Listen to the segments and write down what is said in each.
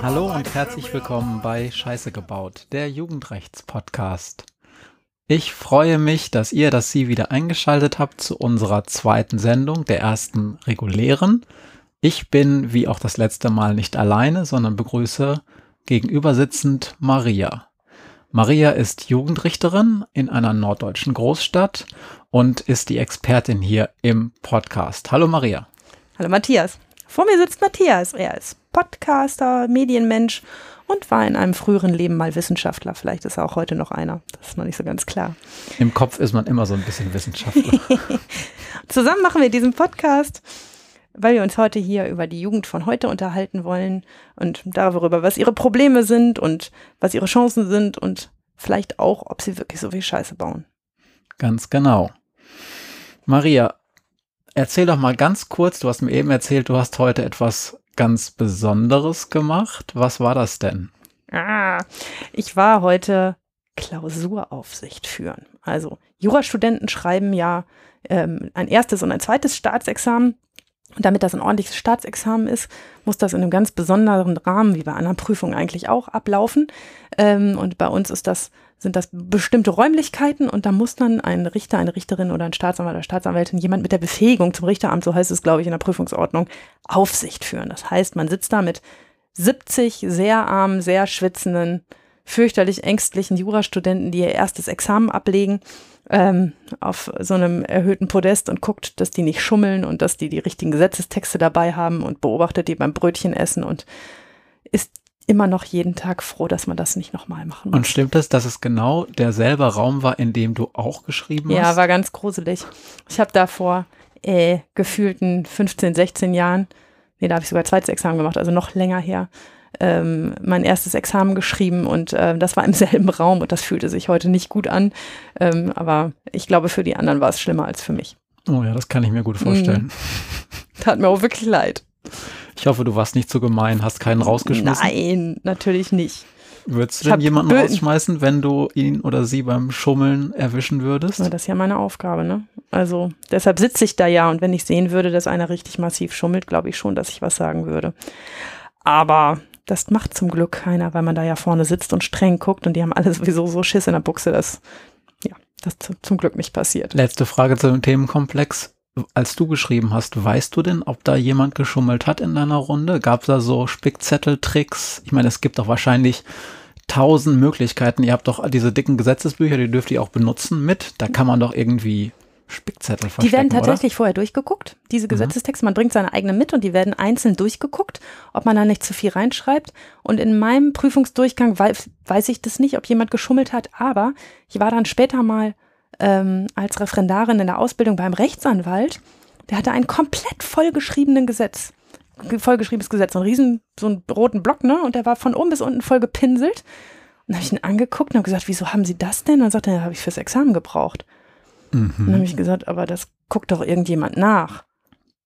Hallo und herzlich willkommen bei Scheiße gebaut, der Jugendrechts-Podcast. Ich freue mich, dass ihr, dass Sie wieder eingeschaltet habt zu unserer zweiten Sendung, der ersten regulären. Ich bin wie auch das letzte Mal nicht alleine, sondern begrüße gegenüber sitzend Maria. Maria ist Jugendrichterin in einer norddeutschen Großstadt und ist die Expertin hier im Podcast. Hallo Maria. Hallo Matthias. Vor mir sitzt Matthias. Er ist Podcaster, Medienmensch und war in einem früheren Leben mal Wissenschaftler. Vielleicht ist er auch heute noch einer. Das ist noch nicht so ganz klar. Im Kopf ist man immer so ein bisschen Wissenschaftler. Zusammen machen wir diesen Podcast, weil wir uns heute hier über die Jugend von heute unterhalten wollen und darüber, was ihre Probleme sind und was ihre Chancen sind und vielleicht auch, ob sie wirklich so viel Scheiße bauen. Ganz genau. Maria, erzähl doch mal ganz kurz, du hast mir eben erzählt, du hast heute etwas ganz Besonderes gemacht. Was war das denn? Ah, ich war heute Klausuraufsicht führen. Also Jurastudenten schreiben ja ähm, ein erstes und ein zweites Staatsexamen. Und damit das ein ordentliches Staatsexamen ist, muss das in einem ganz besonderen Rahmen, wie bei anderen Prüfungen eigentlich auch, ablaufen. Ähm, und bei uns ist das, sind das bestimmte Räumlichkeiten und da muss dann ein Richter, eine Richterin oder ein Staatsanwalt oder Staatsanwältin, jemand mit der Befähigung zum Richteramt, so heißt es, glaube ich, in der Prüfungsordnung, Aufsicht führen. Das heißt, man sitzt da mit 70 sehr armen, sehr schwitzenden, fürchterlich ängstlichen Jurastudenten, die ihr erstes Examen ablegen ähm, auf so einem erhöhten Podest und guckt, dass die nicht schummeln und dass die die richtigen Gesetzestexte dabei haben und beobachtet die beim Brötchen essen und ist immer noch jeden Tag froh, dass man das nicht nochmal machen muss. Und stimmt es, dass es genau derselbe Raum war, in dem du auch geschrieben hast? Ja, war ganz gruselig. Ich habe da vor äh, gefühlten 15, 16 Jahren, nee, da habe ich sogar zweites Examen gemacht, also noch länger her, ähm, mein erstes Examen geschrieben und äh, das war im selben Raum und das fühlte sich heute nicht gut an. Ähm, aber ich glaube, für die anderen war es schlimmer als für mich. Oh ja, das kann ich mir gut vorstellen. Mm. Tat mir auch wirklich leid. Ich hoffe, du warst nicht so gemein, hast keinen rausgeschmissen. Nein, natürlich nicht. Würdest du denn jemanden Bö rausschmeißen, wenn du ihn oder sie beim Schummeln erwischen würdest? Ja, das ist ja meine Aufgabe, ne? Also deshalb sitze ich da ja und wenn ich sehen würde, dass einer richtig massiv schummelt, glaube ich schon, dass ich was sagen würde. Aber das macht zum Glück keiner, weil man da ja vorne sitzt und streng guckt und die haben alle sowieso so Schiss in der Buchse, dass ja, das zum Glück nicht passiert. Letzte Frage zu dem Themenkomplex. Als du geschrieben hast, weißt du denn, ob da jemand geschummelt hat in deiner Runde? Gab es da so Spickzetteltricks? Ich meine, es gibt doch wahrscheinlich tausend Möglichkeiten. Ihr habt doch diese dicken Gesetzesbücher, die dürft ihr auch benutzen mit. Da kann man doch irgendwie Spickzettel verstecken, Die werden tatsächlich oder? vorher durchgeguckt, diese mhm. Gesetzestexte. Man bringt seine eigenen mit und die werden einzeln durchgeguckt, ob man da nicht zu viel reinschreibt. Und in meinem Prüfungsdurchgang weiß, weiß ich das nicht, ob jemand geschummelt hat, aber ich war dann später mal ähm, als Referendarin in der Ausbildung beim Rechtsanwalt. Der hatte einen komplett vollgeschriebenen Gesetz, vollgeschriebenes Gesetz, so einen riesen, so einen roten Block, ne? Und der war von oben bis unten voll gepinselt. Und dann habe ich ihn angeguckt und habe gesagt, wieso haben Sie das denn? Und dann sagte er, habe ich fürs Examen gebraucht. Mhm. dann habe ich gesagt, aber das guckt doch irgendjemand nach.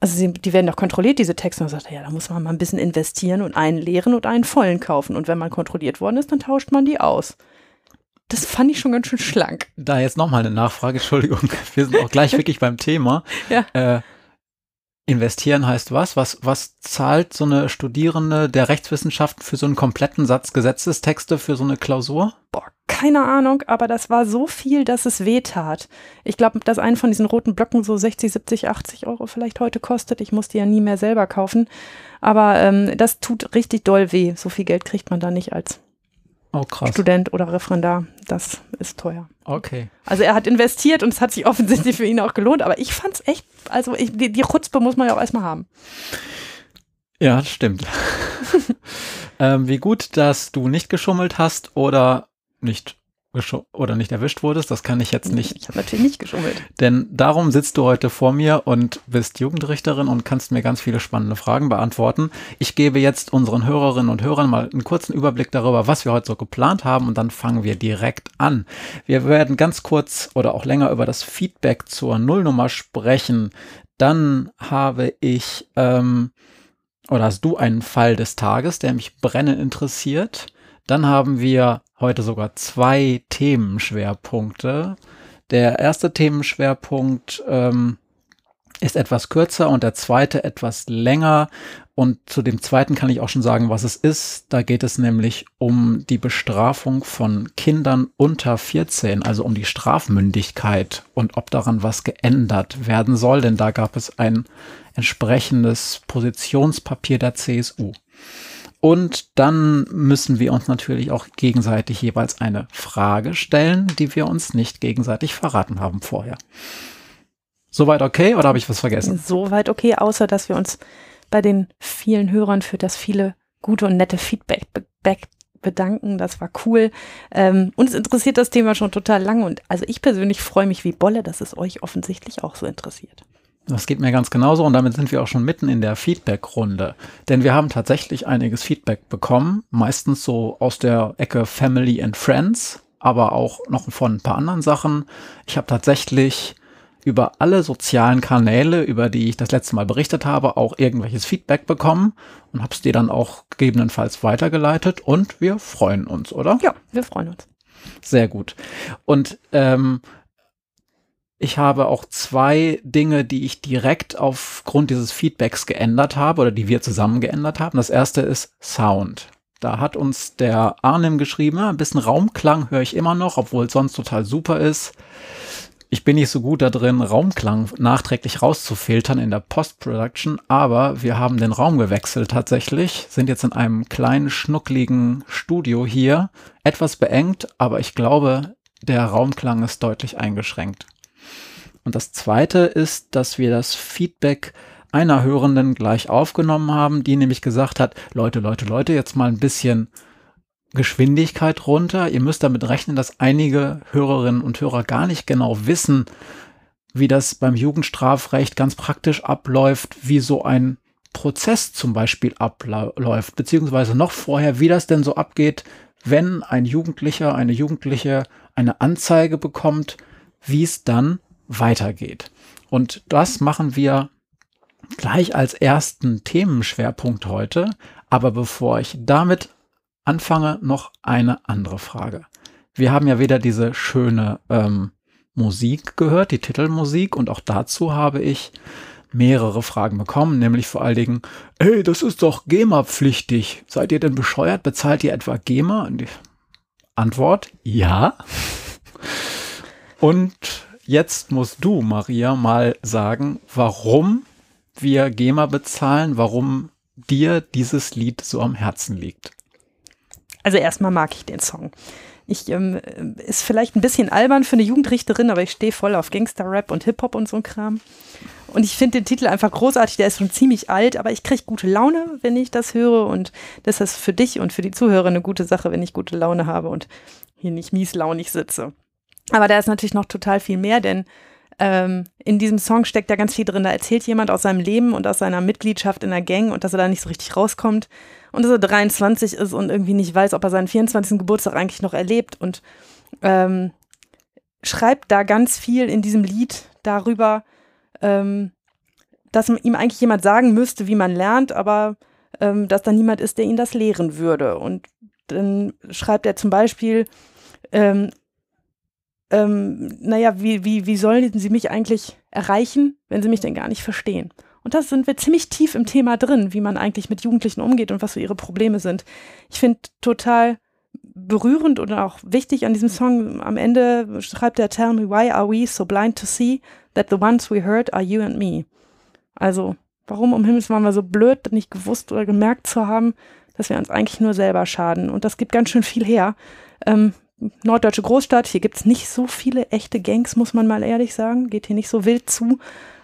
Also sie, die werden doch kontrolliert, diese Texte. Und dann sagt er, ja, da muss man mal ein bisschen investieren und einen leeren und einen vollen kaufen. Und wenn man kontrolliert worden ist, dann tauscht man die aus. Das fand ich schon ganz schön schlank. Da jetzt nochmal eine Nachfrage, Entschuldigung. Wir sind auch gleich wirklich beim Thema. Ja. Äh, investieren heißt was? was? Was zahlt so eine Studierende der Rechtswissenschaften für so einen kompletten Satz Gesetzestexte für so eine Klausur? Boah, keine Ahnung, aber das war so viel, dass es weh tat. Ich glaube, dass ein von diesen roten Blöcken so 60, 70, 80 Euro vielleicht heute kostet. Ich musste ja nie mehr selber kaufen. Aber ähm, das tut richtig doll weh. So viel Geld kriegt man da nicht als oh, Student oder Referendar. Das ist teuer. Okay. Also er hat investiert und es hat sich offensichtlich für ihn auch gelohnt. Aber ich fand es echt, also ich, die, die Chutzpe muss man ja auch erstmal haben. Ja, das stimmt. ähm, wie gut, dass du nicht geschummelt hast oder nicht oder nicht erwischt wurdest, das kann ich jetzt nicht. Ich habe natürlich nicht geschummelt. Denn darum sitzt du heute vor mir und bist Jugendrichterin und kannst mir ganz viele spannende Fragen beantworten. Ich gebe jetzt unseren Hörerinnen und Hörern mal einen kurzen Überblick darüber, was wir heute so geplant haben und dann fangen wir direkt an. Wir werden ganz kurz oder auch länger über das Feedback zur Nullnummer sprechen. Dann habe ich ähm, oder hast du einen Fall des Tages, der mich brennend interessiert. Dann haben wir heute sogar zwei Themenschwerpunkte. Der erste Themenschwerpunkt ähm, ist etwas kürzer und der zweite etwas länger. Und zu dem zweiten kann ich auch schon sagen, was es ist. Da geht es nämlich um die Bestrafung von Kindern unter 14, also um die Strafmündigkeit und ob daran was geändert werden soll, denn da gab es ein entsprechendes Positionspapier der CSU. Und dann müssen wir uns natürlich auch gegenseitig jeweils eine Frage stellen, die wir uns nicht gegenseitig verraten haben vorher. Soweit okay oder habe ich was vergessen? Soweit okay, außer dass wir uns bei den vielen Hörern für das viele gute und nette Feedback bedanken. Das war cool. Ähm, uns interessiert das Thema schon total lange und also ich persönlich freue mich wie Bolle, dass es euch offensichtlich auch so interessiert. Das geht mir ganz genauso und damit sind wir auch schon mitten in der Feedback-Runde. Denn wir haben tatsächlich einiges Feedback bekommen, meistens so aus der Ecke Family and Friends, aber auch noch von ein paar anderen Sachen. Ich habe tatsächlich über alle sozialen Kanäle, über die ich das letzte Mal berichtet habe, auch irgendwelches Feedback bekommen und habe es dir dann auch gegebenenfalls weitergeleitet und wir freuen uns, oder? Ja, wir freuen uns. Sehr gut. Und ähm, ich habe auch zwei Dinge, die ich direkt aufgrund dieses Feedbacks geändert habe oder die wir zusammen geändert haben. Das erste ist Sound. Da hat uns der Arnim geschrieben, ja, ein bisschen Raumklang höre ich immer noch, obwohl es sonst total super ist. Ich bin nicht so gut da drin, Raumklang nachträglich rauszufiltern in der Post-Production, aber wir haben den Raum gewechselt tatsächlich, sind jetzt in einem kleinen, schnuckligen Studio hier, etwas beengt, aber ich glaube, der Raumklang ist deutlich eingeschränkt. Und das zweite ist, dass wir das Feedback einer Hörenden gleich aufgenommen haben, die nämlich gesagt hat, Leute, Leute, Leute, jetzt mal ein bisschen Geschwindigkeit runter. Ihr müsst damit rechnen, dass einige Hörerinnen und Hörer gar nicht genau wissen, wie das beim Jugendstrafrecht ganz praktisch abläuft, wie so ein Prozess zum Beispiel abläuft, beziehungsweise noch vorher, wie das denn so abgeht, wenn ein Jugendlicher, eine Jugendliche eine Anzeige bekommt, wie es dann weitergeht. Und das machen wir gleich als ersten Themenschwerpunkt heute. Aber bevor ich damit anfange, noch eine andere Frage. Wir haben ja wieder diese schöne ähm, Musik gehört, die Titelmusik, und auch dazu habe ich mehrere Fragen bekommen, nämlich vor allen Dingen, hey, das ist doch GEMA-pflichtig. Seid ihr denn bescheuert? Bezahlt ihr etwa GEMA? Und die Antwort, ja. Und Jetzt musst du, Maria, mal sagen, warum wir GEMA bezahlen, warum dir dieses Lied so am Herzen liegt. Also erstmal mag ich den Song. Ich ähm, ist vielleicht ein bisschen albern für eine Jugendrichterin, aber ich stehe voll auf Gangster-Rap und Hip-Hop und so ein Kram. Und ich finde den Titel einfach großartig. Der ist schon ziemlich alt, aber ich kriege gute Laune, wenn ich das höre. Und das ist für dich und für die Zuhörer eine gute Sache, wenn ich gute Laune habe und hier nicht mieslaunig sitze. Aber da ist natürlich noch total viel mehr, denn ähm, in diesem Song steckt ja ganz viel drin. Da erzählt jemand aus seinem Leben und aus seiner Mitgliedschaft in der Gang und dass er da nicht so richtig rauskommt und dass er 23 ist und irgendwie nicht weiß, ob er seinen 24. Geburtstag eigentlich noch erlebt und ähm, schreibt da ganz viel in diesem Lied darüber, ähm, dass ihm eigentlich jemand sagen müsste, wie man lernt, aber ähm, dass da niemand ist, der ihn das lehren würde. Und dann schreibt er zum Beispiel, ähm, ähm, naja, wie, wie, wie sollen sie mich eigentlich erreichen, wenn sie mich denn gar nicht verstehen? Und da sind wir ziemlich tief im Thema drin, wie man eigentlich mit Jugendlichen umgeht und was so ihre Probleme sind. Ich finde total berührend und auch wichtig an diesem Song. Am Ende schreibt er, Tell me why are we so blind to see that the ones we hurt are you and me. Also, warum um Himmels waren wir so blöd, nicht gewusst oder gemerkt zu haben, dass wir uns eigentlich nur selber schaden. Und das gibt ganz schön viel her. Ähm, norddeutsche Großstadt. Hier gibt es nicht so viele echte Gangs, muss man mal ehrlich sagen. Geht hier nicht so wild zu.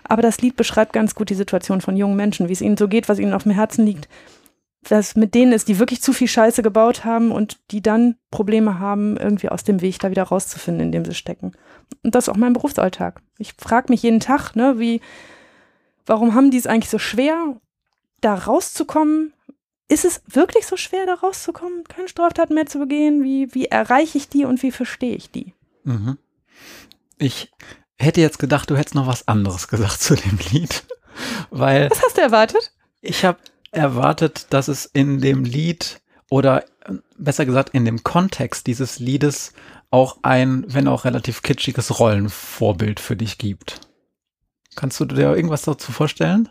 Aber das Lied beschreibt ganz gut die Situation von jungen Menschen, wie es ihnen so geht, was ihnen auf dem Herzen liegt. Was mit denen ist, die wirklich zu viel Scheiße gebaut haben und die dann Probleme haben, irgendwie aus dem Weg da wieder rauszufinden, in dem sie stecken. Und das ist auch mein Berufsalltag. Ich frage mich jeden Tag, ne, wie, warum haben die es eigentlich so schwer, da rauszukommen? Ist es wirklich so schwer, da rauszukommen, keine Straftaten mehr zu begehen? Wie, wie erreiche ich die und wie verstehe ich die? Mhm. Ich hätte jetzt gedacht, du hättest noch was anderes gesagt zu dem Lied. Weil was hast du erwartet? Ich habe erwartet, dass es in dem Lied oder besser gesagt in dem Kontext dieses Liedes auch ein, wenn auch relativ kitschiges Rollenvorbild für dich gibt. Kannst du dir irgendwas dazu vorstellen?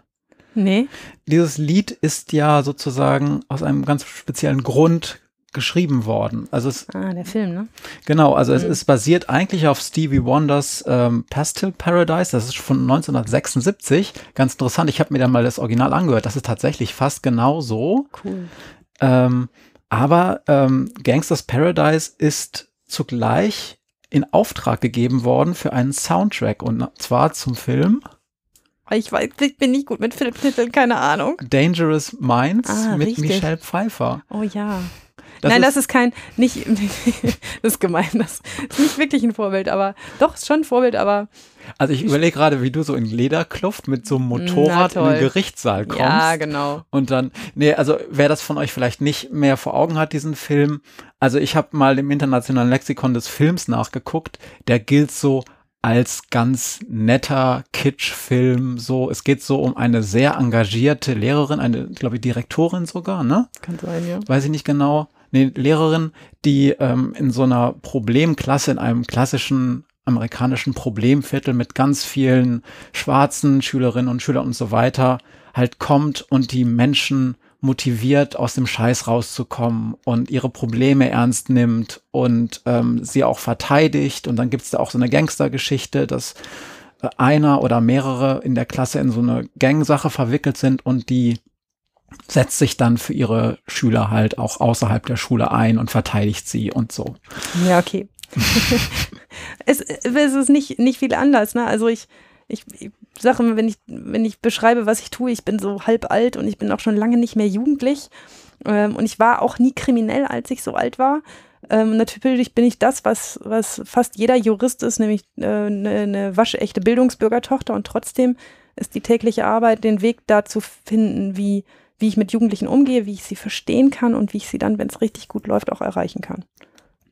Nee. Dieses Lied ist ja sozusagen aus einem ganz speziellen Grund geschrieben worden. Also es, Ah, der Film, ne? genau, also es Mhm. ist basiert eigentlich auf Stevie Wonders ähm, Pastel Paradise. Das ist von 1976. Ganz interessant. Ich habe mir dann mal das Original angehört. Das ist tatsächlich fast genau so. Cool. Ähm, aber ähm, Gangsters Paradise ist zugleich in Auftrag gegeben worden für einen Soundtrack und zwar zum Film Ich weiß, ich bin nicht gut mit Filmtiteln, keine Ahnung. Dangerous Minds Ah, mit richtig. Michelle Pfeiffer. Oh ja. Das Nein, ist, das ist kein, nicht, das ist gemein, das ist nicht wirklich ein Vorbild, aber doch, ist schon ein Vorbild, aber also ich überlege gerade, wie du so in Lederkluft mit so einem Motorrad in den Gerichtssaal kommst. ja, genau. Und dann, nee, also wer das von euch vielleicht nicht mehr vor Augen hat, diesen Film, also ich habe mal im internationalen Lexikon des Films nachgeguckt, der gilt so als ganz netter Kitsch-Film, so, es geht so um eine sehr engagierte Lehrerin, eine, glaube ich, Direktorin sogar, ne? Kann sein, ja. Weiß ich nicht genau. Nee, Lehrerin, die ähm, in so einer Problemklasse, in einem klassischen amerikanischen Problemviertel mit ganz vielen schwarzen Schülerinnen und Schülern und so weiter halt kommt und die Menschen motiviert, aus dem Scheiß rauszukommen und ihre Probleme ernst nimmt und ähm, sie auch verteidigt. Und dann gibt's da auch so eine Gangstergeschichte, dass äh, einer oder mehrere in der Klasse in so eine Gangsache verwickelt sind und die setzt sich dann für ihre Schüler halt auch außerhalb der Schule ein und verteidigt sie und so. Ja, okay. es, es ist nicht, nicht viel anders, ne? Also ich, ich, immer, wenn ich, wenn ich beschreibe, was ich tue, ich bin so halb alt und ich bin auch schon lange nicht mehr jugendlich. Ähm, und ich war auch nie kriminell, als ich so alt war. Ähm, natürlich bin ich das, was, was fast jeder Jurist ist, nämlich eine äh, ne, ne waschechte Bildungsbürgertochter. Und trotzdem ist die tägliche Arbeit, den Weg da zu finden, wie, wie ich mit Jugendlichen umgehe, wie ich sie verstehen kann und wie ich sie dann, wenn es richtig gut läuft, auch erreichen kann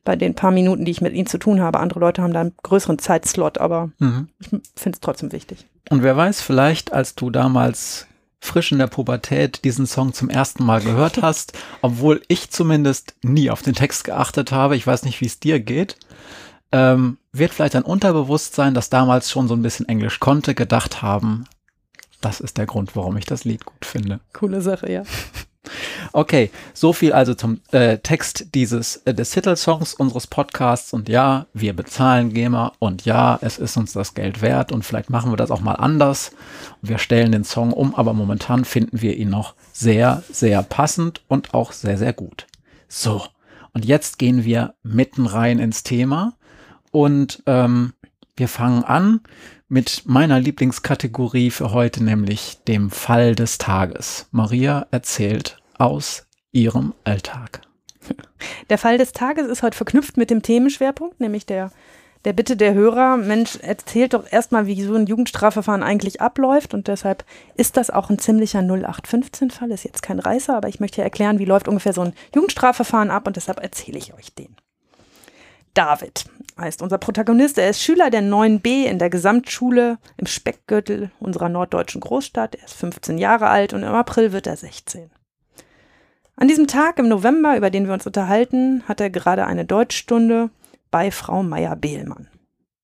bei den paar Minuten, die ich mit ihnen zu tun habe. Andere Leute haben da einen größeren Zeitslot, aber Mhm. ich finde es trotzdem wichtig. Und wer weiß, vielleicht als du damals frisch in der Pubertät diesen Song zum ersten Mal gehört hast, obwohl ich zumindest nie auf den Text geachtet habe, ich weiß nicht, wie es dir geht, ähm, wird vielleicht ein Unterbewusstsein, das damals schon so ein bisschen Englisch konnte, gedacht haben, das ist der Grund, warum ich das Lied gut finde. Coole Sache, ja. Okay, so viel also zum äh, Text dieses äh, des Titelsongs unseres Podcasts. Und ja, wir bezahlen GEMA. Und ja, es ist uns das Geld wert. Und vielleicht machen wir das auch mal anders. Wir stellen den Song um, aber momentan finden wir ihn noch sehr, sehr passend und auch sehr, sehr gut. So, und jetzt gehen wir mitten rein ins Thema. Und ähm, wir fangen an mit meiner Lieblingskategorie für heute, nämlich dem Fall des Tages. Maria erzählt aus ihrem Alltag. Der Fall des Tages ist heute verknüpft mit dem Themenschwerpunkt, nämlich der, der Bitte der Hörer, Mensch, erzählt doch erstmal, wie so ein Jugendstrafverfahren eigentlich abläuft und deshalb ist das auch ein ziemlicher 0815-Fall, ist jetzt kein Reißer, aber ich möchte ja erklären, wie läuft ungefähr so ein Jugendstrafverfahren ab und deshalb erzähle ich euch den. David heißt unser Protagonist. Er ist Schüler der 9b in der Gesamtschule im Speckgürtel unserer norddeutschen Großstadt. Er ist 15 Jahre alt und im April wird er 16. An diesem Tag im November, über den wir uns unterhalten, hat er gerade eine Deutschstunde bei Frau Meier-Behlmann.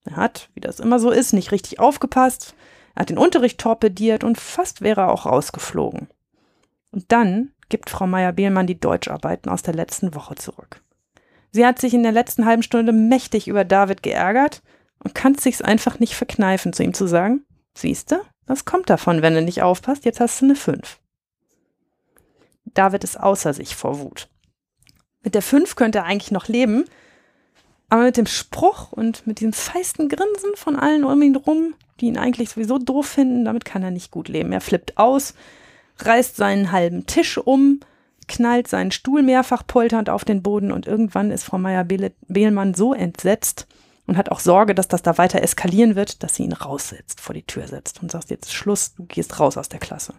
Er hat, wie das immer so ist, nicht richtig aufgepasst. Er hat den Unterricht torpediert und fast wäre er auch rausgeflogen. Und dann gibt Frau Meier-Behlmann die Deutscharbeiten aus der letzten Woche zurück. Sie hat sich in der letzten halben Stunde mächtig über David geärgert und kann es sich einfach nicht verkneifen, zu ihm zu sagen, siehste, das kommt davon, wenn du nicht aufpasst, jetzt hast du eine 5. David ist außer sich vor Wut. Mit der 5 könnte er eigentlich noch leben, aber mit dem Spruch und mit diesem feisten Grinsen von allen um ihn rum, die ihn eigentlich sowieso doof finden, damit kann er nicht gut leben. Er flippt aus, reißt seinen halben Tisch um, knallt seinen Stuhl mehrfach polternd auf den Boden und irgendwann ist Frau Meier-Behlmann so entsetzt und hat auch Sorge, dass das da weiter eskalieren wird, dass sie ihn raussetzt, vor die Tür setzt und sagt, jetzt Schluss, du gehst raus aus der Klasse.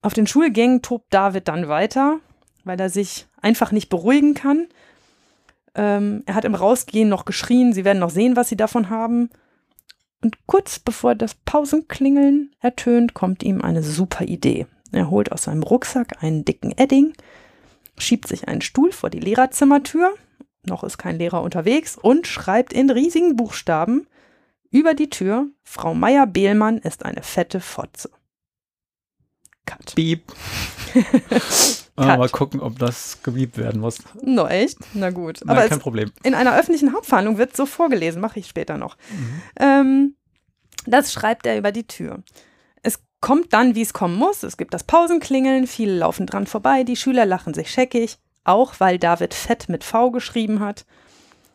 Auf den Schulgängen tobt David dann weiter, weil er sich einfach nicht beruhigen kann. Ähm, er hat im Rausgehen noch geschrien, sie werden noch sehen, was sie davon haben. Und kurz bevor das Pausenklingeln ertönt, kommt ihm eine super Idee. Er holt aus seinem Rucksack einen dicken Edding, schiebt sich einen Stuhl vor die Lehrerzimmertür, noch ist kein Lehrer unterwegs, und schreibt in riesigen Buchstaben über die Tür, Frau Meier-Behlmann ist eine fette Fotze. Cut. Piep. Ah, mal gucken, ob das gebiebt werden muss. No, echt? Na gut. Na, Aber kein Problem. in einer öffentlichen Hauptverhandlung wird so vorgelesen, mache ich später noch. Mhm. Ähm, das schreibt er über die Tür. Kommt dann, wie es kommen muss. Es gibt das Pausenklingeln, viele laufen dran vorbei, die Schüler lachen sich scheckig, auch weil David Fett mit V geschrieben hat.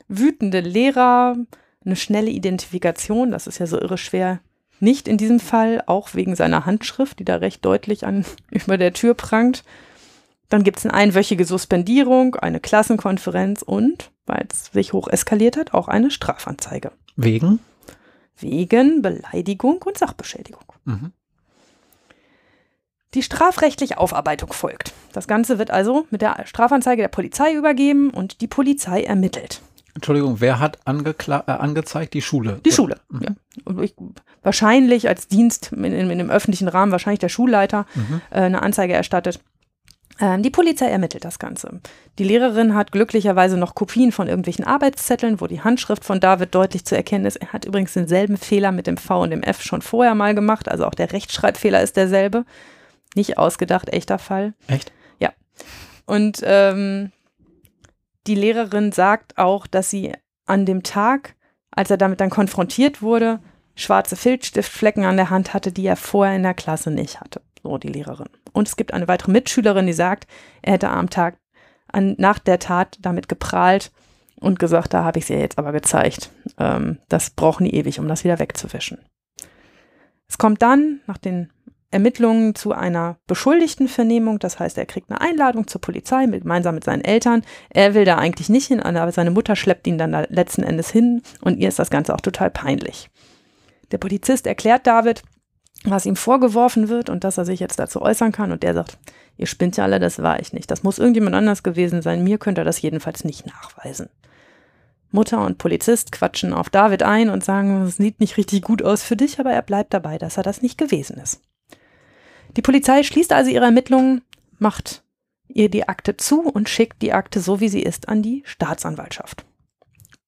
Wütende Lehrer, eine schnelle Identifikation, das ist ja so irre schwer. Nicht in diesem Fall, auch wegen seiner Handschrift, die da recht deutlich an, über der Tür prangt. Dann gibt es eine einwöchige Suspendierung, eine Klassenkonferenz und, weil es sich hoch eskaliert hat, auch eine Strafanzeige. Wegen? Wegen Beleidigung und Sachbeschädigung. Mhm. Die strafrechtliche Aufarbeitung folgt. Das Ganze wird also mit der Strafanzeige der Polizei übergeben und die Polizei ermittelt. Entschuldigung, wer hat äh, angezeigt? Die Schule. Die Schule, Mhm. ja. Und ich, wahrscheinlich als Dienst in, in, in dem öffentlichen Rahmen, wahrscheinlich der Schulleiter, Mhm. äh, eine Anzeige erstattet. Ähm, die Polizei ermittelt das Ganze. Die Lehrerin hat glücklicherweise noch Kopien von irgendwelchen Arbeitszetteln, wo die Handschrift von David deutlich zu erkennen ist. Er hat übrigens denselben Fehler mit dem V und dem F schon vorher mal gemacht, also auch der Rechtschreibfehler ist derselbe. Nicht ausgedacht, echter Fall. Echt? Und ähm, die Lehrerin sagt auch, dass sie an dem Tag, als er damit dann konfrontiert wurde, schwarze Filzstiftflecken an der Hand hatte, die er vorher in der Klasse nicht hatte. So die Lehrerin. Und es gibt eine weitere Mitschülerin, die sagt, er hätte am Tag an, nach der Tat damit geprahlt und gesagt, da habe ich es ihr jetzt aber gezeigt. Ähm, das brauchen die ewig, um das wieder wegzuwischen. Es kommt dann nach den Ermittlungen zu einer Beschuldigtenvernehmung. Das heißt, er kriegt eine Einladung zur Polizei mit, gemeinsam mit seinen Eltern. Er will da eigentlich nicht hin, aber seine Mutter schleppt ihn dann da letzten Endes hin und ihr ist das Ganze auch total peinlich. Der Polizist erklärt David, was ihm vorgeworfen wird und dass er sich jetzt dazu äußern kann. Und der sagt, ihr spinnt ja alle, das war ich nicht. Das muss irgendjemand anders gewesen sein. Mir könnt ihr das jedenfalls nicht nachweisen. Mutter und Polizist quatschen auf David ein und sagen, es sieht nicht richtig gut aus für dich, aber er bleibt dabei, dass er das nicht gewesen ist. Die Polizei schließt also ihre Ermittlungen, macht ihr die Akte zu und schickt die Akte so, wie sie ist, an die Staatsanwaltschaft.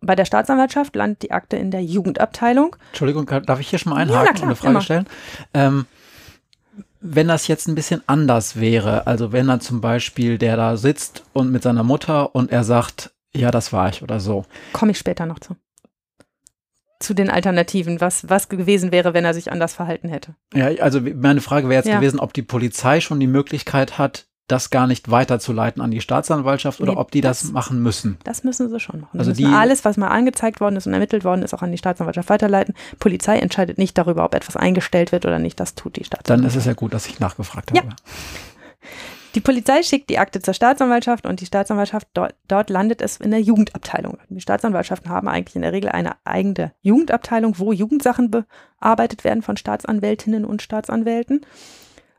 Bei der Staatsanwaltschaft landet die Akte in der Jugendabteilung. Entschuldigung, darf ich hier schon mal Ja, einhaken klar, und eine Frage immer. stellen? Ähm, wenn das jetzt ein bisschen anders wäre, also wenn dann zum Beispiel der da sitzt und mit seiner Mutter und er sagt, ja, das war ich oder so. Komme ich später noch zu. Zu den Alternativen, was, was gewesen wäre, wenn er sich anders verhalten hätte. Ja, also meine Frage wäre jetzt Ja. gewesen, ob die Polizei schon die Möglichkeit hat, das gar nicht weiterzuleiten an die Staatsanwaltschaft oder Nee, ob die das, das- machen müssen. Das müssen sie schon machen. Also die- alles, was mal angezeigt worden ist und ermittelt worden ist, auch an die Staatsanwaltschaft weiterleiten. Polizei entscheidet nicht darüber, ob etwas eingestellt wird oder nicht. Das tut die Dann Staatsanwaltschaft. ist es ja gut, dass ich nachgefragt Ja. Die Polizei schickt die Akte zur Staatsanwaltschaft und die Staatsanwaltschaft, dort, dort landet es in der Jugendabteilung. Die Staatsanwaltschaften haben eigentlich in der Regel eine eigene Jugendabteilung, wo Jugendsachen bearbeitet werden von Staatsanwältinnen und Staatsanwälten.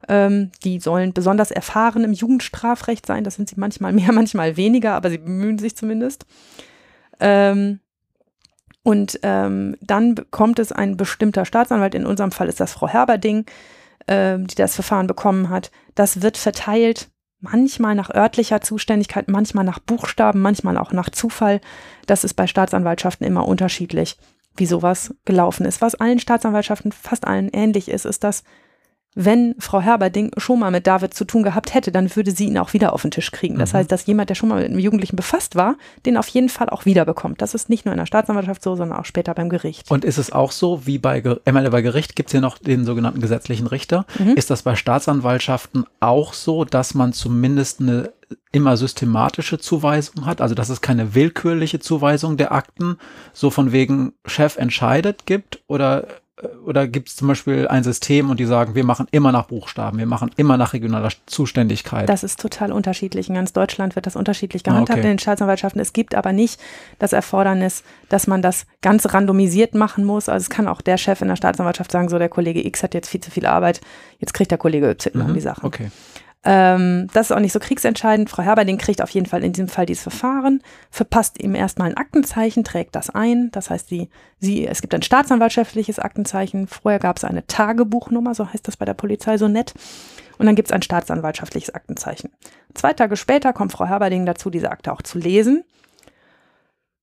Ähm, die sollen besonders erfahren im Jugendstrafrecht sein. Das sind sie manchmal mehr, manchmal weniger, aber sie bemühen sich zumindest. Ähm, und ähm, dann kommt es ein bestimmter Staatsanwalt, in unserem Fall ist das Frau Herberding, ähm, die das Verfahren bekommen hat. Das wird verteilt, manchmal nach örtlicher Zuständigkeit, manchmal nach Buchstaben, manchmal auch nach Zufall. Das ist bei Staatsanwaltschaften immer unterschiedlich, wie sowas gelaufen ist. Was allen Staatsanwaltschaften, fast allen ähnlich ist, ist, dass wenn Frau Herberding schon mal mit David zu tun gehabt hätte, dann würde sie ihn auch wieder auf den Tisch kriegen. Das Mhm. heißt, dass jemand, der schon mal mit einem Jugendlichen befasst war, den auf jeden Fall auch wiederbekommt. Das ist nicht nur in der Staatsanwaltschaft so, sondern auch später beim Gericht. Und ist es auch so, wie bei, meine, bei Gericht gibt es ja noch den sogenannten gesetzlichen Richter. Mhm. Ist das bei Staatsanwaltschaften auch so, dass man zumindest eine immer systematische Zuweisung hat? Also, dass es keine willkürliche Zuweisung der Akten, so von wegen Chef entscheidet gibt? Oder, oder gibt es zum Beispiel ein System und die sagen, wir machen immer nach Buchstaben, wir machen immer nach regionaler Zuständigkeit? Das ist total unterschiedlich. In ganz Deutschland wird das unterschiedlich Ah, gehandhabt okay. in den Staatsanwaltschaften. Es gibt aber nicht das Erfordernis, dass man das ganz randomisiert machen muss. Also es kann auch der Chef in der Staatsanwaltschaft sagen, so der Kollege X hat jetzt viel zu viel Arbeit, jetzt kriegt der Kollege Y um Mhm, die Sache. Okay. Ähm, das ist auch nicht so kriegsentscheidend. Frau Herberding kriegt auf jeden Fall in diesem Fall dieses Verfahren, verpasst ihm erstmal ein Aktenzeichen, trägt das ein. Das heißt, sie, sie, es gibt ein staatsanwaltschaftliches Aktenzeichen. Vorher gab es eine Tagebuchnummer, so heißt das bei der Polizei so nett. Und dann gibt es ein staatsanwaltschaftliches Aktenzeichen. Zwei Tage später kommt Frau Herberding dazu, diese Akte auch zu lesen.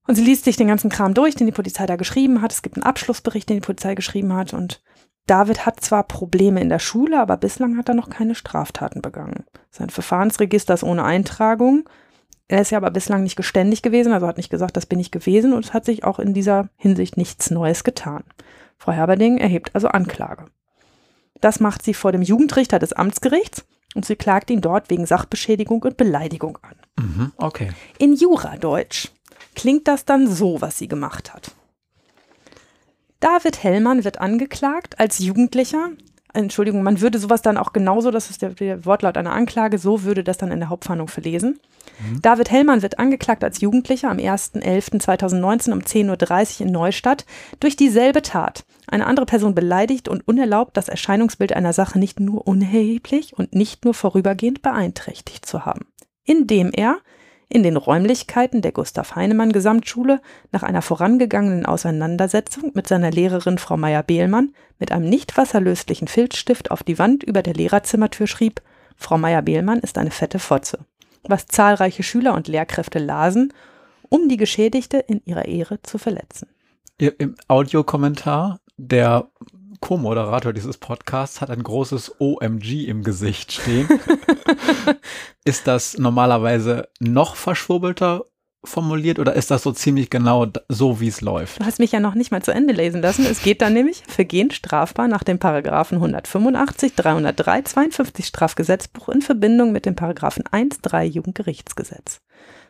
Und sie liest sich den ganzen Kram durch, den die Polizei da geschrieben hat. Es gibt einen Abschlussbericht, den die Polizei geschrieben hat. Und David hat zwar Probleme in der Schule, aber bislang hat er noch keine Straftaten begangen. Sein Verfahrensregister ist ohne Eintragung. Er ist ja aber bislang nicht geständig gewesen, also hat nicht gesagt, das bin ich gewesen und es hat sich auch in dieser Hinsicht nichts Neues getan. Frau Herberding erhebt also Anklage. Das macht sie vor dem Jugendrichter des Amtsgerichts und sie klagt ihn dort wegen Sachbeschädigung und Beleidigung an. Mhm, okay. In Juradeutsch klingt das dann so, was sie gemacht hat. David Hellmann wird angeklagt als Jugendlicher. Entschuldigung, man würde sowas dann auch genauso, das ist der, der Wortlaut einer Anklage, so würde das dann in der Hauptverhandlung verlesen. Mhm. David Hellmann wird angeklagt als Jugendlicher am 1.11.2019 um 10.30 Uhr in Neustadt durch dieselbe Tat. Eine andere Person beleidigt und unerlaubt, das Erscheinungsbild einer Sache nicht nur unerheblich und nicht nur vorübergehend beeinträchtigt zu haben, indem er in den Räumlichkeiten der Gustav Heinemann Gesamtschule nach einer vorangegangenen Auseinandersetzung mit seiner Lehrerin Frau Meyer-Behlmann mit einem nicht wasserlöslichen Filzstift auf die Wand über der Lehrerzimmertür schrieb, Frau Meyer-Behlmann ist eine fette Fotze, was zahlreiche Schüler und Lehrkräfte lasen, um die Geschädigte in ihrer Ehre zu verletzen. Im Audiokommentar der Co-Moderator dieses Podcasts hat ein großes OMG im Gesicht stehen. ist das normalerweise noch verschwurbelter formuliert oder ist das so ziemlich genau so, wie es läuft? Du hast mich ja noch nicht mal zu Ende lesen lassen. Es geht dann nämlich Vergehen strafbar nach den Paragraphen 185, 303, 52 Strafgesetzbuch in Verbindung mit den Paragraphen 1, 3 Jugendgerichtsgesetz.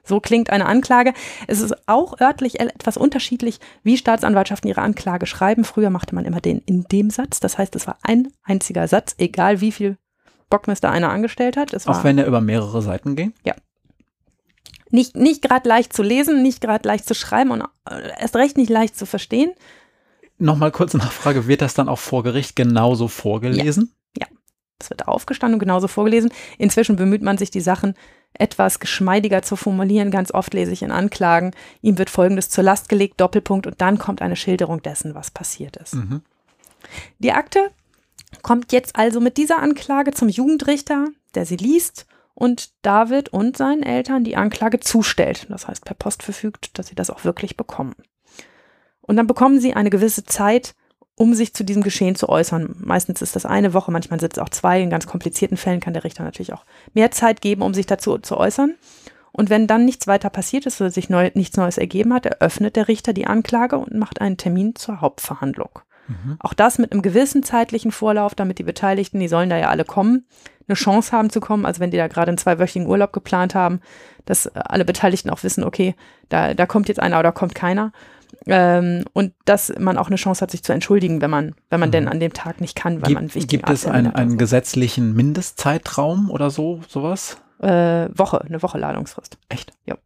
So klingt eine Anklage. Es ist auch örtlich etwas unterschiedlich, wie Staatsanwaltschaften ihre Anklage schreiben. Früher machte man immer den in dem Satz. Das heißt, es war ein einziger Satz, egal wie viel Bockmeister einer angestellt hat. Es auch wenn er über mehrere Seiten ging? Ja. Nicht, nicht gerade leicht zu lesen, nicht gerade leicht zu schreiben und äh, erst recht nicht leicht zu verstehen. Nochmal kurze Nachfrage, wird das dann auch vor Gericht genauso vorgelesen? Ja. Es wird aufgestanden und genauso vorgelesen. Inzwischen bemüht man sich, die Sachen etwas geschmeidiger zu formulieren. Ganz oft lese ich in Anklagen, ihm wird Folgendes zur Last gelegt, Doppelpunkt, und dann kommt eine Schilderung dessen, was passiert ist. Mhm. Die Akte kommt jetzt also mit dieser Anklage zum Jugendrichter, der sie liest und David und seinen Eltern die Anklage zustellt. Das heißt, per Post verfügt, dass sie das auch wirklich bekommen. Und dann bekommen sie eine gewisse Zeit, um sich zu diesem Geschehen zu äußern. Meistens ist das eine Woche, manchmal sind es auch zwei. In ganz komplizierten Fällen kann der Richter natürlich auch mehr Zeit geben, um sich dazu zu äußern. Und wenn dann nichts weiter passiert ist oder sich neu, nichts Neues ergeben hat, eröffnet der Richter die Anklage und macht einen Termin zur Hauptverhandlung. Mhm. Auch das mit einem gewissen zeitlichen Vorlauf, damit die Beteiligten, die sollen da ja alle kommen, eine Chance haben zu kommen. Also wenn die da gerade einen zweiwöchigen Urlaub geplant haben, dass alle Beteiligten auch wissen, okay, da, da kommt jetzt einer oder kommt keiner. Ähm, und dass man auch eine Chance hat, sich zu entschuldigen, wenn man, wenn man mhm. denn an dem Tag nicht kann, weil Gibt, man wichtig Gibt es einen, einen gesetzlichen Mindestzeitraum oder so, sowas? Äh, Woche, eine Woche Ladungsfrist. Echt? Ja.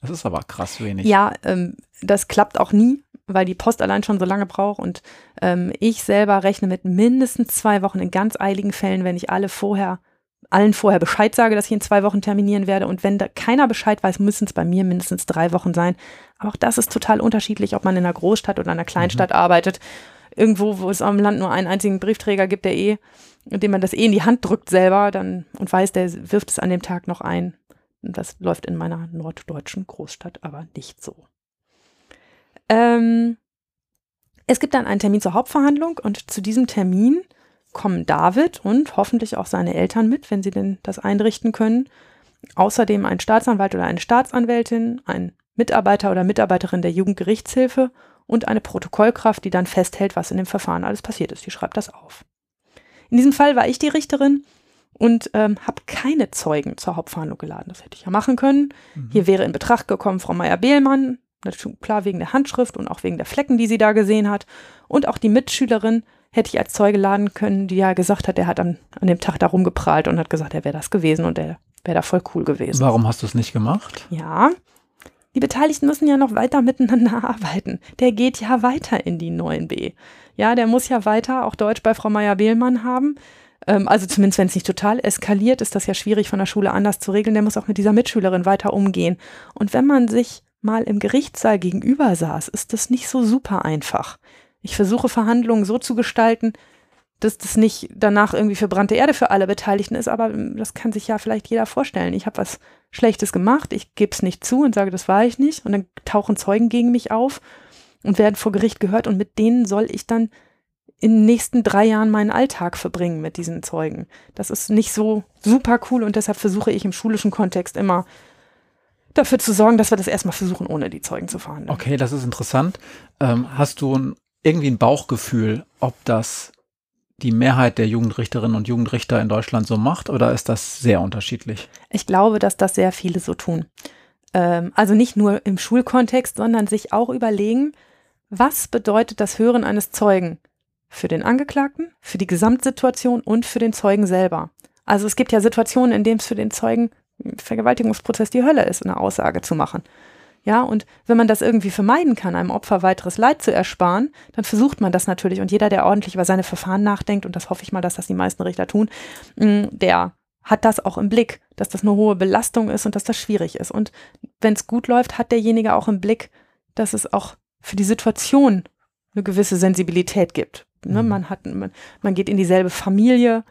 Das ist aber krass wenig. Ja, ähm, das klappt auch nie, weil die Post allein schon so lange braucht und ähm, ich selber rechne mit mindestens zwei Wochen in ganz eiligen Fällen, wenn ich alle vorher allen vorher Bescheid sage, dass ich in zwei Wochen terminieren werde. Und wenn da keiner Bescheid weiß, müssen es bei mir mindestens drei Wochen sein. Aber auch das ist total unterschiedlich, ob man in einer Großstadt oder einer Kleinstadt mhm. arbeitet. Irgendwo, wo es am Land nur einen einzigen Briefträger gibt, der eh, dem man das eh in die Hand drückt selber, dann und weiß, der wirft es an dem Tag noch ein. Und das läuft in meiner norddeutschen Großstadt aber nicht so. Ähm, es gibt dann einen Termin zur Hauptverhandlung und zu diesem Termin kommen David und hoffentlich auch seine Eltern mit, wenn sie denn das einrichten können. Außerdem ein Staatsanwalt oder eine Staatsanwältin, ein Mitarbeiter oder Mitarbeiterin der Jugendgerichtshilfe und eine Protokollkraft, die dann festhält, was in dem Verfahren alles passiert ist. Die schreibt das auf. In diesem Fall war ich die Richterin und ähm, habe keine Zeugen zur Hauptverhandlung geladen. Das hätte ich ja machen können. Mhm. Hier wäre in Betracht gekommen Frau Meyer-Behlmann, klar wegen der Handschrift und auch wegen der Flecken, die sie da gesehen hat. Und auch die Mitschülerin hätte ich als Zeuge laden können, die ja gesagt hat, er hat an, an dem Tag da rumgeprahlt und hat gesagt, er wäre das gewesen und er wäre da voll cool gewesen. Warum hast du es nicht gemacht? Ja, die Beteiligten müssen ja noch weiter miteinander arbeiten. Der geht ja weiter in die 9b. Ja, der muss ja weiter auch Deutsch bei Frau Meier-Behlmann haben. Ähm, also zumindest, wenn es nicht total eskaliert, ist das ja schwierig von der Schule anders zu regeln. Der muss auch mit dieser Mitschülerin weiter umgehen. Und wenn man sich mal im Gerichtssaal gegenüber saß, ist das nicht so super einfach. Ich versuche Verhandlungen so zu gestalten, dass das nicht danach irgendwie verbrannte Erde für alle Beteiligten ist, aber das kann sich ja vielleicht jeder vorstellen. Ich habe was Schlechtes gemacht, ich gebe es nicht zu und sage, das war ich nicht und dann tauchen Zeugen gegen mich auf und werden vor Gericht gehört und mit denen soll ich dann in den nächsten drei Jahren meinen Alltag verbringen mit diesen Zeugen. Das ist nicht so super cool und deshalb versuche ich im schulischen Kontext immer dafür zu sorgen, dass wir das erstmal versuchen, ohne die Zeugen zu verhandeln. Okay, das ist interessant. Ähm, hast du ein, irgendwie ein Bauchgefühl, ob das die Mehrheit der Jugendrichterinnen und Jugendrichter in Deutschland so macht oder ist das sehr unterschiedlich? Ich glaube, dass das sehr viele so tun. Ähm, also nicht nur im Schulkontext, sondern sich auch überlegen, was bedeutet das Hören eines Zeugen für den Angeklagten, für die Gesamtsituation und für den Zeugen selber. Also es gibt ja Situationen, in denen es für den Zeugen im Vergewaltigungsprozess die Hölle ist, eine Aussage zu machen. Ja, und wenn man das irgendwie vermeiden kann, einem Opfer weiteres Leid zu ersparen, dann versucht man das natürlich. Und jeder, der ordentlich über seine Verfahren nachdenkt, und das hoffe ich mal, dass das die meisten Richter tun, mm, der hat das auch im Blick, dass das eine hohe Belastung ist und dass das schwierig ist. Und wenn es gut läuft, hat derjenige auch im Blick, dass es auch für die Situation eine gewisse Sensibilität gibt. Ne? Mhm. Man hat, man, man geht in dieselbe Familie,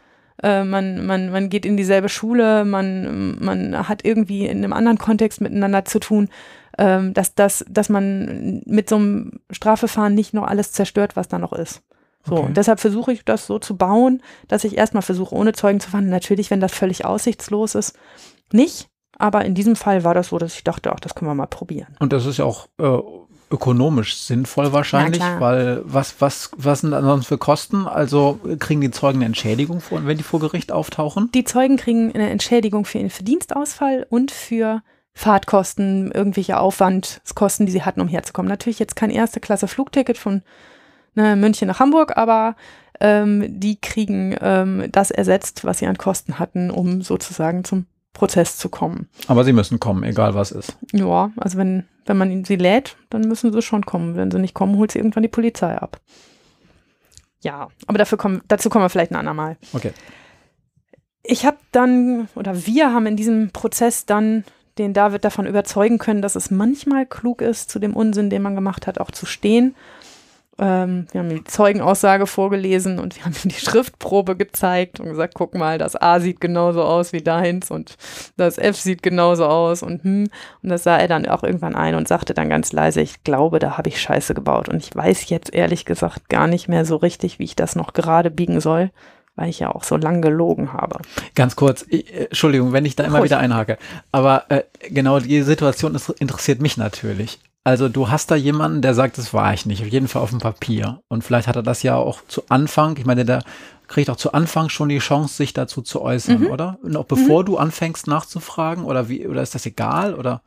äh, man, man, man geht in dieselbe Schule, man, man hat irgendwie in einem anderen Kontext miteinander zu tun, ähm, dass, dass, dass man mit so einem Strafverfahren nicht noch alles zerstört, was da noch ist. So, okay. und deshalb versuche ich das so zu bauen, dass ich erstmal versuche, ohne Zeugen zu verhandeln. Natürlich, wenn das völlig aussichtslos ist, nicht. Aber in diesem Fall war das so, dass ich dachte, ach, das können wir mal probieren. Und das ist ja auch äh, ökonomisch sinnvoll wahrscheinlich, weil was, was, was sind ansonsten für Kosten? Also kriegen die Zeugen eine Entschädigung, vor, wenn die vor Gericht auftauchen? Die Zeugen kriegen eine Entschädigung für ihren Verdienstausfall und für Fahrtkosten, irgendwelche Aufwandskosten, die sie hatten, um herzukommen. Natürlich jetzt kein erste Klasse Flugticket von ne, München nach Hamburg, aber ähm, die kriegen ähm, das ersetzt, was sie an Kosten hatten, um sozusagen zum Prozess zu kommen. Aber sie müssen kommen, egal was ist. Ja, also wenn, wenn man sie lädt, dann müssen sie schon kommen. Wenn sie nicht kommen, holt sie irgendwann die Polizei ab. Ja, aber dafür kommen, dazu kommen wir vielleicht ein andermal. Okay. Ich habe dann, oder wir haben in diesem Prozess dann den David davon überzeugen können, dass es manchmal klug ist, zu dem Unsinn, den man gemacht hat, auch zu stehen ähm, wir haben die Zeugenaussage vorgelesen und wir haben ihm die Schriftprobe gezeigt und gesagt, guck mal, das A sieht genauso aus wie deins und das F sieht genauso aus und hm. Und das sah er dann auch irgendwann ein und sagte dann ganz leise, ich glaube, da habe ich Scheiße gebaut. Und ich weiß jetzt ehrlich gesagt gar nicht mehr so richtig, wie ich das noch gerade biegen soll weil ich ja auch so lang gelogen habe. Ganz kurz, ich, äh, Entschuldigung, wenn ich da immer Ruhig. wieder einhake, aber äh, genau die Situation ist, interessiert mich natürlich. Also du hast da jemanden, der sagt, das war ich nicht, auf jeden Fall auf dem Papier. Und vielleicht hat er das ja auch zu Anfang, ich meine, der kriegt auch zu Anfang schon die Chance, sich dazu zu äußern, mhm. oder? Noch bevor mhm. du anfängst nachzufragen, oder wie, oder ist das egal, oder?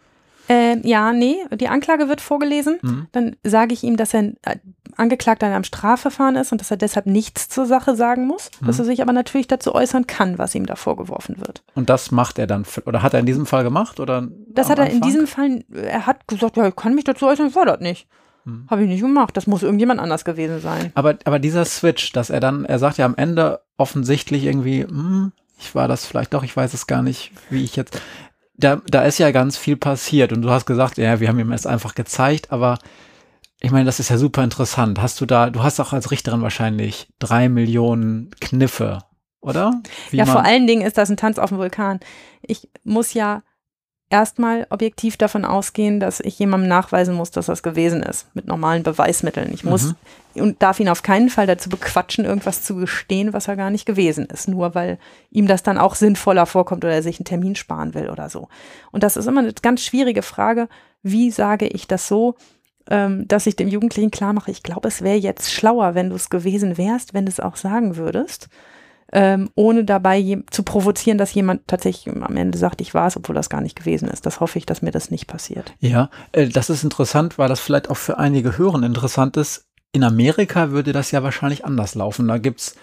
Äh, ja, nee, die Anklage wird vorgelesen. Mhm. Dann sage ich ihm, dass er äh, Angeklagter in einem Strafverfahren ist und dass er deshalb nichts zur Sache sagen muss, mhm. dass er sich aber natürlich dazu äußern kann, was ihm da vorgeworfen wird. Und das macht er dann, oder hat er in diesem Fall gemacht? Oder das hat er Anfang? in diesem Fall, er hat gesagt, ja, ich kann mich dazu äußern, ich war das nicht. Hm. Habe ich nicht gemacht. Das muss irgendjemand anders gewesen sein. Aber, aber dieser Switch, dass er dann, er sagt ja am Ende offensichtlich irgendwie, hm, ich war das vielleicht doch, ich weiß es gar nicht, wie ich jetzt da, da ist ja ganz viel passiert und du hast gesagt, ja, wir haben ihm es einfach gezeigt, aber ich meine, das ist ja super interessant. Hast du da, du hast auch als Richterin wahrscheinlich drei Millionen Kniffe, oder? Wie ja, vor allen Dingen ist das ein Tanz auf dem Vulkan. Ich muss ja erstmal objektiv davon ausgehen, dass ich jemandem nachweisen muss, dass das gewesen ist, mit normalen Beweismitteln. Ich muss mhm. und darf ihn auf keinen Fall dazu bequatschen, irgendwas zu gestehen, was er gar nicht gewesen ist, nur weil ihm das dann auch sinnvoller vorkommt oder er sich einen Termin sparen will oder so. Und das ist immer eine ganz schwierige Frage, wie sage ich das so, ähm, dass ich dem Jugendlichen klar mache, ich glaube, es wäre jetzt schlauer, wenn du es gewesen wärst, wenn du es auch sagen würdest ähm, ohne dabei zu provozieren, dass jemand tatsächlich am Ende sagt, ich war es, obwohl das gar nicht gewesen ist. Das hoffe ich, dass mir das nicht passiert. Ja, äh, das ist interessant, weil das vielleicht auch für einige Hören interessant ist. In Amerika würde das ja wahrscheinlich anders laufen. Da gibt's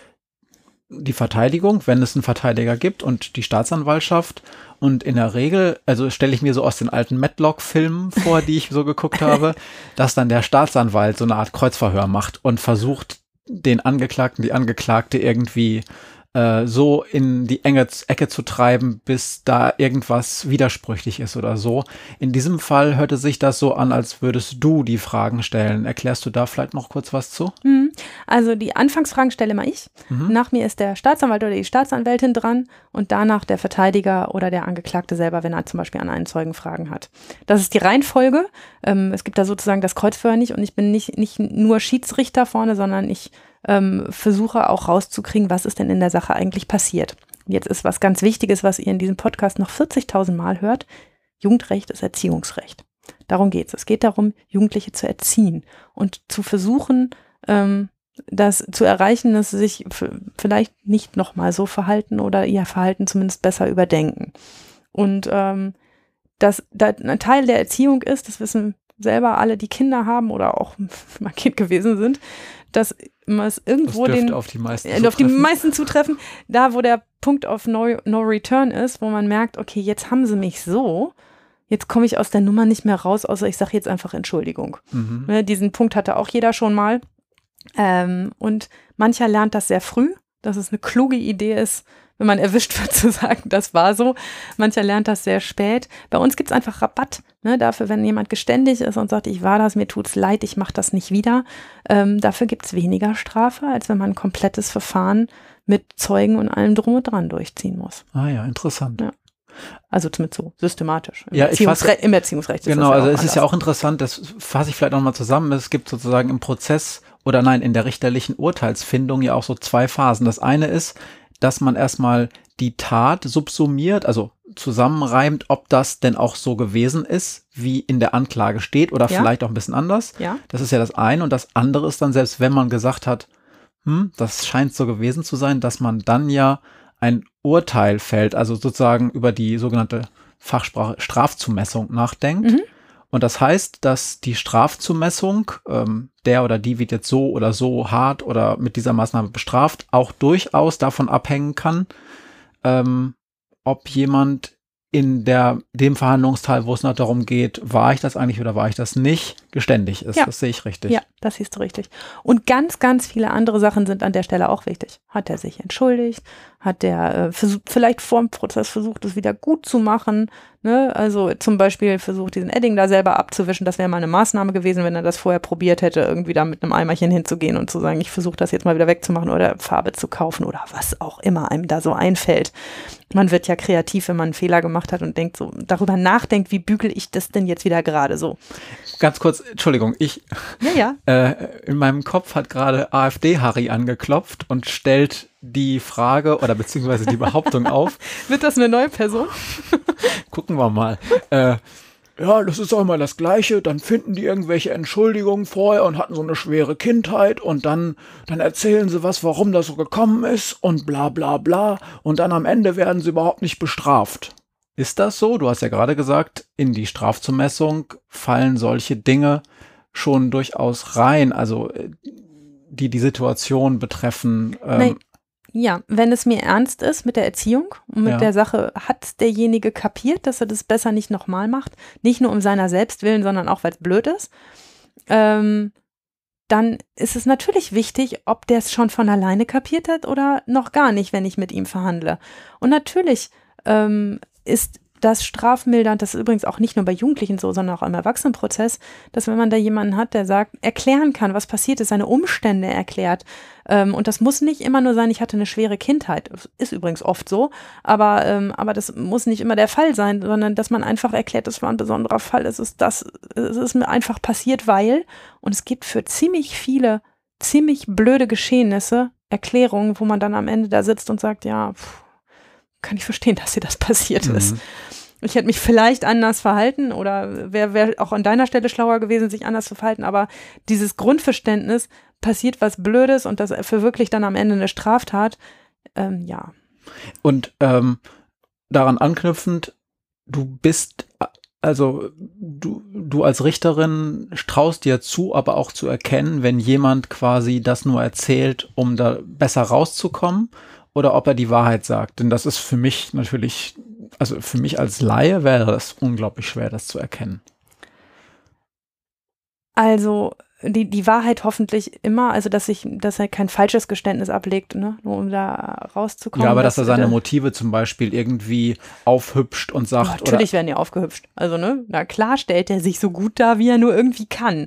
die Verteidigung, wenn es einen Verteidiger gibt und die Staatsanwaltschaft. Und in der Regel, also stelle ich mir so aus den alten Matlock-Filmen vor, die ich so geguckt habe, dass dann der Staatsanwalt so eine Art Kreuzverhör macht und versucht, den Angeklagten, die Angeklagte irgendwie äh, so in die enge Ecke zu treiben, bis da irgendwas widersprüchlich ist oder so. In diesem Fall hörte sich das so an, als würdest du die Fragen stellen. Erklärst du da vielleicht noch kurz was zu? Mhm. Also die Anfangsfragen stelle mal ich. Mhm. Nach mir ist der Staatsanwalt oder die Staatsanwältin dran und danach der Verteidiger oder der Angeklagte selber, wenn er zum Beispiel an einen Zeugen Fragen hat. Das ist die Reihenfolge. Ähm, es gibt da sozusagen das Kreuzfeuer nicht und ich bin nicht, nicht nur Schiedsrichter vorne, sondern ich ähm, versuche auch rauszukriegen, was ist denn in der Sache eigentlich passiert. Jetzt ist was ganz Wichtiges, was ihr in diesem Podcast noch 40.000 Mal hört. Jugendrecht ist Erziehungsrecht. Darum geht es. Es geht darum, Jugendliche zu erziehen und zu versuchen, ähm, das zu erreichen, dass sie sich vielleicht nicht nochmal so verhalten oder ihr Verhalten zumindest besser überdenken. Und ähm, dass da ein Teil der Erziehung ist, das wissen selber alle, die Kinder haben oder auch mal Kind gewesen sind, dass es irgendwo das den auf die meisten äh, auf die meisten zutreffen, da wo der Punkt of no, no Return ist, wo man merkt, okay, jetzt haben sie mich so, jetzt komme ich aus der Nummer nicht mehr raus, außer ich sage jetzt einfach Entschuldigung. Mhm. Ne, diesen Punkt hatte auch jeder schon mal. Ähm, und mancher lernt das sehr früh, dass es eine kluge Idee ist, wenn man erwischt wird, zu sagen, das war so. Mancher lernt das sehr spät. Bei uns gibt es einfach Rabatt ne, dafür, wenn jemand geständig ist und sagt, ich war das, mir tut's leid, ich mache das nicht wieder. Ähm, dafür gibt es weniger Strafe, als wenn man ein komplettes Verfahren mit Zeugen und allem drum und dran durchziehen muss. Ah ja, interessant. Ja. Also zumindest so systematisch. Im, ja, Erziehungsre fasse, im Erziehungsrecht. genau, also es ist ja auch interessant, das fasse ich vielleicht nochmal zusammen. Es gibt sozusagen im Prozess oder nein, in der richterlichen Urteilsfindung ja auch so zwei Phasen. Das eine ist, dass man erstmal die Tat subsumiert, also zusammenreimt, ob das denn auch so gewesen ist, wie in der Anklage steht oder ja. vielleicht auch ein bisschen anders. Ja. Das ist ja das eine. Und das andere ist dann, selbst wenn man gesagt hat, hm, das scheint so gewesen zu sein, dass man dann ja ein Urteil fällt, also sozusagen über die sogenannte Fachsprache Strafzumessung nachdenkt. Mhm. Und das heißt, dass die Strafzumessung, ähm, der oder die wird jetzt so oder so hart oder mit dieser Maßnahme bestraft, auch durchaus davon abhängen kann, ähm, ob jemand in der, dem Verhandlungsteil, wo es noch darum geht, war ich das eigentlich oder war ich das nicht, geständig ist. Ja. Das sehe ich richtig. Ja, das siehst du richtig. Und ganz, ganz viele andere Sachen sind an der Stelle auch wichtig. Hat er sich entschuldigt? Hat er äh, vielleicht vor dem Prozess versucht, es wieder gut zu machen? Ne? Also zum Beispiel versucht, diesen Edding da selber abzuwischen. Das wäre mal eine Maßnahme gewesen, wenn er das vorher probiert hätte, irgendwie da mit einem Eimerchen hinzugehen und zu sagen, ich versuche das jetzt mal wieder wegzumachen oder Farbe zu kaufen oder was auch immer einem da so einfällt. Man wird ja kreativ, wenn man einen Fehler gemacht hat und denkt so, darüber nachdenkt, wie bügel ich das denn jetzt wieder gerade so. Ganz kurz, Entschuldigung, ich ja, ja. Äh, in meinem Kopf hat gerade AfD-Harry angeklopft und stellt die Frage oder beziehungsweise die Behauptung auf. Wird das eine neue Person? Gucken wir mal. Äh, ja, das ist auch immer das Gleiche. Dann finden die irgendwelche Entschuldigungen vorher und hatten so eine schwere Kindheit und dann, dann erzählen sie was, warum das so gekommen ist und bla bla bla. Und dann am Ende werden sie überhaupt nicht bestraft. Ist das so? Du hast ja gerade gesagt, in die Strafzumessung fallen solche Dinge schon durchaus rein, also äh, die die Situation betreffen. Ähm, Nein. Ja, wenn es mir ernst ist mit der Erziehung und mit ja. der Sache, hat derjenige kapiert, dass er das besser nicht nochmal macht, nicht nur um seiner selbst willen, sondern auch, weil es blöd ist, ähm, dann ist es natürlich wichtig, ob der es schon von alleine kapiert hat oder noch gar nicht, wenn ich mit ihm verhandle. Und natürlich ähm, ist das strafmildernd, das ist übrigens auch nicht nur bei Jugendlichen so, sondern auch im Erwachsenenprozess, dass wenn man da jemanden hat, der sagt, erklären kann, was passiert ist, seine Umstände erklärt. Ähm, und das muss nicht immer nur sein, ich hatte eine schwere Kindheit. Ist übrigens oft so, aber, ähm, aber das muss nicht immer der Fall sein, sondern dass man einfach erklärt, das war ein besonderer Fall, es ist das, es ist mir einfach passiert, weil, und es gibt für ziemlich viele, ziemlich blöde Geschehnisse Erklärungen, wo man dann am Ende da sitzt und sagt, ja, pff, kann ich verstehen, dass dir das passiert mhm. ist. Ich hätte mich vielleicht anders verhalten oder wäre wär auch an deiner Stelle schlauer gewesen, sich anders zu verhalten, aber dieses Grundverständnis, passiert was Blödes und das für wirklich dann am Ende eine Straftat, ähm, ja. Und ähm, daran anknüpfend, du bist, also du, du als Richterin traust dir zu, aber auch zu erkennen, wenn jemand quasi das nur erzählt, um da besser rauszukommen oder ob er die Wahrheit sagt. Denn das ist für mich natürlich, also für mich als Laie wäre es unglaublich schwer, das zu erkennen. Also die, die Wahrheit hoffentlich immer, also dass ich, dass er kein falsches Geständnis ablegt, ne, nur um da rauszukommen. Ja, aber dass, dass er seine Motive zum Beispiel irgendwie aufhübscht und sagt. Natürlich werden die aufgehübscht. Also, ne, na klar stellt er sich so gut da, wie er nur irgendwie kann.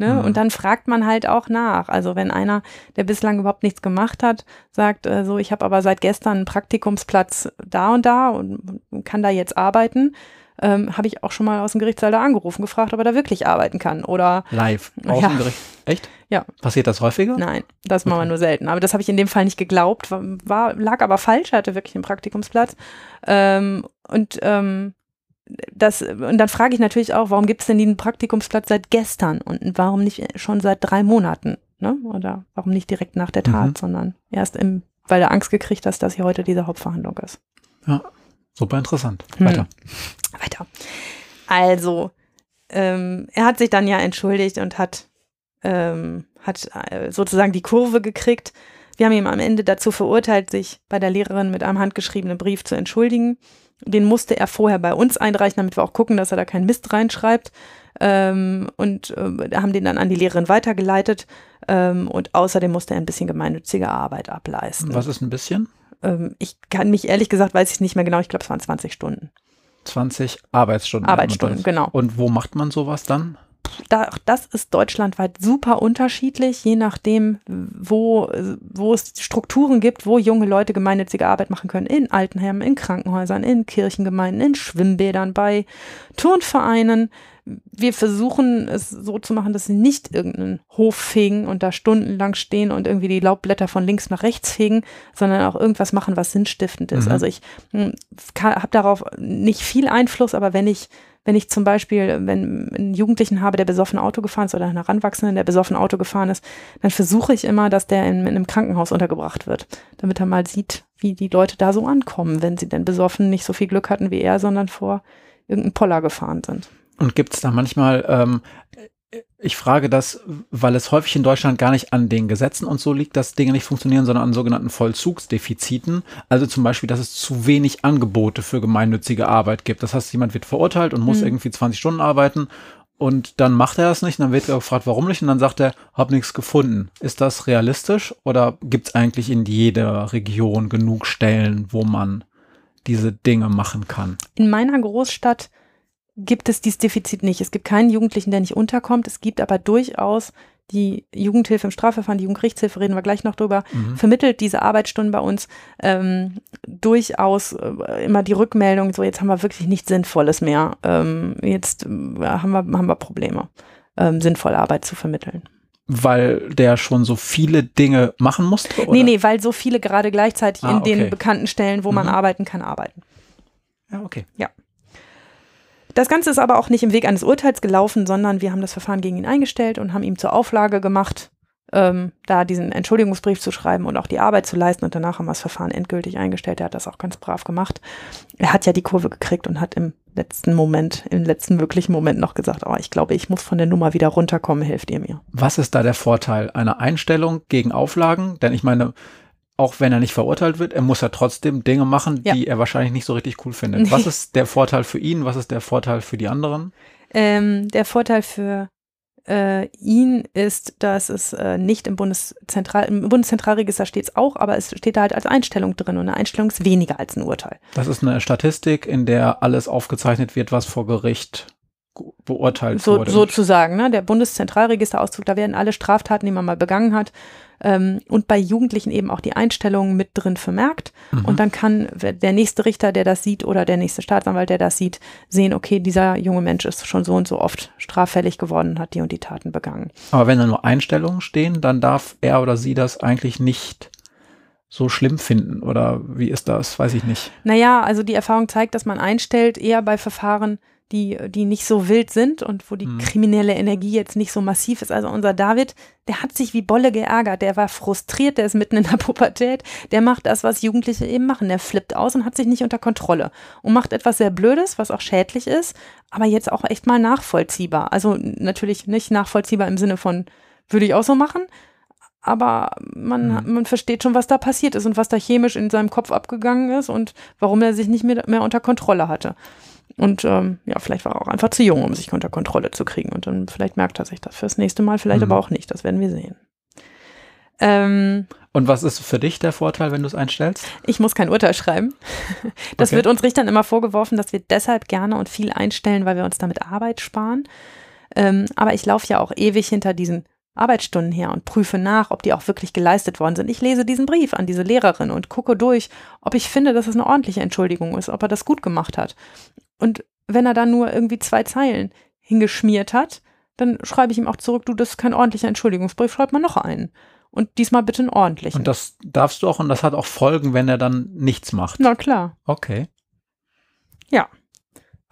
Ne? Mhm. Und dann fragt man halt auch nach. Also wenn einer, der bislang überhaupt nichts gemacht hat, sagt, äh, so, ich habe aber seit gestern einen Praktikumsplatz da und da und kann da jetzt arbeiten, ähm, habe ich auch schon mal aus dem Gerichtssaal da angerufen, gefragt, ob er da wirklich arbeiten kann. Oder live aus ja. dem Gericht. Echt? Ja. Passiert das häufiger? Nein, das machen wir nur selten. Aber das habe ich in dem Fall nicht geglaubt, war, lag aber falsch, er hatte wirklich einen Praktikumsplatz. Ähm, und ähm, das, und dann frage ich natürlich auch, warum gibt es denn diesen Praktikumsplatz seit gestern und warum nicht schon seit drei Monaten? Ne? Oder warum nicht direkt nach der Tat, mhm. sondern erst im, weil er Angst gekriegt hat, dass hier heute diese Hauptverhandlung ist. Ja, super interessant. Hm. Weiter. Hm. Weiter. Also, ähm, er hat sich dann ja entschuldigt und hat, ähm, hat äh, sozusagen die Kurve gekriegt. Wir haben ihn am Ende dazu verurteilt, sich bei der Lehrerin mit einem handgeschriebenen Brief zu entschuldigen. Den musste er vorher bei uns einreichen, damit wir auch gucken, dass er da keinen Mist reinschreibt. Ähm, und äh, haben den dann an die Lehrerin weitergeleitet. Ähm, und außerdem musste er ein bisschen gemeinnützige Arbeit ableisten. Was ist ein bisschen? Ähm, ich kann mich ehrlich gesagt, weiß ich nicht mehr genau, ich glaube, es waren 20 Stunden. 20 Arbeitsstunden. Arbeitsstunden, genau. Und wo macht man sowas dann? Da, das ist deutschlandweit super unterschiedlich, je nachdem, wo, wo es Strukturen gibt, wo junge Leute gemeinnützige Arbeit machen können. In Altenheimen, in Krankenhäusern, in Kirchengemeinden, in Schwimmbädern, bei Turnvereinen. Wir versuchen es so zu machen, dass sie nicht irgendeinen Hof fegen und da stundenlang stehen und irgendwie die Laubblätter von links nach rechts fegen, sondern auch irgendwas machen, was sinnstiftend ist. Mhm. Also ich hm, habe darauf nicht viel Einfluss, aber wenn ich wenn ich zum Beispiel, wenn einen Jugendlichen habe, der besoffen Auto gefahren ist oder einen Heranwachsenden, der besoffen Auto gefahren ist, dann versuche ich immer, dass der in, in einem Krankenhaus untergebracht wird, damit er mal sieht, wie die Leute da so ankommen, wenn sie denn besoffen nicht so viel Glück hatten wie er, sondern vor irgendeinem Poller gefahren sind. Und gibt es da manchmal ähm, ich frage das, weil es häufig in Deutschland gar nicht an den Gesetzen und so liegt, dass Dinge nicht funktionieren, sondern an sogenannten Vollzugsdefiziten. Also zum Beispiel, dass es zu wenig Angebote für gemeinnützige Arbeit gibt. Das heißt, jemand wird verurteilt und muss mhm. irgendwie 20 Stunden arbeiten und dann macht er das nicht. dann wird er gefragt, warum nicht? Und dann sagt er, hab nichts gefunden. Ist das realistisch oder gibt es eigentlich in jeder Region genug Stellen, wo man diese Dinge machen kann? In meiner Großstadt gibt es dieses Defizit nicht. Es gibt keinen Jugendlichen, der nicht unterkommt. Es gibt aber durchaus die Jugendhilfe im Strafverfahren, die Jugendgerichtshilfe, reden wir gleich noch drüber, mhm. vermittelt diese Arbeitsstunden bei uns ähm, durchaus äh, immer die Rückmeldung, so jetzt haben wir wirklich nichts Sinnvolles mehr. Ähm, jetzt äh, haben, wir, haben wir Probleme, ähm, sinnvolle Arbeit zu vermitteln. Weil der schon so viele Dinge machen musste? Oder? Nee, nee, weil so viele gerade gleichzeitig ah, in okay. den bekannten Stellen, wo mhm. man arbeiten kann, arbeiten. Ja, okay. Ja. Das Ganze ist aber auch nicht im Weg eines Urteils gelaufen, sondern wir haben das Verfahren gegen ihn eingestellt und haben ihm zur Auflage gemacht, ähm, da diesen Entschuldigungsbrief zu schreiben und auch die Arbeit zu leisten. Und danach haben wir das Verfahren endgültig eingestellt. Er hat das auch ganz brav gemacht. Er hat ja die Kurve gekriegt und hat im letzten Moment, im letzten wirklichen Moment noch gesagt, oh, ich glaube, ich muss von der Nummer wieder runterkommen, helft ihr mir. Was ist da der Vorteil einer Einstellung gegen Auflagen? Denn ich meine, auch wenn er nicht verurteilt wird, er muss ja trotzdem Dinge machen, ja. die er wahrscheinlich nicht so richtig cool findet. Nee. Was ist der Vorteil für ihn? Was ist der Vorteil für die anderen? Ähm, der Vorteil für äh, ihn ist, dass es äh, nicht im, Bundeszentral, im Bundeszentralregister steht es auch, aber es steht da halt als Einstellung drin und eine Einstellung ist weniger als ein Urteil. Das ist eine Statistik, in der alles aufgezeichnet wird, was vor Gericht beurteilt so, wurde. Sozusagen, ne? der Bundeszentralregisterauszug, da werden alle Straftaten, die man mal begangen hat, ähm, und bei Jugendlichen eben auch die Einstellungen mit drin vermerkt. Mhm. Und dann kann der nächste Richter, der das sieht, oder der nächste Staatsanwalt, der das sieht, sehen, okay, dieser junge Mensch ist schon so und so oft straffällig geworden, hat die und die Taten begangen. Aber wenn da nur Einstellungen stehen, dann darf er oder sie das eigentlich nicht so schlimm finden oder wie ist das? Weiß ich nicht. Naja, also die Erfahrung zeigt, dass man einstellt eher bei Verfahren, die, die nicht so wild sind und wo die mhm. kriminelle Energie jetzt nicht so massiv ist. Also unser David, der hat sich wie Bolle geärgert, der war frustriert, der ist mitten in der Pubertät, der macht das, was Jugendliche eben machen. Der flippt aus und hat sich nicht unter Kontrolle und macht etwas sehr Blödes, was auch schädlich ist, aber jetzt auch echt mal nachvollziehbar. Also natürlich nicht nachvollziehbar im Sinne von, würde ich auch so machen, aber man, mhm. man versteht schon, was da passiert ist und was da chemisch in seinem Kopf abgegangen ist und warum er sich nicht mehr, mehr unter Kontrolle hatte. Und ähm, ja, vielleicht war er auch einfach zu jung, um sich unter Kontrolle zu kriegen. Und dann vielleicht merkt er sich das fürs nächste Mal, vielleicht mhm. aber auch nicht. Das werden wir sehen. Ähm, und was ist für dich der Vorteil, wenn du es einstellst? Ich muss kein Urteil schreiben. Das okay. wird uns Richtern immer vorgeworfen, dass wir deshalb gerne und viel einstellen, weil wir uns damit Arbeit sparen. Ähm, aber ich laufe ja auch ewig hinter diesen Arbeitsstunden her und prüfe nach, ob die auch wirklich geleistet worden sind. Ich lese diesen Brief an diese Lehrerin und gucke durch, ob ich finde, dass es eine ordentliche Entschuldigung ist, ob er das gut gemacht hat. Und wenn er dann nur irgendwie zwei Zeilen hingeschmiert hat, dann schreibe ich ihm auch zurück, du, das ist kein ordentlicher Entschuldigungsbrief, schreib mal noch einen. Und diesmal bitte einen ordentlichen. Und das darfst du auch und das hat auch Folgen, wenn er dann nichts macht. Na klar. Okay. Ja.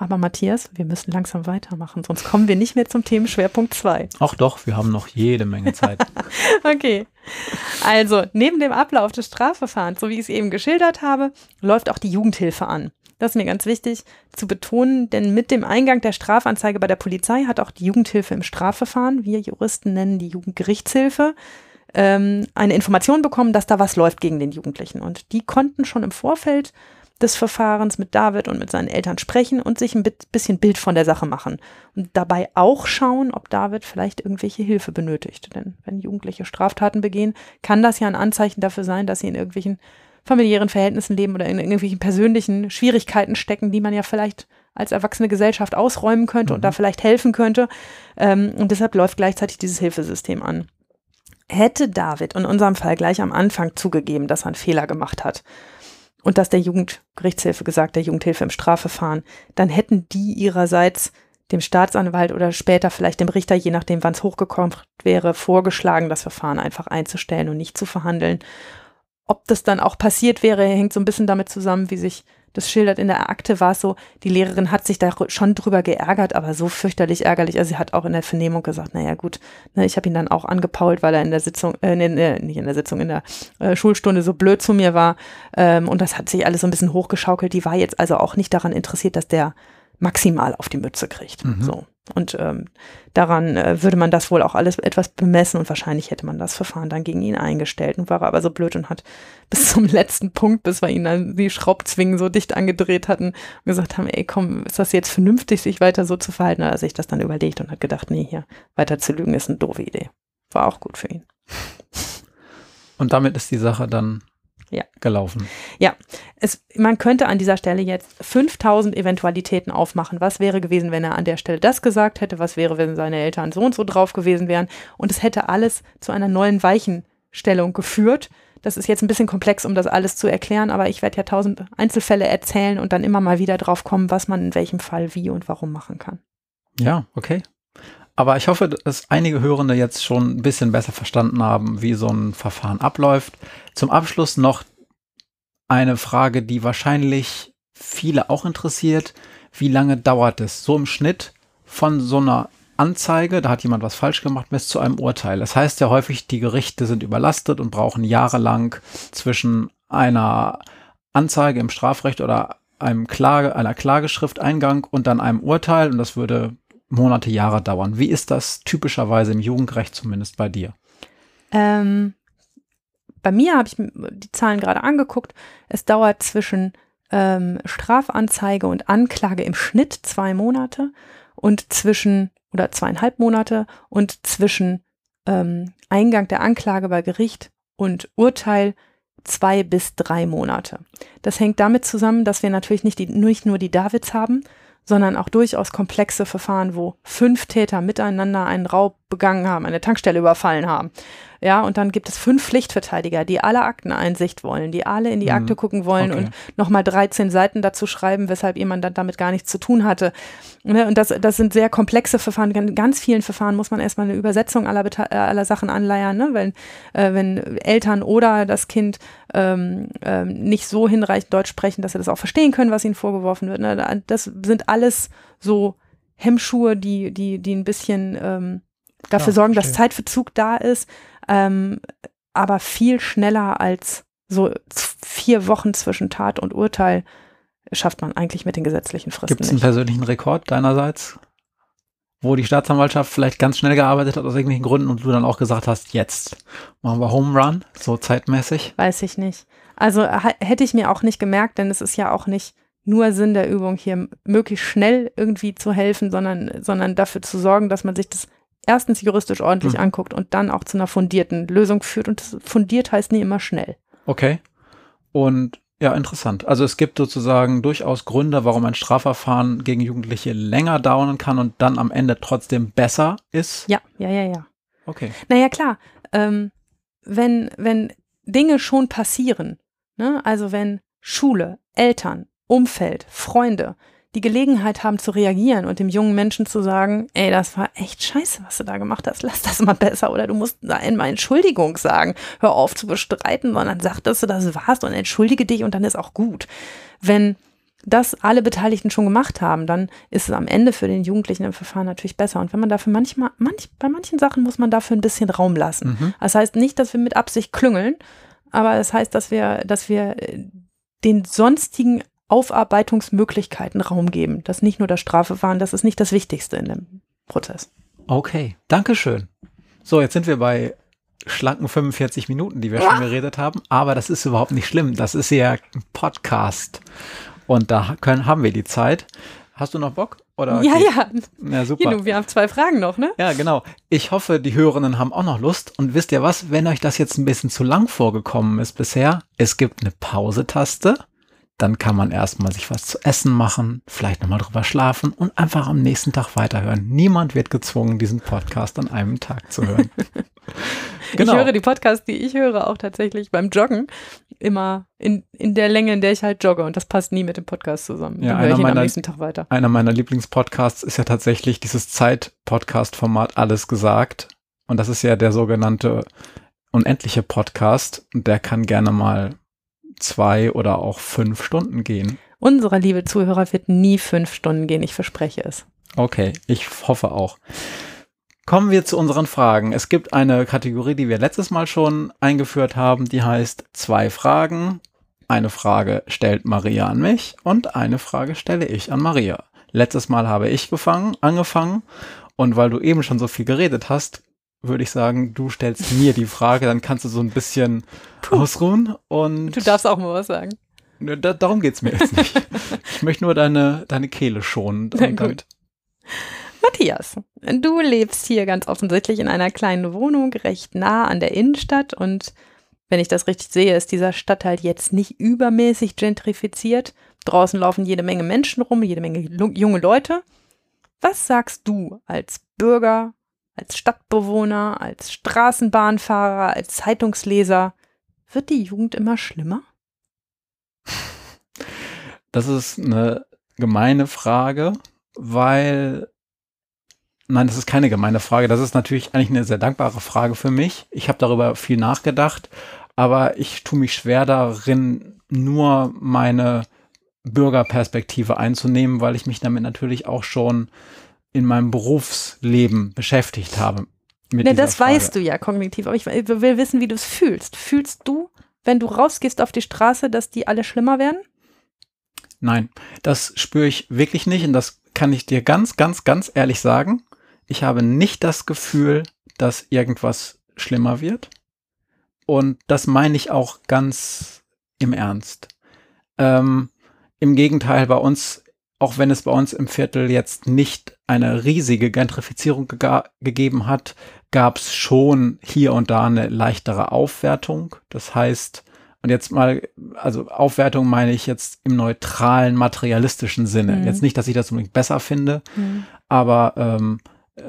Aber Matthias, wir müssen langsam weitermachen, sonst kommen wir nicht mehr zum Themenschwerpunkt 2. Ach doch, wir haben noch jede Menge Zeit. okay. Also, neben dem Ablauf des Strafverfahrens, so wie ich es eben geschildert habe, läuft auch die Jugendhilfe an. Das ist mir ganz wichtig zu betonen, denn mit dem Eingang der Strafanzeige bei der Polizei hat auch die Jugendhilfe im Strafverfahren, wir Juristen nennen die Jugendgerichtshilfe, ähm, eine Information bekommen, dass da was läuft gegen den Jugendlichen. Und die konnten schon im Vorfeld des Verfahrens mit David und mit seinen Eltern sprechen und sich ein bisschen Bild von der Sache machen. Und dabei auch schauen, ob David vielleicht irgendwelche Hilfe benötigt. Denn wenn Jugendliche Straftaten begehen, kann das ja ein Anzeichen dafür sein, dass sie in irgendwelchen familiären Verhältnissen leben oder in irgendwelchen persönlichen Schwierigkeiten stecken, die man ja vielleicht als erwachsene Gesellschaft ausräumen könnte mhm. und da vielleicht helfen könnte. Ähm, und deshalb läuft gleichzeitig dieses Hilfesystem an. Hätte David in unserem Fall gleich am Anfang zugegeben, dass er einen Fehler gemacht hat und dass der Jugendgerichtshilfe gesagt, der Jugendhilfe im Strafverfahren, dann hätten die ihrerseits dem Staatsanwalt oder später vielleicht dem Richter, je nachdem, wann es hochgekommen wäre, vorgeschlagen, das Verfahren einfach einzustellen und nicht zu verhandeln. Ob das dann auch passiert wäre, hängt so ein bisschen damit zusammen, wie sich das schildert in der Akte, war es so, die Lehrerin hat sich da schon drüber geärgert, aber so fürchterlich ärgerlich. Also sie hat auch in der Vernehmung gesagt, naja gut, ne, ich habe ihn dann auch angepault, weil er in der Sitzung, äh, nee, nicht in der Sitzung, in der äh, Schulstunde so blöd zu mir war. Ähm, und das hat sich alles so ein bisschen hochgeschaukelt. Die war jetzt also auch nicht daran interessiert, dass der maximal auf die Mütze kriegt. Mhm. So. Und ähm, daran äh, würde man das wohl auch alles etwas bemessen und wahrscheinlich hätte man das Verfahren dann gegen ihn eingestellt und war aber so blöd und hat bis zum letzten Punkt, bis wir ihn dann die Schraubzwingen so dicht angedreht hatten und gesagt haben, ey komm, ist das jetzt vernünftig, sich weiter so zu verhalten? Hat er sich das dann überlegt und hat gedacht, nee, hier weiter zu lügen ist eine doofe Idee. War auch gut für ihn. Und damit ist die Sache dann ja. gelaufen. Ja, es, man könnte an dieser Stelle jetzt 5000 Eventualitäten aufmachen. Was wäre gewesen, wenn er an der Stelle das gesagt hätte? Was wäre, wenn seine Eltern so und so drauf gewesen wären? Und es hätte alles zu einer neuen Weichenstellung geführt. Das ist jetzt ein bisschen komplex, um das alles zu erklären, aber ich werde ja tausend Einzelfälle erzählen und dann immer mal wieder drauf kommen, was man in welchem Fall wie und warum machen kann. Ja, okay. Aber ich hoffe, dass einige Hörende jetzt schon ein bisschen besser verstanden haben, wie so ein Verfahren abläuft. Zum Abschluss noch eine Frage, die wahrscheinlich viele auch interessiert. Wie lange dauert es so im Schnitt von so einer Anzeige, da hat jemand was falsch gemacht, bis zu einem Urteil? Das heißt ja häufig, die Gerichte sind überlastet und brauchen jahrelang zwischen einer Anzeige im Strafrecht oder einem Klage, einer Klageschrifteingang und dann einem Urteil und das würde Monate, Jahre dauern. Wie ist das typischerweise im Jugendrecht zumindest bei dir? Ähm, bei mir habe ich die Zahlen gerade angeguckt. Es dauert zwischen ähm, Strafanzeige und Anklage im Schnitt zwei Monate und zwischen oder zweieinhalb Monate und zwischen ähm, Eingang der Anklage bei Gericht und Urteil zwei bis drei Monate. Das hängt damit zusammen, dass wir natürlich nicht, die, nicht nur die Davids haben, sondern auch durchaus komplexe Verfahren, wo fünf Täter miteinander einen Raub begangen haben, eine Tankstelle überfallen haben. Ja, und dann gibt es fünf Pflichtverteidiger, die alle Akteneinsicht wollen, die alle in die mhm. Akte gucken wollen okay. und nochmal 13 Seiten dazu schreiben, weshalb jemand dann damit gar nichts zu tun hatte. Ne, und das, das sind sehr komplexe Verfahren. In ganz vielen Verfahren muss man erstmal eine Übersetzung aller, äh, aller Sachen anleiern, ne? wenn, äh, wenn Eltern oder das Kind ähm, ähm, nicht so hinreichend Deutsch sprechen, dass sie das auch verstehen können, was ihnen vorgeworfen wird. Ne? Das sind alles so Hemmschuhe, die, die, die ein bisschen ähm, dafür ja, sorgen, dass Zeitverzug da ist, ähm, aber viel schneller als so vier Wochen zwischen Tat und Urteil schafft man eigentlich mit den gesetzlichen Fristen. Gibt es einen persönlichen Rekord deinerseits, wo die Staatsanwaltschaft vielleicht ganz schnell gearbeitet hat aus irgendwelchen Gründen und du dann auch gesagt hast, jetzt machen wir Home Run, so zeitmäßig? Weiß ich nicht. Also hätte ich mir auch nicht gemerkt, denn es ist ja auch nicht nur Sinn der Übung, hier möglichst schnell irgendwie zu helfen, sondern, sondern dafür zu sorgen, dass man sich das erstens juristisch ordentlich Mhm. anguckt und dann auch zu einer fundierten Lösung führt. Und das fundiert heißt nie immer schnell. Okay. Und ja, interessant. Also es gibt sozusagen durchaus Gründe, warum ein Strafverfahren gegen Jugendliche länger dauern kann und dann am Ende trotzdem besser ist. Ja, ja, ja, ja. Okay. Naja, klar, ähm, wenn, wenn Dinge schon passieren, ne? also wenn Schule, Eltern, Umfeld, Freunde die Gelegenheit haben zu reagieren und dem jungen Menschen zu sagen, ey, das war echt scheiße, was du da gemacht hast, lass das mal besser oder du musst da einmal Entschuldigung sagen, hör auf zu bestreiten, sondern sag, dass du das warst und entschuldige dich und dann ist auch gut. Wenn das alle Beteiligten schon gemacht haben, dann ist es am Ende für den Jugendlichen im Verfahren natürlich besser. Und wenn man dafür manchmal, manch, bei manchen Sachen muss man dafür ein bisschen Raum lassen. Mhm. Das heißt nicht, dass wir mit Absicht klüngeln, aber es das heißt, dass wir, dass wir äh, den sonstigen Aufarbeitungsmöglichkeiten Raum geben. Das ist nicht nur das Strafverfahren, das ist nicht das Wichtigste in dem Prozess. Okay. Dankeschön. So, jetzt sind wir bei schlanken 45 Minuten, die wir schon geredet haben. Aber das ist überhaupt nicht schlimm. Das ist ja ein Podcast. Und da können, haben wir die Zeit. Hast du noch Bock? Oder Ja, geht- ja. Ja, super. Hier, du, wir haben zwei Fragen noch, ne? Ja, genau. Ich hoffe, die Hörerinnen haben auch noch Lust. Und wisst ihr was, wenn euch das jetzt ein bisschen zu lang vorgekommen ist bisher, es gibt eine Pause-Taste. Dann kann man erstmal sich was zu essen machen, vielleicht nochmal drüber schlafen und einfach am nächsten Tag weiterhören. Niemand wird gezwungen, diesen Podcast an einem Tag zu hören. Genau. Ich höre die Podcasts, die ich höre, auch tatsächlich beim Joggen immer in, in der Länge, in der ich halt jogge. Und das passt nie mit dem Podcast zusammen. Ja, Dann höre einer ich ihn am meiner- nächsten Tag weiter. Einer meiner Lieblingspodcasts ist ja tatsächlich dieses Zeit-Podcast-Format Alles gesagt. Und das ist ja der sogenannte unendliche Podcast. Und der kann gerne mal zwei oder auch fünf Stunden gehen. Unsere liebe Zuhörer wird nie fünf Stunden gehen, ich verspreche es. Okay, ich hoffe auch. Kommen wir zu unseren Fragen. Es gibt eine Kategorie, die wir letztes Mal schon eingeführt haben, die heißt zwei Fragen. Eine Frage stellt Maria an mich und eine Frage stelle ich an Maria. Letztes Mal habe ich gefangen, angefangen und weil du eben schon so viel geredet hast, würde ich sagen, du stellst mir die Frage, dann kannst du so ein bisschen ausruhen und Du darfst auch mal was sagen. Da, darum geht's mir jetzt nicht. Ich möchte nur deine, deine Kehle schonen. Na gut. Matthias, du lebst hier ganz offensichtlich in einer kleinen Wohnung, recht nah an der Innenstadt und wenn ich das richtig sehe, ist dieser Stadtteil jetzt nicht übermäßig gentrifiziert. Draußen laufen jede Menge Menschen rum, jede Menge junge Leute. Was sagst du als Bürger, als Stadtbewohner, als Straßenbahnfahrer, als Zeitungsleser? Wird die Jugend immer schlimmer? Das ist eine gemeine Frage, weil Nein, das ist keine gemeine Frage. Das ist natürlich eigentlich eine sehr dankbare Frage für mich. Ich habe darüber viel nachgedacht, aber ich tue mich schwer darin, nur meine Bürgerperspektive einzunehmen, weil ich mich damit natürlich auch schon in meinem Berufsleben beschäftigt habe. Mit Ne, das Frage. weißt du ja kognitiv, aber ich will wissen, wie du es fühlst. Fühlst du, wenn du rausgehst auf die Straße, dass die alle schlimmer werden? Nein, das spüre ich wirklich nicht und das kann ich dir ganz, ganz, ganz ehrlich sagen. Ich habe nicht das Gefühl, dass irgendwas schlimmer wird. Und das meine ich auch ganz im Ernst. Ähm, Im Gegenteil, bei uns, auch wenn es bei uns im Viertel jetzt nicht eine riesige Gentrifizierung gega- gegeben hat, gab es schon hier und da eine leichtere Aufwertung. Das heißt, und jetzt mal, also Aufwertung meine ich jetzt im neutralen, materialistischen Sinne. Mhm. Jetzt nicht, dass ich das unbedingt besser finde, aber ähm, äh,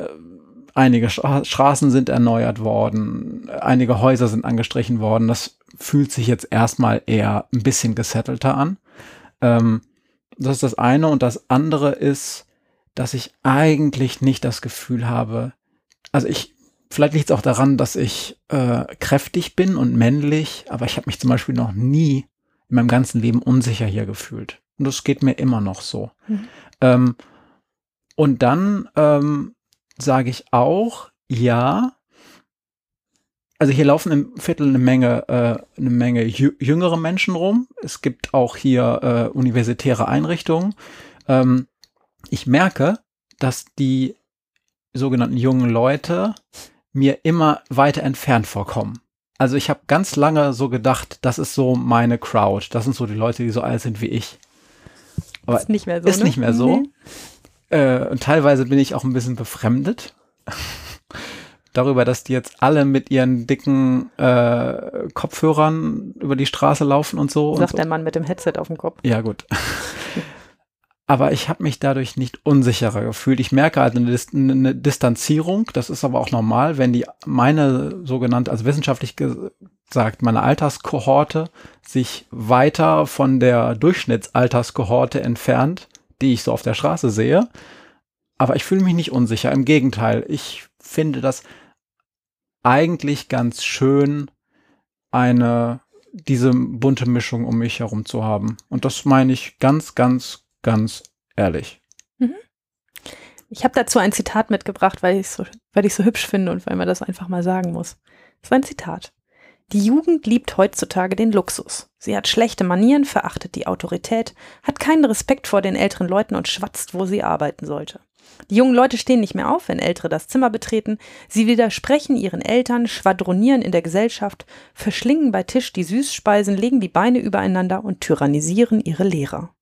einige Stra Straßen sind erneuert worden, einige Häuser sind angestrichen worden. Das fühlt sich jetzt erstmal eher ein bisschen gesettelter an. Ähm, das ist das eine. Und das andere ist, dass ich eigentlich nicht das Gefühl habe, also ich, vielleicht liegt es auch daran, dass ich äh, kräftig bin und männlich, aber ich habe mich zum Beispiel noch nie in meinem ganzen Leben unsicher hier gefühlt. Und das geht mir immer noch so. Mhm. Ähm, und dann ähm, sage ich auch, ja, also hier laufen im Viertel eine Menge, äh, eine Menge jü jüngere Menschen rum. Es gibt auch hier äh, universitäre Einrichtungen. Ähm, ich merke, dass die sogenannten jungen Leute mir immer weiter entfernt vorkommen. Also ich habe ganz lange so gedacht, das ist so meine Crowd. Das sind so die Leute, die so alt sind wie ich. Aber ist nicht mehr so. Ist ne? nicht mehr so. Nee. Äh, und teilweise bin ich auch ein bisschen befremdet darüber, dass die jetzt alle mit ihren dicken äh, Kopfhörern über die Straße laufen und so. und Sagt so. der Mann mit dem Headset auf dem Kopf. Ja, gut. aber ich habe mich dadurch nicht unsicherer gefühlt. Ich merke halt eine, Dis eine Distanzierung. Das ist aber auch normal, wenn die meine sogenannte, also wissenschaftlich gesagt, meine Alterskohorte sich weiter von der Durchschnittsalterskohorte entfernt, die ich so auf der Straße sehe. Aber ich fühle mich nicht unsicher. Im Gegenteil, ich finde das eigentlich ganz schön, eine diese bunte Mischung um mich herum zu haben. Und das meine ich ganz, ganz, ganz ehrlich. Ich habe dazu ein Zitat mitgebracht, weil ich so, so hübsch finde und weil man das einfach mal sagen muss. Das war ein Zitat. Die Jugend liebt heutzutage den Luxus. Sie hat schlechte Manieren, verachtet die Autorität, hat keinen Respekt vor den älteren Leuten und schwatzt, wo sie arbeiten sollte. Die jungen Leute stehen nicht mehr auf, wenn Ältere das Zimmer betreten. Sie widersprechen ihren Eltern, schwadronieren in der Gesellschaft, verschlingen bei Tisch die Süßspeisen, legen die Beine übereinander und tyrannisieren ihre Lehrer.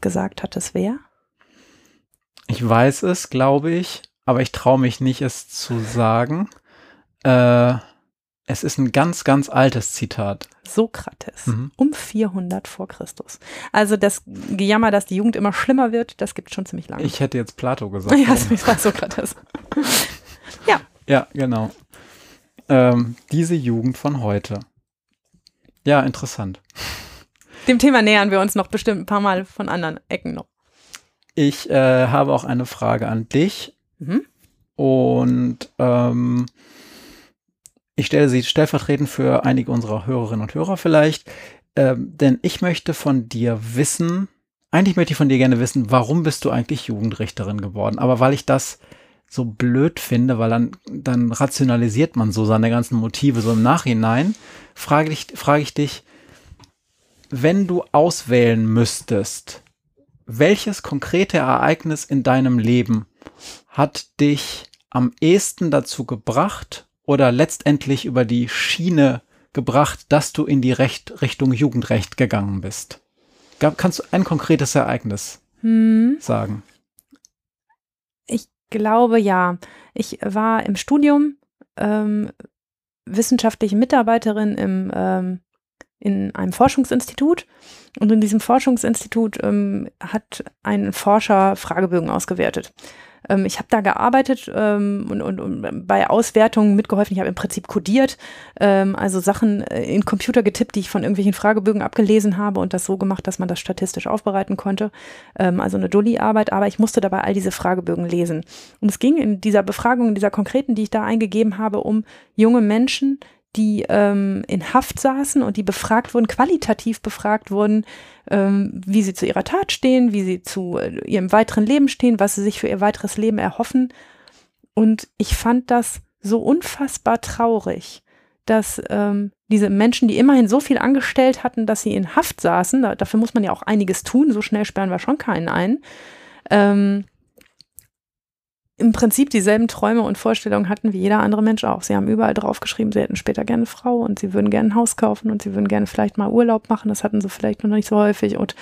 Gesagt hat es wer? Ich weiß es, glaube ich, aber ich traue mich nicht, es zu sagen. Äh, es ist ein ganz, ganz altes Zitat. Sokrates, Mhm. um 400 vor Christus. Also das Gejammer, dass die Jugend immer schlimmer wird, das gibt schon ziemlich lange. Ich hätte jetzt Plato gesagt. ja, das war Sokrates. Ja, genau. Ähm, diese Jugend von heute. Ja, interessant. Dem Thema nähern wir uns noch bestimmt ein paar Mal von anderen Ecken noch. Ich äh, habe auch eine Frage an dich Mhm. und ähm, ich stelle sie stellvertretend für einige unserer Hörerinnen und Hörer vielleicht, ähm, denn ich möchte von dir wissen, eigentlich möchte ich von dir gerne wissen, warum bist du eigentlich Jugendrichterin geworden? Aber weil ich das so blöd finde, weil dann, dann rationalisiert man so seine ganzen Motive so im Nachhinein, frage ich, frage ich dich, wenn du auswählen müsstest, welches konkrete Ereignis in deinem Leben hat dich am ehesten dazu gebracht oder letztendlich über die Schiene gebracht, dass du in die Recht, Richtung Jugendrecht gegangen bist? Gab, kannst du ein konkretes Ereignis Hm. sagen? Ich glaube ja. Ich war im Studium ähm, wissenschaftliche Mitarbeiterin im, ähm, in einem Forschungsinstitut. Und in diesem Forschungsinstitut ähm, hat ein Forscher Fragebögen ausgewertet. Ähm, ich habe da gearbeitet ähm, und, und, und bei Auswertungen mitgeholfen. Ich habe im Prinzip codiert, ähm, also Sachen äh, in Computer getippt, die ich von irgendwelchen Fragebögen abgelesen habe und das so gemacht, dass man das statistisch aufbereiten konnte. Ähm, also eine Dulli-Arbeit, aber ich musste dabei all diese Fragebögen lesen. Und es ging in dieser Befragung, in dieser konkreten, die ich da eingegeben habe, um junge Menschen, die ähm, in Haft saßen und die befragt wurden, qualitativ befragt wurden, ähm, wie sie zu ihrer Tat stehen, wie sie zu äh, ihrem weiteren Leben stehen, was sie sich für ihr weiteres Leben erhoffen. Und ich fand das so unfassbar traurig, dass ähm, diese Menschen, die immerhin so viel angestellt hatten, dass sie in Haft saßen, da, dafür muss man ja auch einiges tun, so schnell sperren wir schon keinen ein, ähm, im Prinzip dieselben Träume und Vorstellungen hatten wie jeder andere Mensch auch. Sie haben überall draufgeschrieben, sie hätten später gerne eine Frau und sie würden gerne ein Haus kaufen und sie würden gerne vielleicht mal Urlaub machen. Das hatten sie vielleicht noch nicht so häufig. Und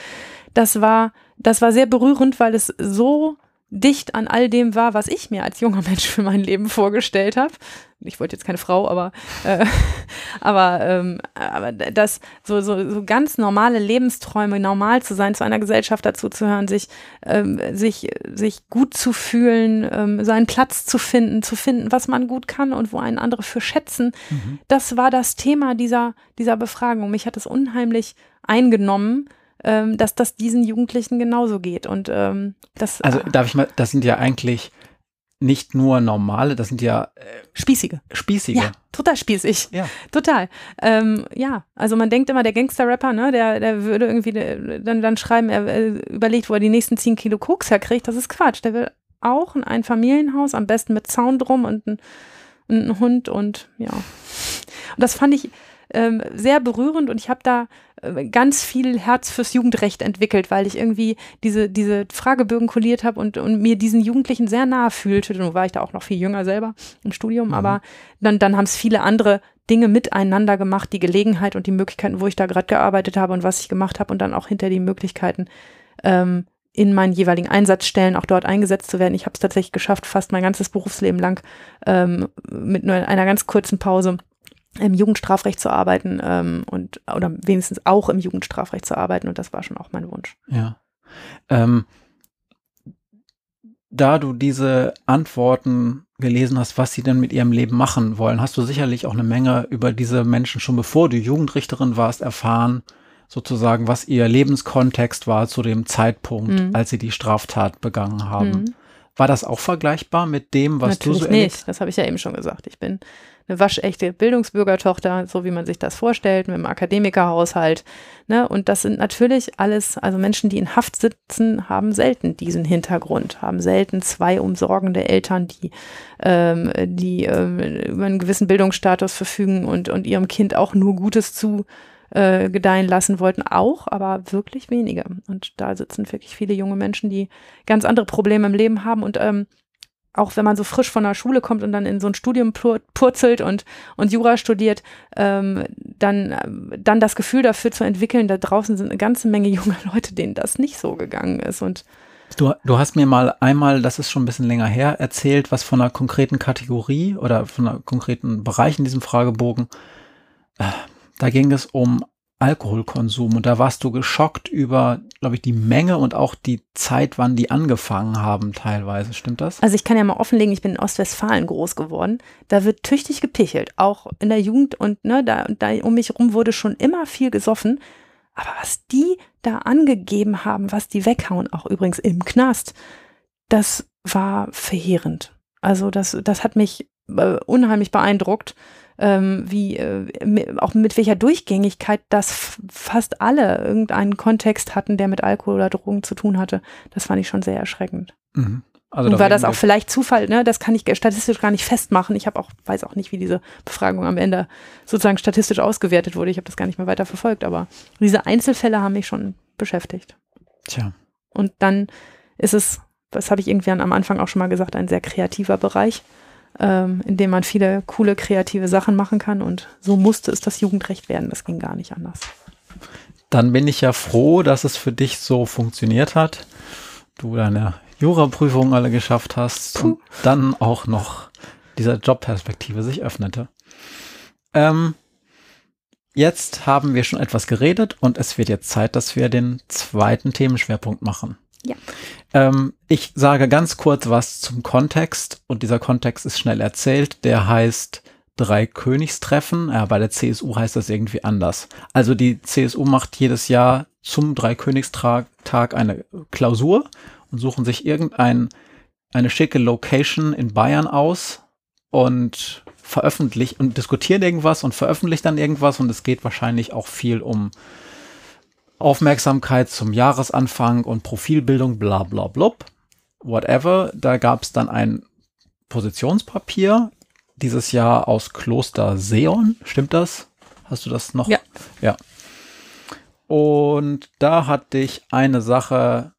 das war, das war sehr berührend, weil es so dicht an all dem war, was ich mir als junger Mensch für mein Leben vorgestellt habe. Ich wollte jetzt keine Frau, aber, äh, aber, ähm, aber das so, so, so ganz normale Lebensträume, normal zu sein, zu einer Gesellschaft dazuzuhören, sich, ähm, sich, sich gut zu fühlen, ähm, seinen Platz zu finden, zu finden, was man gut kann und wo einen andere für schätzen. Mhm. Das war das Thema dieser, dieser Befragung. Mich hat es unheimlich eingenommen, ähm, dass das diesen Jugendlichen genauso geht. Und ähm, das Also darf ich mal, das sind ja eigentlich nicht nur normale, das sind ja äh, spießige. spießige. Ja, total spießig. Ja. Total. Ähm, ja, also man denkt immer, der Gangster-Rapper, ne, der, der würde irgendwie dann, dann schreiben, er äh, überlegt, wo er die nächsten 10 Kilo Koks herkriegt. Das ist Quatsch. Der will auch in ein Familienhaus, am besten mit Zaun drum und ein, und ein Hund und ja. Und das fand ich ähm, sehr berührend und ich habe da ganz viel Herz fürs Jugendrecht entwickelt, weil ich irgendwie diese, diese Fragebögen koliert habe und, und mir diesen Jugendlichen sehr nahe fühlte. Nun war ich da auch noch viel jünger selber im Studium, Mhm. aber dann, dann haben es viele andere Dinge miteinander gemacht, die Gelegenheit und die Möglichkeiten, wo ich da gerade gearbeitet habe und was ich gemacht habe und dann auch hinter die Möglichkeiten, ähm, in meinen jeweiligen Einsatzstellen auch dort eingesetzt zu werden. Ich habe es tatsächlich geschafft, fast mein ganzes Berufsleben lang ähm, mit nur einer ganz kurzen Pause im Jugendstrafrecht zu arbeiten ähm, und oder wenigstens auch im Jugendstrafrecht zu arbeiten und das war schon auch mein Wunsch. Ja. Ähm, da du diese Antworten gelesen hast, was sie denn mit ihrem Leben machen wollen, hast du sicherlich auch eine Menge über diese Menschen schon bevor du Jugendrichterin warst erfahren, sozusagen, was ihr Lebenskontext war zu dem Zeitpunkt, mhm. als sie die Straftat begangen haben. Mhm. War das auch vergleichbar mit dem, was Natürlich du so nicht. Das habe ich ja eben schon gesagt. Ich bin eine waschechte Bildungsbürgertochter, so wie man sich das vorstellt, mit einem Akademikerhaushalt. Ne? Und das sind natürlich alles, also Menschen, die in Haft sitzen, haben selten diesen Hintergrund, haben selten zwei umsorgende Eltern, die, ähm, die ähm, über einen gewissen Bildungsstatus verfügen und, und ihrem Kind auch nur Gutes zu äh, gedeihen lassen wollten, auch, aber wirklich wenige. Und da sitzen wirklich viele junge Menschen, die ganz andere Probleme im Leben haben und ähm, auch wenn man so frisch von der Schule kommt und dann in so ein Studium purzelt und, und Jura studiert, ähm, dann, dann das Gefühl dafür zu entwickeln, da draußen sind eine ganze Menge junger Leute, denen das nicht so gegangen ist. Und Du, du hast mir mal einmal, das ist schon ein bisschen länger her, erzählt, was von einer konkreten Kategorie oder von einem konkreten Bereich in diesem Fragebogen. Äh, da ging es um Alkoholkonsum und da warst du geschockt über, glaube ich, die Menge und auch die Zeit, wann die angefangen haben teilweise. Stimmt das? Also ich kann ja mal offenlegen, ich bin in Ostwestfalen groß geworden. Da wird tüchtig gepichelt, auch in der Jugend und ne, da, da um mich rum wurde schon immer viel gesoffen. Aber was die da angegeben haben, was die weghauen, auch übrigens im Knast, das war verheerend. Also das, das hat mich äh, unheimlich beeindruckt ähm, wie äh, auch mit welcher Durchgängigkeit das fast alle irgendeinen Kontext hatten, der mit Alkohol oder Drogen zu tun hatte. Das fand ich schon sehr erschreckend. Mhm. Also Und war das auch vielleicht Zufall, ne? Das kann ich statistisch gar nicht festmachen. Ich habe auch, weiß auch nicht, wie diese Befragung am Ende sozusagen statistisch ausgewertet wurde. Ich habe das gar nicht mehr weiter verfolgt, aber diese Einzelfälle haben mich schon beschäftigt. Tja. Und dann ist es, das habe ich irgendwann am Anfang auch schon mal gesagt, ein sehr kreativer Bereich ähm, in dem man viele coole, kreative Sachen machen kann. Und so musste es das Jugendrecht werden. Das ging gar nicht anders. Dann bin ich ja froh, dass es für dich so funktioniert hat. Du deine Juraprüfung alle geschafft hast Puh. und dann auch noch diese Jobperspektive sich öffnete. Ähm, jetzt haben wir schon etwas geredet und es wird jetzt Zeit, dass wir den zweiten Themenschwerpunkt machen. Ja. Ähm, ich sage ganz kurz was zum Kontext und dieser Kontext ist schnell erzählt. Der heißt drei Königstreffen. Ja, bei der CSU heißt das irgendwie anders. Also die CSU macht jedes Jahr zum Dreikönigstag eine Klausur und suchen sich irgendein eine schicke Location in Bayern aus und veröffentlichen und diskutieren irgendwas und veröffentlichen dann irgendwas und es geht wahrscheinlich auch viel um Aufmerksamkeit zum Jahresanfang und Profilbildung, bla bla blub, whatever. Da gab es dann ein Positionspapier, dieses Jahr aus Kloster Seon, stimmt das? Hast du das noch? Ja. Ja. Und da hat dich eine Sache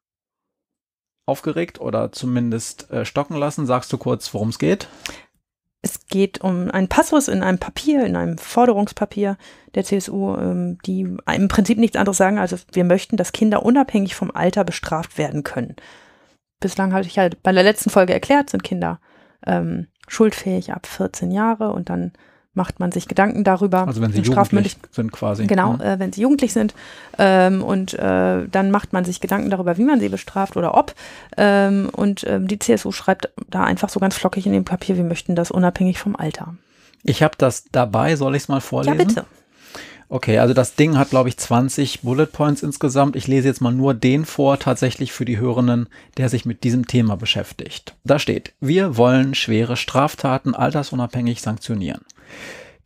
aufgeregt oder zumindest äh, stocken lassen. Sagst du kurz, worum es geht? Es geht um einen Passus in einem Papier, in einem Forderungspapier der CSU, ähm, die im Prinzip nichts anderes sagen, als wir möchten, dass Kinder unabhängig vom Alter bestraft werden können. Bislang hatte ich ja bei der letzten Folge erklärt, sind Kinder ähm, schuldfähig ab 14 Jahre und dann macht man sich Gedanken darüber. Also wenn sie jugendlich sind quasi. Genau, ja. äh, wenn sie jugendlich sind. Ähm, und äh, dann macht man sich Gedanken darüber, wie man sie bestraft oder ob. Ähm, und ähm, die CSU schreibt da einfach so ganz flockig in dem Papier, wir möchten das unabhängig vom Alter. Ich habe das dabei, soll ich es mal vorlesen? Ja, bitte. Okay, also das Ding hat, glaube ich, 20 Bullet Points insgesamt. Ich lese jetzt mal nur den vor, tatsächlich für die Hörenden, der sich mit diesem Thema beschäftigt. Da steht, wir wollen schwere Straftaten altersunabhängig sanktionieren.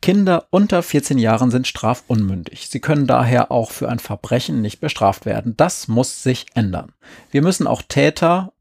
Kinder unter 14 Jahren sind strafunmündig. Sie können daher auch für ein Verbrechen nicht bestraft werden. Das muss sich ändern. Wir müssen auch Täter,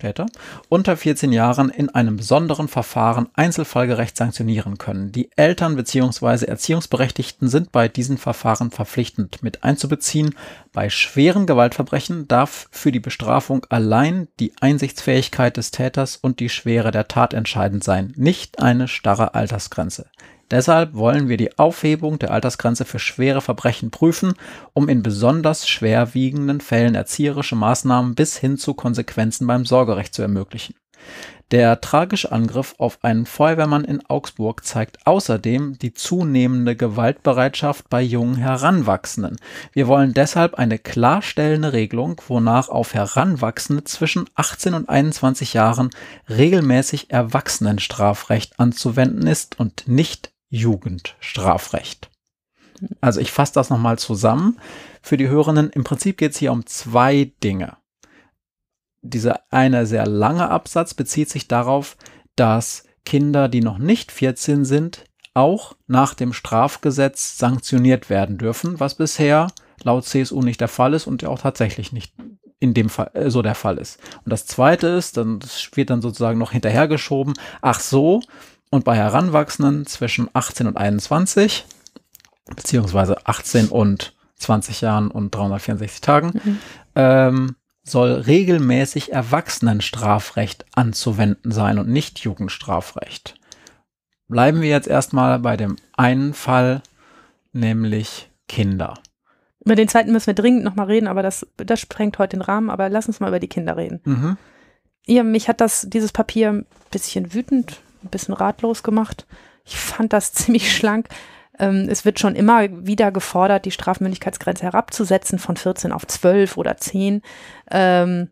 Täter unter 14 Jahren in einem besonderen Verfahren einzelfallgerecht sanktionieren können. Die Eltern bzw. Erziehungsberechtigten sind bei diesen Verfahren verpflichtend mit einzubeziehen. Bei schweren Gewaltverbrechen darf für die Bestrafung allein die Einsichtsfähigkeit des Täters und die Schwere der Tat entscheidend sein, nicht eine starre Altersgrenze. Deshalb wollen wir die Aufhebung der Altersgrenze für schwere Verbrechen prüfen, um in besonders schwerwiegenden Fällen erzieherische Maßnahmen bis hin zu Konsequenzen beim Sorgerecht zu ermöglichen. Der tragische Angriff auf einen Feuerwehrmann in Augsburg zeigt außerdem die zunehmende Gewaltbereitschaft bei jungen Heranwachsenden. Wir wollen deshalb eine klarstellende Regelung, wonach auf Heranwachsende zwischen 18 und 21 Jahren regelmäßig Erwachsenenstrafrecht anzuwenden ist und nicht Jugendstrafrecht. Also ich fasse das nochmal zusammen für die Hörenden. Im Prinzip geht es hier um zwei Dinge dieser eine sehr lange Absatz bezieht sich darauf, dass Kinder, die noch nicht 14 sind, auch nach dem Strafgesetz sanktioniert werden dürfen, was bisher laut CSU nicht der Fall ist und ja auch tatsächlich nicht in dem Fall äh, so der Fall ist. Und das zweite ist, dann das wird dann sozusagen noch hinterhergeschoben, ach so, und bei Heranwachsenden zwischen 18 und 21, beziehungsweise 18 und 20 Jahren und 364 Tagen, mhm. ähm, soll regelmäßig Erwachsenenstrafrecht anzuwenden sein und nicht Jugendstrafrecht. Bleiben wir jetzt erstmal bei dem einen Fall, nämlich Kinder. Über den zweiten müssen wir dringend nochmal reden, aber das, das sprengt heute den Rahmen. Aber lass uns mal über die Kinder reden. Mhm. Ja, mich hat das, dieses Papier ein bisschen wütend, ein bisschen ratlos gemacht. Ich fand das ziemlich schlank. Ähm, es wird schon immer wieder gefordert, die Strafmündigkeitsgrenze herabzusetzen von 14 auf 12 oder 10. Ähm,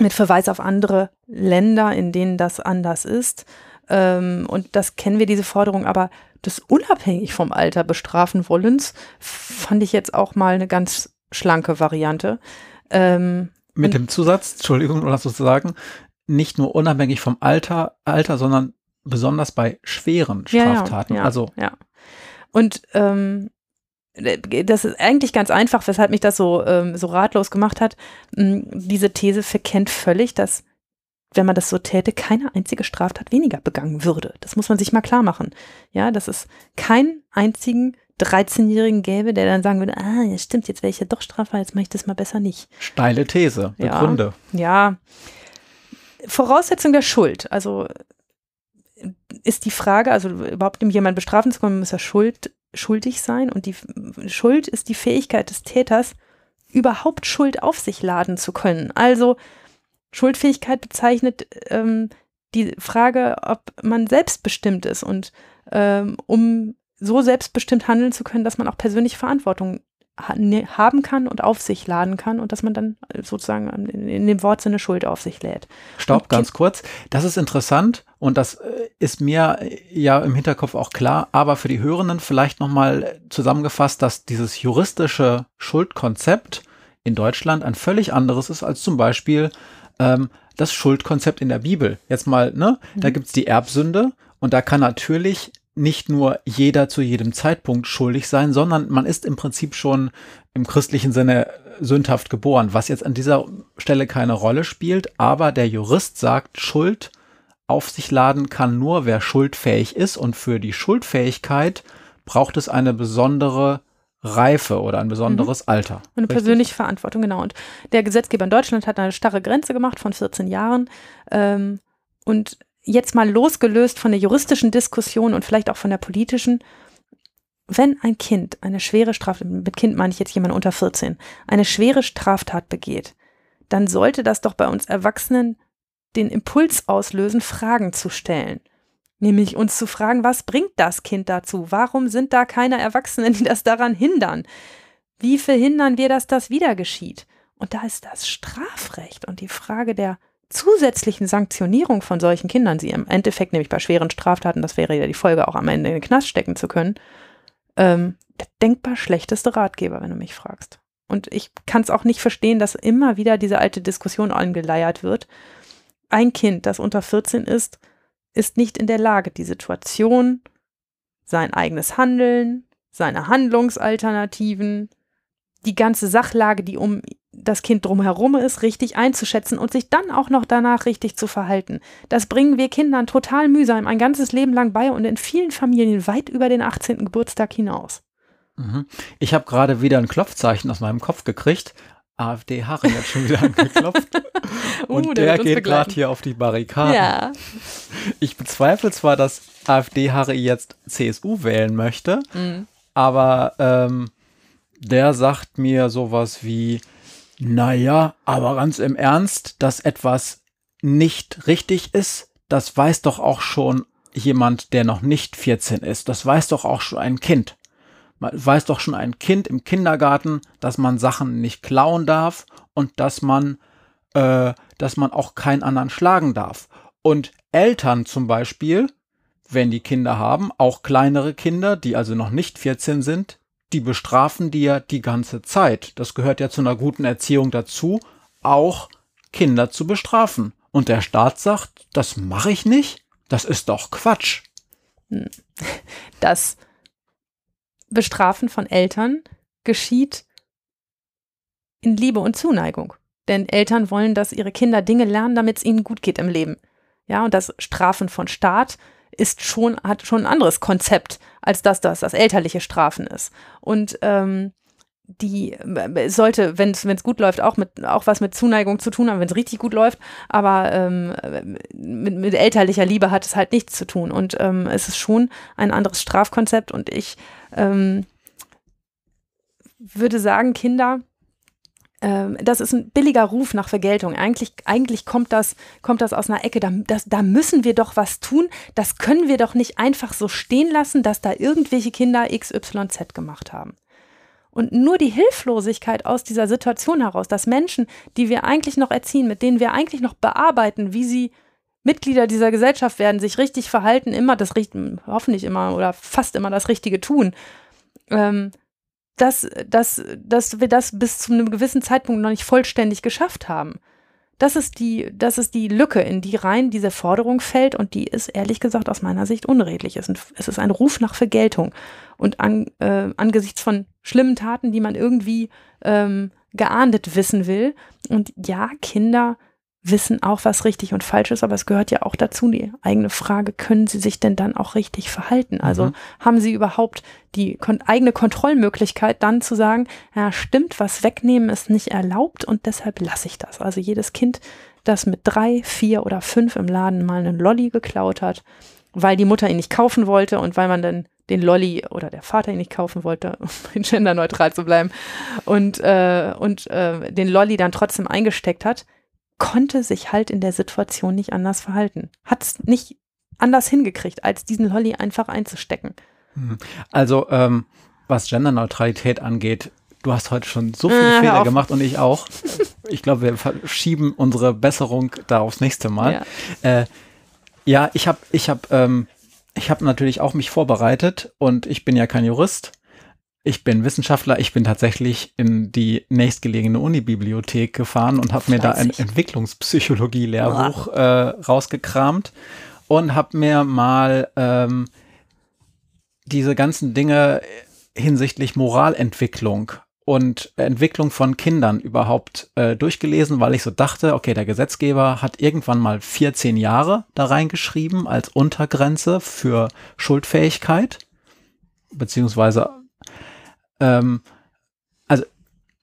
mit Verweis auf andere Länder, in denen das anders ist. Ähm, und das kennen wir, diese Forderung, aber das unabhängig vom Alter bestrafen wollens, fand ich jetzt auch mal eine ganz schlanke Variante. Ähm, mit dem Zusatz, Entschuldigung, oder sozusagen, nicht nur unabhängig vom Alter, Alter, sondern besonders bei schweren Straftaten. Ja, ja, also ja. Und ähm, das ist eigentlich ganz einfach, weshalb mich das so, ähm, so ratlos gemacht hat. Diese These verkennt völlig, dass, wenn man das so täte, keine einzige Straftat weniger begangen würde. Das muss man sich mal klar machen. Ja, dass es keinen einzigen 13-Jährigen gäbe, der dann sagen würde, ah, ja stimmt, jetzt wäre ich ja doch strafbar, jetzt mache ich das mal besser nicht. Steile These, begründe. Ja, ja. Voraussetzung der Schuld. Also ist die Frage, also überhaupt jemanden bestrafen zu können, muss er schuld, schuldig sein. Und die Schuld ist die Fähigkeit des Täters, überhaupt Schuld auf sich laden zu können. Also Schuldfähigkeit bezeichnet ähm, die Frage, ob man selbstbestimmt ist und ähm, um so selbstbestimmt handeln zu können, dass man auch persönliche Verantwortung haben kann und auf sich laden kann und dass man dann sozusagen in dem Wortsinne Schuld auf sich lädt. Stopp, ganz kurz. Das ist interessant und das äh, ist mir äh, ja im Hinterkopf auch klar, aber für die Hörenden vielleicht nochmal zusammengefasst, dass dieses juristische Schuldkonzept in Deutschland ein völlig anderes ist als zum Beispiel ähm, das Schuldkonzept in der Bibel. Jetzt mal, ne, mhm. da gibt's die Erbsünde und da kann natürlich nicht nur jeder zu jedem Zeitpunkt schuldig sein, sondern man ist im Prinzip schon im christlichen Sinne sündhaft geboren, was jetzt an dieser Stelle keine Rolle spielt, aber der Jurist sagt, Schuld auf sich laden kann nur, wer schuldfähig ist und für die Schuldfähigkeit braucht es eine besondere Reife oder ein besonderes mhm. Alter. Eine richtig? persönliche Verantwortung, genau. Und der Gesetzgeber in Deutschland hat eine starre Grenze gemacht von 14 Jahren. Ähm, und jetzt mal losgelöst von der juristischen Diskussion und vielleicht auch von der politischen, wenn ein Kind eine schwere Straftat, mit Kind meine ich jetzt jemand unter 14, eine schwere Straftat begeht, dann sollte das doch bei uns Erwachsenen den Impuls auslösen, Fragen zu stellen. Nämlich uns zu fragen, was bringt das Kind dazu? Warum sind da keine Erwachsenen, die das daran hindern? Wie verhindern wir, dass das wieder geschieht? Und da ist das Strafrecht und die Frage der zusätzlichen Sanktionierung von solchen Kindern, sie im Endeffekt nämlich bei schweren Straftaten, das wäre ja die Folge, auch am Ende in den Knast stecken zu können, ähm, der denkbar schlechteste Ratgeber, wenn du mich fragst. Und ich kann es auch nicht verstehen, dass immer wieder diese alte Diskussion angeleiert wird. Ein Kind, das unter 14 ist, ist nicht in der Lage, die Situation, sein eigenes Handeln, seine Handlungsalternativen, die ganze Sachlage, die um das Kind drumherum ist, richtig einzuschätzen und sich dann auch noch danach richtig zu verhalten. Das bringen wir Kindern total mühsam ein ganzes Leben lang bei und in vielen Familien weit über den 18. Geburtstag hinaus. Mhm. Ich habe gerade wieder ein Klopfzeichen aus meinem Kopf gekriegt. AfD-Harry hat schon wieder angeklopft. und Uh, der wird uns geht gerade hier auf die Barrikaden. Ja. Ich bezweifle zwar, dass AfD-Harry jetzt CSU wählen möchte, Mhm. aber ähm, der sagt mir sowas wie, naja, aber ganz im Ernst, dass etwas nicht richtig ist, das weiß doch auch schon jemand, der noch nicht 14 ist. Das weiß doch auch schon ein Kind. Man weiß doch schon ein Kind im Kindergarten, dass man Sachen nicht klauen darf und dass man, äh, dass man auch keinen anderen schlagen darf. Und Eltern zum Beispiel, wenn die Kinder haben, auch kleinere Kinder, die also noch nicht 14 sind, die bestrafen die ja die ganze Zeit. Das gehört ja zu einer guten Erziehung dazu, auch Kinder zu bestrafen. Und der Staat sagt, das mache ich nicht, das ist doch Quatsch. Das Bestrafen von Eltern geschieht in Liebe und Zuneigung. Denn Eltern wollen, dass ihre Kinder Dinge lernen, damit es ihnen gut geht im Leben. Ja, und das Strafen von Staat ist schon, hat schon ein anderes Konzept, als dass das das elterliche Strafen ist. Und ähm, die äh, sollte, wenn es gut läuft, auch mit auch was mit Zuneigung zu tun haben, wenn es richtig gut läuft, aber ähm, mit, mit elterlicher Liebe hat es halt nichts zu tun. Und ähm, es ist schon ein anderes Strafkonzept und ich ähm, würde sagen, Kinder, das ist ein billiger Ruf nach Vergeltung. Eigentlich, eigentlich kommt, das, kommt das aus einer Ecke, da, das, da müssen wir doch was tun. Das können wir doch nicht einfach so stehen lassen, dass da irgendwelche Kinder XYZ gemacht haben. Und nur die Hilflosigkeit aus dieser Situation heraus, dass Menschen, die wir eigentlich noch erziehen, mit denen wir eigentlich noch bearbeiten, wie sie Mitglieder dieser Gesellschaft werden, sich richtig verhalten, immer das hoffentlich immer oder fast immer das Richtige tun, ähm, dass, dass, dass wir das bis zu einem gewissen Zeitpunkt noch nicht vollständig geschafft haben. Das ist die, das ist die Lücke, in die rein diese Forderung fällt und die ist ehrlich gesagt aus meiner Sicht unredlich. Es ist ein, es ist ein Ruf nach Vergeltung. Und an, äh, angesichts von schlimmen Taten, die man irgendwie ähm, geahndet wissen will. Und ja, Kinder wissen auch, was richtig und falsch ist, aber es gehört ja auch dazu, die eigene Frage, können sie sich denn dann auch richtig verhalten? Also Mhm. haben sie überhaupt die kon eigene Kontrollmöglichkeit, dann zu sagen, ja, stimmt, was wegnehmen ist nicht erlaubt und deshalb lasse ich das. Also jedes Kind, das mit drei, vier oder fünf im Laden mal einen Lolli geklaut hat, weil die Mutter ihn nicht kaufen wollte und weil man dann den Lolli oder der Vater ihn nicht kaufen wollte, um genderneutral zu bleiben, und, äh, und äh, den Lolli dann trotzdem eingesteckt hat, konnte sich halt in der Situation nicht anders verhalten. Hat es nicht anders hingekriegt, als diesen Lolli einfach einzustecken. Also, ähm, was Genderneutralität angeht, du hast heute schon so viele Äh, Fehler gemacht und ich auch. Ich glaube, wir verschieben unsere Besserung da aufs nächste Mal. Ja. Äh, ja, ich habe ich hab, ähm, ich hab natürlich auch mich vorbereitet und ich bin ja kein Jurist. Ich bin Wissenschaftler. Ich bin tatsächlich in die nächstgelegene Unibibliothek gefahren und habe mir da ein. Entwicklungspsychologie-Lehrbuch äh, rausgekramt und habe mir mal ähm, diese ganzen Dinge hinsichtlich Moralentwicklung und Entwicklung von Kindern überhaupt äh, durchgelesen, weil ich so dachte, okay, der Gesetzgeber hat irgendwann mal 14 Jahre da reingeschrieben als Untergrenze für Schuldfähigkeit, beziehungsweise, ähm, also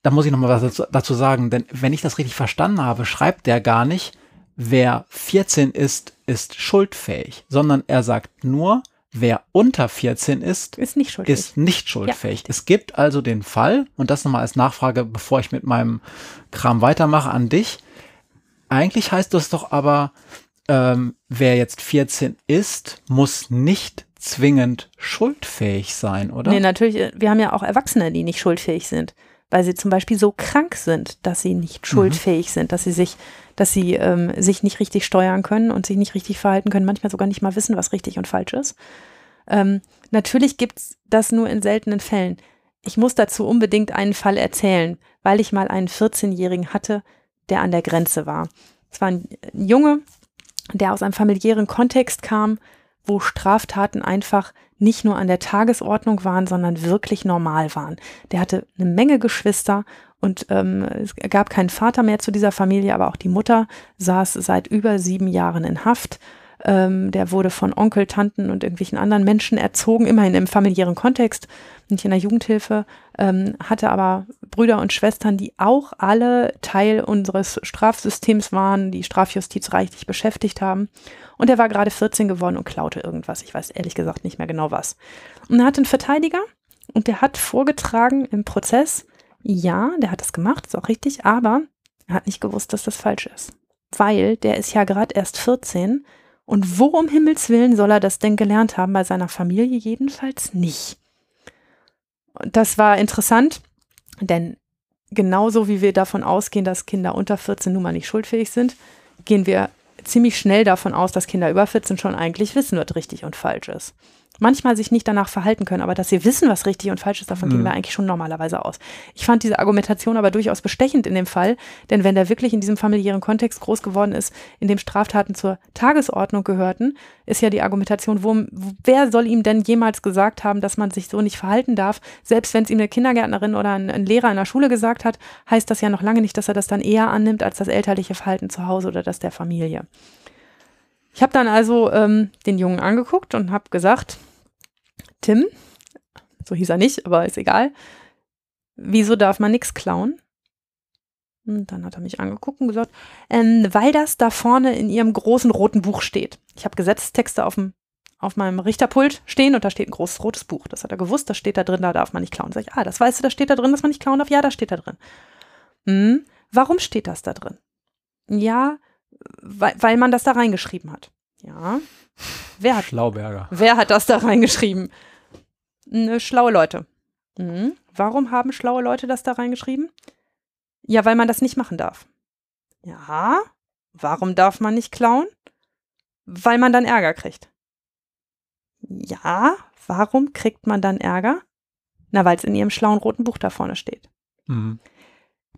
da muss ich noch mal was dazu, dazu sagen, denn wenn ich das richtig verstanden habe, schreibt der gar nicht, wer 14 ist, ist schuldfähig, sondern er sagt nur, wer unter 14 ist, Ist nicht schuldig. ist nicht schuldfähig. es gibt also den Fall, und das nochmal als Nachfrage, bevor ich mit meinem Kram weitermache an dich. Eigentlich heißt das doch aber, ähm, wer jetzt 14 ist, muss nicht zwingend schuldfähig sein, oder? Nee, natürlich, äh, wir haben ja auch Erwachsene, die nicht schuldfähig sind, weil sie zum Beispiel so krank sind, dass sie nicht schuldfähig sind, dass sie sich, dass sie ähm, sich nicht richtig steuern können und sich nicht richtig verhalten können, manchmal sogar nicht mal wissen, was richtig und falsch ist. Ähm, natürlich gibt's das nur in seltenen Fällen. Ich muss dazu unbedingt einen Fall erzählen, weil ich mal einen 14-Jährigen hatte, der an der Grenze war. Es war ein Junge, der aus einem familiären Kontext kam, wo Straftaten einfach nicht nur an der Tagesordnung waren, sondern wirklich normal waren. Der hatte eine Menge Geschwister und ähm, es gab keinen Vater mehr zu dieser Familie, aber auch die Mutter saß seit über sieben Jahren in Haft. Ähm, der wurde von Onkel, Tanten und irgendwelchen anderen Menschen erzogen, immerhin im familiären Kontext, nicht in der Jugendhilfe, ähm, hatte aber Brüder und Schwestern, die auch alle Teil unseres Strafsystems waren, die Strafjustiz reichlich beschäftigt haben. Und er war gerade 14 geworden und klaute irgendwas. Ich weiß ehrlich gesagt nicht mehr genau was. Und er hatte einen Verteidiger und der hat vorgetragen im Prozess, ja, der hat das gemacht, ist auch richtig, aber er hat nicht gewusst, dass das falsch ist. Weil der ist ja gerade erst 14 und wo um Himmels Willen soll er das denn gelernt haben? Bei seiner Familie jedenfalls nicht. Das war interessant, denn genauso wie wir davon ausgehen, dass Kinder unter 14 nun mal nicht schuldfähig sind, gehen wir ziemlich schnell davon aus, dass Kinder über 14 schon eigentlich wissen, was richtig und falsch ist manchmal sich nicht danach verhalten können, aber dass sie wissen, was richtig und falsch ist, davon mhm. gehen wir eigentlich schon normalerweise aus. Ich fand diese Argumentation aber durchaus bestechend in dem Fall, denn wenn der wirklich in diesem familiären Kontext groß geworden ist, in dem Straftaten zur Tagesordnung gehörten, ist ja die Argumentation, wo, wer soll ihm denn jemals gesagt haben, dass man sich so nicht verhalten darf? Selbst wenn es ihm eine Kindergärtnerin oder ein, ein Lehrer in der Schule gesagt hat, heißt das ja noch lange nicht, dass er das dann eher annimmt als das elterliche Verhalten zu Hause oder das der Familie. Ich habe dann also ähm, den Jungen angeguckt und habe gesagt, Tim, so hieß er nicht, aber ist egal, wieso darf man nichts klauen? Und dann hat er mich angeguckt und gesagt, ähm, weil das da vorne in ihrem großen roten Buch steht. Ich habe Gesetzestexte auf, dem, auf meinem Richterpult stehen und da steht ein großes rotes Buch. Das hat er gewusst, das steht da drin, da darf man nicht klauen. Sag ich, ah, das weißt du, da steht da drin, dass man nicht klauen darf? Ja, da steht da drin. Hm, warum steht das da drin? Ja, weil, weil man das da reingeschrieben hat. Ja. Wer hat, Schlauberger. Wer hat das da reingeschrieben? Ne, schlaue Leute. Mhm. Warum haben schlaue Leute das da reingeschrieben? Ja, weil man das nicht machen darf. Ja. Warum darf man nicht klauen? Weil man dann Ärger kriegt. Ja. Warum kriegt man dann Ärger? Na, weil es in ihrem schlauen roten Buch da vorne steht. Mhm.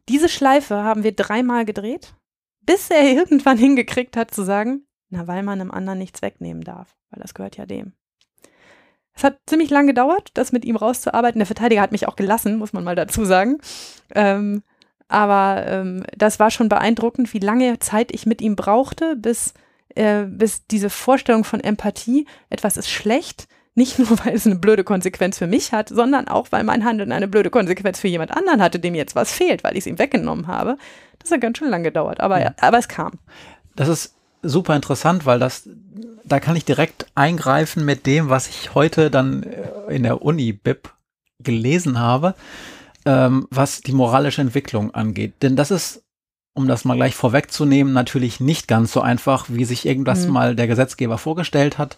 Diese Schleife haben wir dreimal gedreht, bis er irgendwann hingekriegt hat zu sagen, na, weil man einem anderen nichts wegnehmen darf, weil das gehört ja dem. Es hat ziemlich lange gedauert, das mit ihm rauszuarbeiten. Der Verteidiger hat mich auch gelassen, muss man mal dazu sagen. Ähm, aber ähm, das war schon beeindruckend, wie lange Zeit ich mit ihm brauchte, bis, äh, bis diese Vorstellung von Empathie, etwas ist schlecht, nicht nur, weil es eine blöde Konsequenz für mich hat, sondern auch, weil mein Handeln eine blöde Konsequenz für jemand anderen hatte, dem jetzt was fehlt, weil ich es ihm weggenommen habe. Das hat ganz schön lange gedauert, aber, ja. aber es kam. Das ist super interessant, weil das, da kann ich direkt eingreifen mit dem, was ich heute dann äh, in der Uni-Bib gelesen habe, ähm, was die moralische Entwicklung angeht. Denn das ist, um das mal gleich vorwegzunehmen, natürlich nicht ganz so einfach, wie sich irgendwas mhm. mal der Gesetzgeber vorgestellt hat.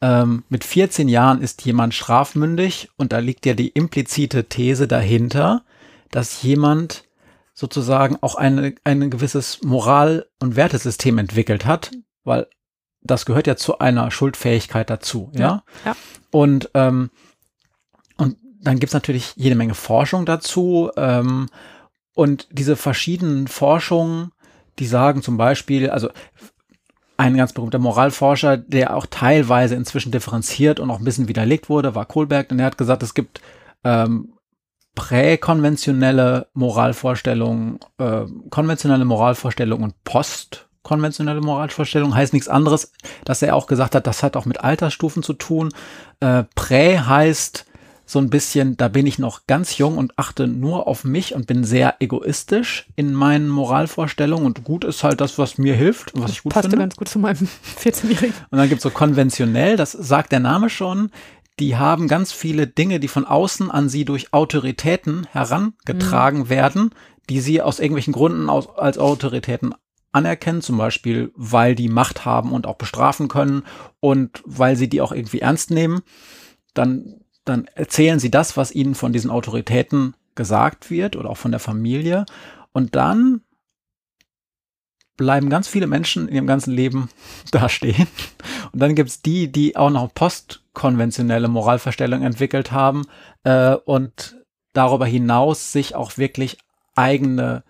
Ähm, mit 14 Jahren ist jemand strafmündig und da liegt ja die implizite These dahinter, dass jemand sozusagen auch eine, ein gewisses Moral- und Wertesystem entwickelt hat, weil das gehört ja zu einer Schuldfähigkeit dazu, ja. ja, ja. Und, ähm, und dann gibt's natürlich jede Menge Forschung dazu. Ähm, und diese verschiedenen Forschungen, die sagen zum Beispiel, also ein ganz berühmter Moralforscher, der auch teilweise inzwischen differenziert und auch ein bisschen widerlegt wurde, war Kohlberg, und er hat gesagt, es gibt ähm, präkonventionelle Moralvorstellungen, äh, konventionelle Moralvorstellungen und postkonventionelle Moralvorstellungen heißt nichts anderes, dass er auch gesagt hat, das hat auch mit Altersstufen zu tun. Äh, Prä heißt so ein bisschen, da bin ich noch ganz jung und achte nur auf mich und bin sehr egoistisch in meinen Moralvorstellungen und gut ist halt das, was mir hilft und was ich gut Passte finde. ganz gut zu meinem 14-Jährigen. Und dann gibt es so konventionell, das sagt der Name schon, die haben ganz viele Dinge, die von außen an sie durch Autoritäten herangetragen mhm. werden, die sie aus irgendwelchen Gründen aus, als Autoritäten anerkennen, zum Beispiel, weil die Macht haben und auch bestrafen können und weil sie die auch irgendwie ernst nehmen, dann, dann erzählen sie das, was ihnen von diesen Autoritäten gesagt wird oder auch von der Familie. Und dann bleiben ganz viele Menschen in ihrem ganzen Leben dastehen. Und dann gibt's die, die auch noch postkonventionelle Moralverstellungen entwickelt haben äh, und darüber hinaus sich auch wirklich eigene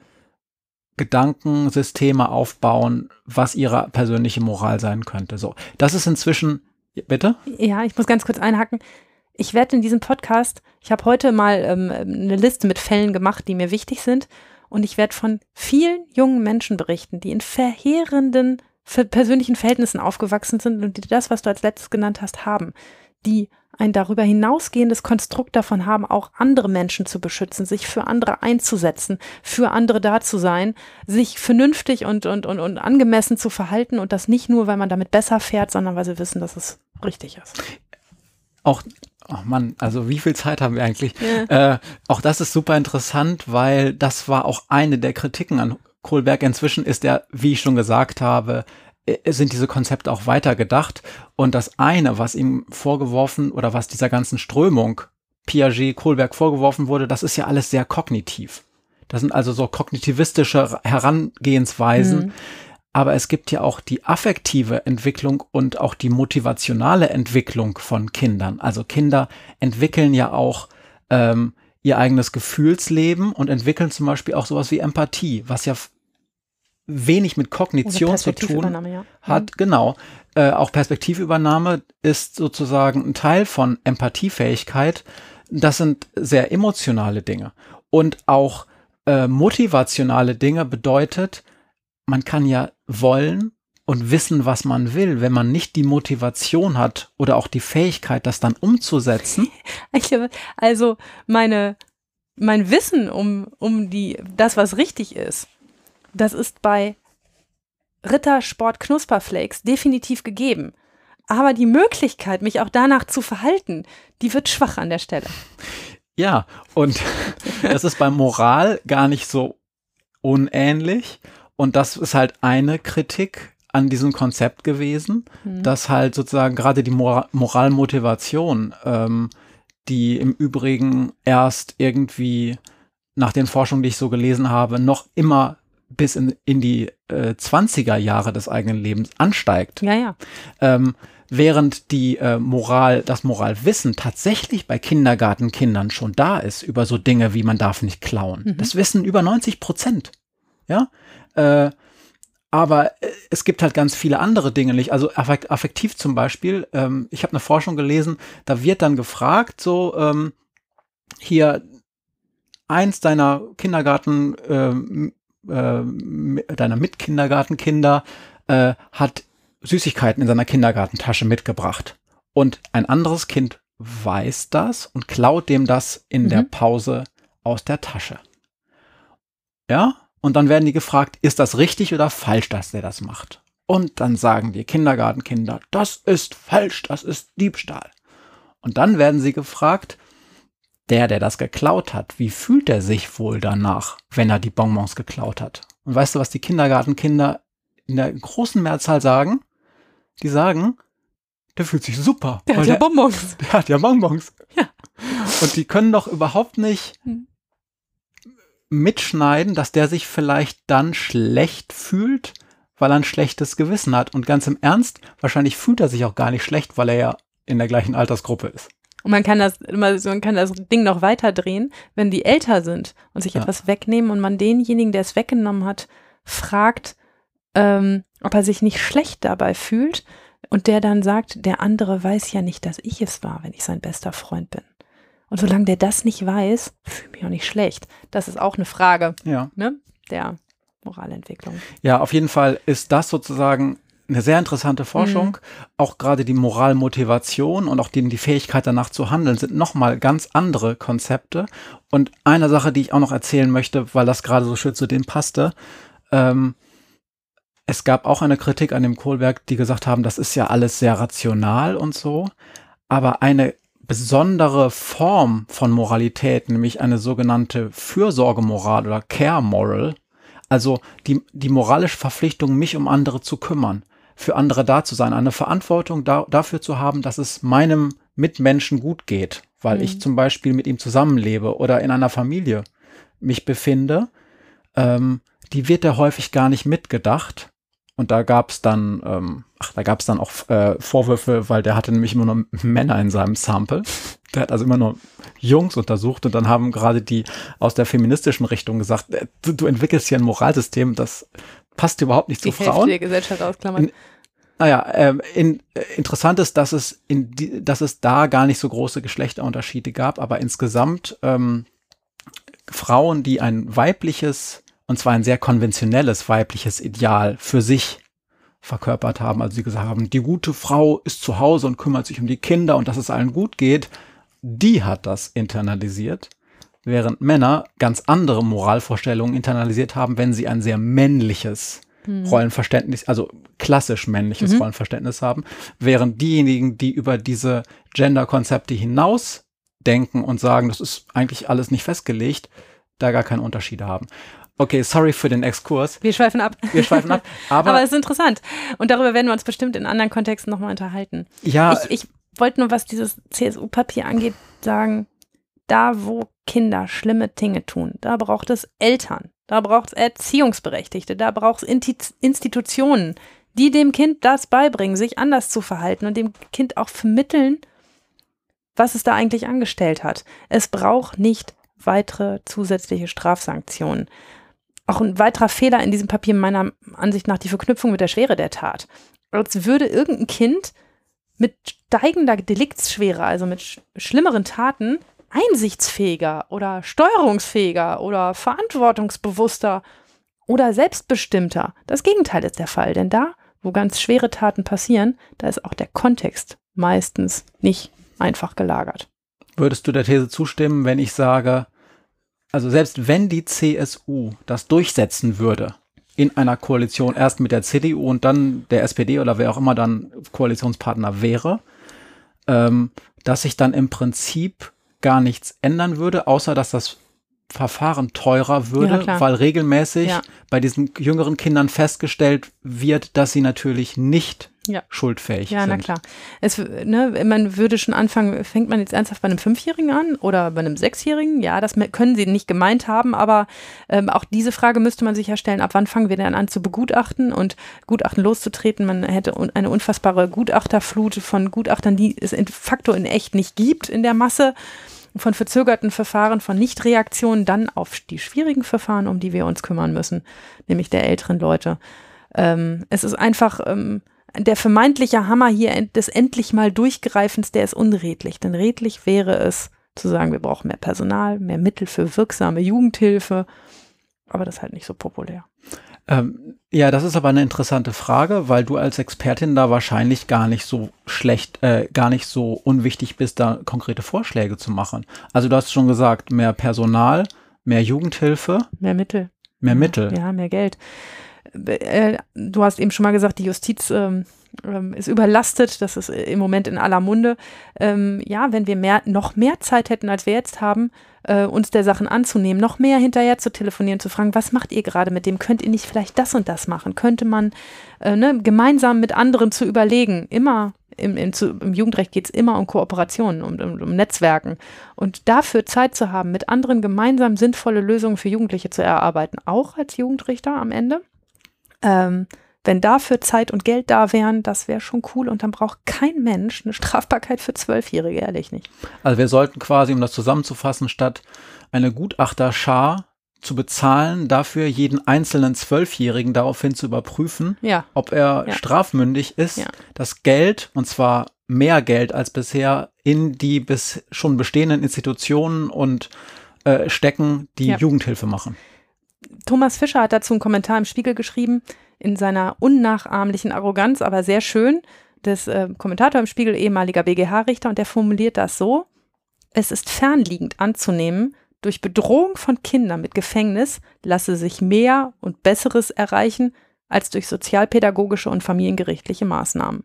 Gedankensysteme aufbauen, was ihre persönliche Moral sein könnte. So, das ist inzwischen, bitte? Ja, ich muss ganz kurz einhaken. Ich werde in diesem Podcast, ich habe heute mal ähm, eine Liste mit Fällen gemacht, die mir wichtig sind. Und ich werde von vielen jungen Menschen berichten, die in verheerenden persönlichen Verhältnissen aufgewachsen sind und die das, was du als letztes genannt hast, haben, die ein darüber hinausgehendes Konstrukt davon haben, auch andere Menschen zu beschützen, sich für andere einzusetzen, für andere da zu sein, sich vernünftig und, und, und, und angemessen zu verhalten und das nicht nur, weil man damit besser fährt, sondern weil sie wissen, dass es richtig ist. Auch Oh Mann, also wie viel Zeit haben wir eigentlich? Ja. Äh, auch das ist super interessant, weil das war auch eine der Kritiken an Kohlberg. Inzwischen ist er, wie ich schon gesagt habe, äh, sind diese Konzepte auch weitergedacht. Und das eine, was ihm vorgeworfen oder was dieser ganzen Strömung Piaget, Kohlberg vorgeworfen wurde, das ist ja alles sehr kognitiv. Das sind also so kognitivistische Herangehensweisen. Mhm. Aber es gibt ja auch die affektive Entwicklung und auch die motivationale Entwicklung von Kindern. Also Kinder entwickeln ja auch ähm, ihr eigenes Gefühlsleben und entwickeln zum Beispiel auch sowas wie Empathie, was ja wenig mit Kognition zu tun ja. hat. Mhm. Genau. Äh, auch Perspektivübernahme ist sozusagen ein Teil von Empathiefähigkeit. Das sind sehr emotionale Dinge. Und auch äh, motivationale Dinge bedeutet, man kann ja wollen und wissen, was man will, wenn man nicht die Motivation hat oder auch die Fähigkeit, das dann umzusetzen. Also meine, mein Wissen um, um die, das, was richtig ist, das ist bei Rittersport Knusperflakes definitiv gegeben. Aber die Möglichkeit, mich auch danach zu verhalten, die wird schwach an der Stelle. Ja, und das ist bei Moral gar nicht so unähnlich. Und das ist halt eine Kritik an diesem Konzept gewesen, mhm. dass halt sozusagen gerade die Mor Moralmotivation, ähm, die im Übrigen erst irgendwie nach den Forschungen, die ich so gelesen habe, noch immer bis in, in die äh, 20er Jahre des eigenen Lebens ansteigt. Ja, ja. Ähm, während die äh, Moral, das Moralwissen tatsächlich bei Kindergartenkindern schon da ist über so Dinge wie man darf nicht klauen. Mhm. Das wissen über 90 Prozent. Ja. Äh, aber äh, es gibt halt ganz viele andere Dinge nicht. Also affektiv zum Beispiel. Ähm, ich habe eine Forschung gelesen, da wird dann gefragt, so ähm, hier eins deiner Kindergarten ähm, äh, deiner Mitkindergartenkinder äh, hat Süßigkeiten in seiner Kindergartentasche mitgebracht. Und ein anderes Kind weiß das und klaut dem das in mhm. der Pause aus der Tasche. Ja? Und dann werden die gefragt, ist das richtig oder falsch, dass der das macht? Und dann sagen die Kindergartenkinder, das ist falsch, das ist Diebstahl. Und dann werden sie gefragt, der, der das geklaut hat, wie fühlt er sich wohl danach, wenn er die Bonbons geklaut hat? Und weißt du, was die Kindergartenkinder in der großen Mehrzahl sagen? Die sagen, der fühlt sich super. Der hat ja der, Bonbons. Der hat ja Bonbons. Ja. Und die können doch überhaupt nicht hm. Mitschneiden, dass der sich vielleicht dann schlecht fühlt, weil er ein schlechtes Gewissen hat. Und ganz im Ernst, wahrscheinlich fühlt er sich auch gar nicht schlecht, weil er ja in der gleichen Altersgruppe ist. Und man kann das man kann das Ding noch weiter drehen, wenn die älter sind und sich ja. etwas wegnehmen und man denjenigen, der es weggenommen hat, fragt, ähm, ob er sich nicht schlecht dabei fühlt und der dann sagt, der andere weiß ja nicht, dass ich es war, wenn ich sein bester Freund bin. Und solange der das nicht weiß, fühle ich mich auch nicht schlecht. Das ist auch eine Frage ja. ne, der Moralentwicklung. Ja, auf jeden Fall ist das sozusagen eine sehr interessante Forschung. Mhm. Auch gerade die Moralmotivation und auch die, die Fähigkeit danach zu handeln sind nochmal ganz andere Konzepte. Und eine Sache, die ich auch noch erzählen möchte, weil das gerade so schön zu dem passte, ähm, es gab auch eine Kritik an dem Kohlberg, die gesagt haben, das ist ja alles sehr rational und so. Aber eine besondere Form von Moralität, nämlich eine sogenannte Fürsorgemoral oder Care Moral, also die, die moralische Verpflichtung, mich um andere zu kümmern für andere da zu sein, eine Verantwortung da, dafür zu haben, dass es meinem Mitmenschen gut geht, weil mhm. ich zum Beispiel mit ihm zusammenlebe oder in einer Familie mich befinde, ähm, die wird ja häufig gar nicht mitgedacht. Und da gab es dann, ähm, ach, da gab es dann auch äh, Vorwürfe, weil der hatte nämlich immer nur Männer in seinem Sample. Der hat also immer nur Jungs untersucht und dann haben gerade die aus der feministischen Richtung gesagt, äh, du, du entwickelst hier ein Moralsystem, das passt überhaupt nicht die zu Frauen. Der Gesellschaft ausklammern. In, naja, ähm, in, äh, interessant ist, dass es, in die, dass es da gar nicht so große Geschlechterunterschiede gab, aber insgesamt ähm, Frauen, die ein weibliches, und zwar ein sehr konventionelles weibliches Ideal für sich verkörpert haben. Also sie gesagt haben, die gute Frau ist zu Hause und kümmert sich um die Kinder und dass es allen gut geht. Die hat das internalisiert, während Männer ganz andere Moralvorstellungen internalisiert haben, wenn sie ein sehr männliches hm. Rollenverständnis, also klassisch männliches mhm. Rollenverständnis haben, während diejenigen, die über diese Gender-Konzepte hinaus denken und sagen, das ist eigentlich alles nicht festgelegt, da gar keine Unterschiede haben. Okay, sorry für den Exkurs. Wir schweifen ab. Wir schweifen ab. Aber, aber es ist interessant. Und darüber werden wir uns bestimmt in anderen Kontexten nochmal unterhalten. Ja. Ich, ich wollte nur, was dieses CSU-Papier angeht, sagen, da wo Kinder schlimme Dinge tun, da braucht es Eltern, da braucht es Erziehungsberechtigte, da braucht es Institutionen, die dem Kind das beibringen, sich anders zu verhalten und dem Kind auch vermitteln, was es da eigentlich angestellt hat. Es braucht nicht weitere zusätzliche Strafsanktionen. Auch ein weiterer Fehler in diesem Papier meiner Ansicht nach die Verknüpfung mit der Schwere der Tat. Als würde irgendein Kind mit steigender Deliktsschwere, also mit sch schlimmeren Taten, einsichtsfähiger oder steuerungsfähiger oder verantwortungsbewusster oder selbstbestimmter. Das Gegenteil ist der Fall, denn da, wo ganz schwere Taten passieren, da ist auch der Kontext meistens nicht einfach gelagert. Würdest du der These zustimmen, wenn ich sage, also selbst wenn die CSU das durchsetzen würde, in einer Koalition erst mit der CDU und dann der SPD oder wer auch immer dann Koalitionspartner wäre, ähm, dass sich dann im Prinzip gar nichts ändern würde, außer dass das Verfahren teurer würde, ja, weil regelmäßig ja. bei diesen jüngeren Kindern festgestellt wird, dass sie natürlich nicht ja. schuldfähig ja, sind. Ja, na klar. Es, ne, man würde schon anfangen, fängt man jetzt ernsthaft bei einem Fünfjährigen an oder bei einem Sechsjährigen? Ja, das können sie nicht gemeint haben, aber ähm, auch diese Frage müsste man sich ja stellen, ab wann fangen wir denn an zu begutachten und Gutachten loszutreten? Man hätte eine unfassbare Gutachterflut von Gutachtern, die es de facto in echt nicht gibt in der Masse von verzögerten Verfahren, von Nichtreaktionen dann auf die schwierigen Verfahren, um die wir uns kümmern müssen, nämlich der älteren Leute. Ähm, es ist einfach, ähm, der vermeintliche Hammer hier des endlich mal Durchgreifens, der ist unredlich. Denn redlich wäre es zu sagen, wir brauchen mehr Personal, mehr Mittel für wirksame Jugendhilfe. Aber das ist halt nicht so populär. Ähm, ja, das ist aber eine interessante Frage, weil du als Expertin da wahrscheinlich gar nicht so schlecht, äh, gar nicht so unwichtig bist, da konkrete Vorschläge zu machen. Also du hast schon gesagt, mehr Personal, mehr Jugendhilfe. Mehr Mittel. Mehr Mittel. Ja, mehr Geld. Äh, du hast eben schon mal gesagt, die Justiz ähm, ähm, ist überlastet. Das ist im Moment in aller Munde. Ähm, ja, wenn wir mehr, noch mehr Zeit hätten, als wir jetzt haben, äh, uns der Sachen anzunehmen, noch mehr hinterher zu telefonieren, zu fragen, was macht ihr gerade mit dem? Könnt ihr nicht vielleicht das und das machen? Könnte man äh, ne, gemeinsam mit anderen zu überlegen, immer im, im, im Jugendrecht geht es immer um Kooperationen, um, um, um, Netzwerken. Und dafür Zeit zu haben, mit anderen gemeinsam sinnvolle Lösungen für Jugendliche zu erarbeiten, auch als Jugendrichter am Ende, ähm, wenn dafür Zeit und Geld da wären, das wäre schon cool und dann braucht kein Mensch eine Strafbarkeit für Zwölfjährige, ehrlich nicht. Also wir sollten quasi, um das zusammenzufassen, statt eine Gutachterschar zu bezahlen, dafür jeden einzelnen Zwölfjährigen daraufhin zu überprüfen, ja. ob er ja. strafmündig ist, ja. das Geld, und zwar mehr Geld als bisher, in die bis schon bestehenden Institutionen und äh, stecken, die Jugendhilfe machen. Thomas Fischer hat dazu einen Kommentar im Spiegel geschrieben, in seiner unnachahmlichen Arroganz, aber sehr schön. Das äh, Kommentator im Spiegel, ehemaliger BGH-Richter, und der formuliert das so: Es ist fernliegend anzunehmen, durch Bedrohung von Kindern mit Gefängnis lasse sich mehr und Besseres erreichen als durch sozialpädagogische und familiengerichtliche Maßnahmen.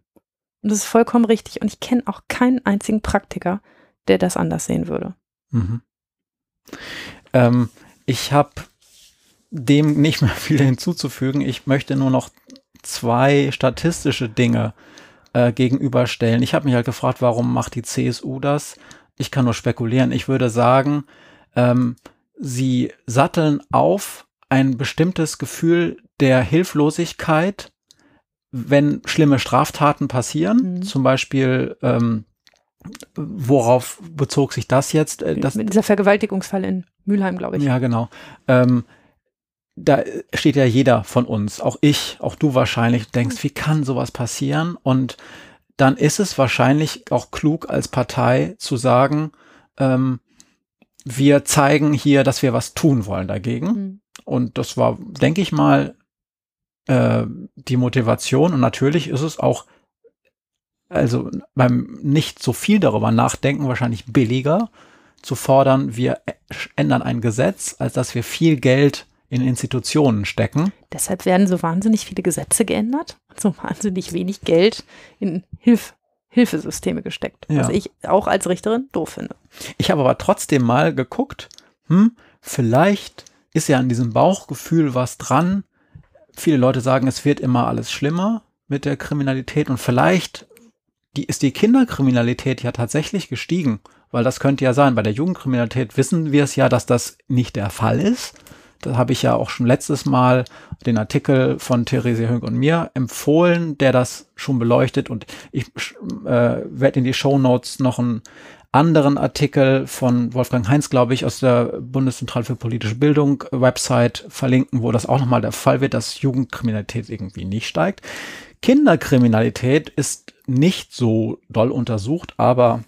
Und das ist vollkommen richtig. Und ich kenne auch keinen einzigen Praktiker, der das anders sehen würde. Mhm. Ähm, ich habe dem nicht mehr viel hinzuzufügen. Ich möchte nur noch zwei statistische Dinge äh, gegenüberstellen. Ich habe mich halt gefragt, warum macht die CSU das? Ich kann nur spekulieren. Ich würde sagen, ähm, sie satteln auf ein bestimmtes Gefühl der Hilflosigkeit, wenn schlimme Straftaten passieren. Mhm. Zum Beispiel ähm, worauf bezog sich das jetzt? Äh, das, Mit dieser Vergewaltigungsfall in Mülheim, glaube ich. Ja, genau. Ähm, da steht ja jeder von uns, auch ich, auch du wahrscheinlich, denkst, wie kann sowas passieren? Und dann ist es wahrscheinlich auch klug als Partei zu sagen, ähm, wir zeigen hier, dass wir was tun wollen dagegen. Mhm. Und das war, denke ich mal, äh, die Motivation und natürlich ist es auch, also beim nicht so viel darüber nachdenken, wahrscheinlich billiger zu fordern, wir ändern ein Gesetz, als dass wir viel Geld in Institutionen stecken. Deshalb werden so wahnsinnig viele Gesetze geändert, so wahnsinnig wenig Geld in Hilf Hilfesysteme gesteckt, ja. was ich auch als Richterin doof finde. Ich habe aber trotzdem mal geguckt, hm, vielleicht ist ja an diesem Bauchgefühl was dran. Viele Leute sagen, es wird immer alles schlimmer mit der Kriminalität und vielleicht die, ist die Kinderkriminalität ja tatsächlich gestiegen, weil das könnte ja sein. Bei der Jugendkriminalität wissen wir es ja, dass das nicht der Fall ist. Da habe ich ja auch schon letztes Mal den Artikel von Therese Hünk und mir empfohlen, der das schon beleuchtet. Und ich äh, werde in die Show Notes noch einen anderen Artikel von Wolfgang Heinz, glaube ich, aus der Bundeszentrale für politische Bildung Website verlinken, wo das auch nochmal der Fall wird, dass Jugendkriminalität irgendwie nicht steigt. Kinderkriminalität ist nicht so doll untersucht, aber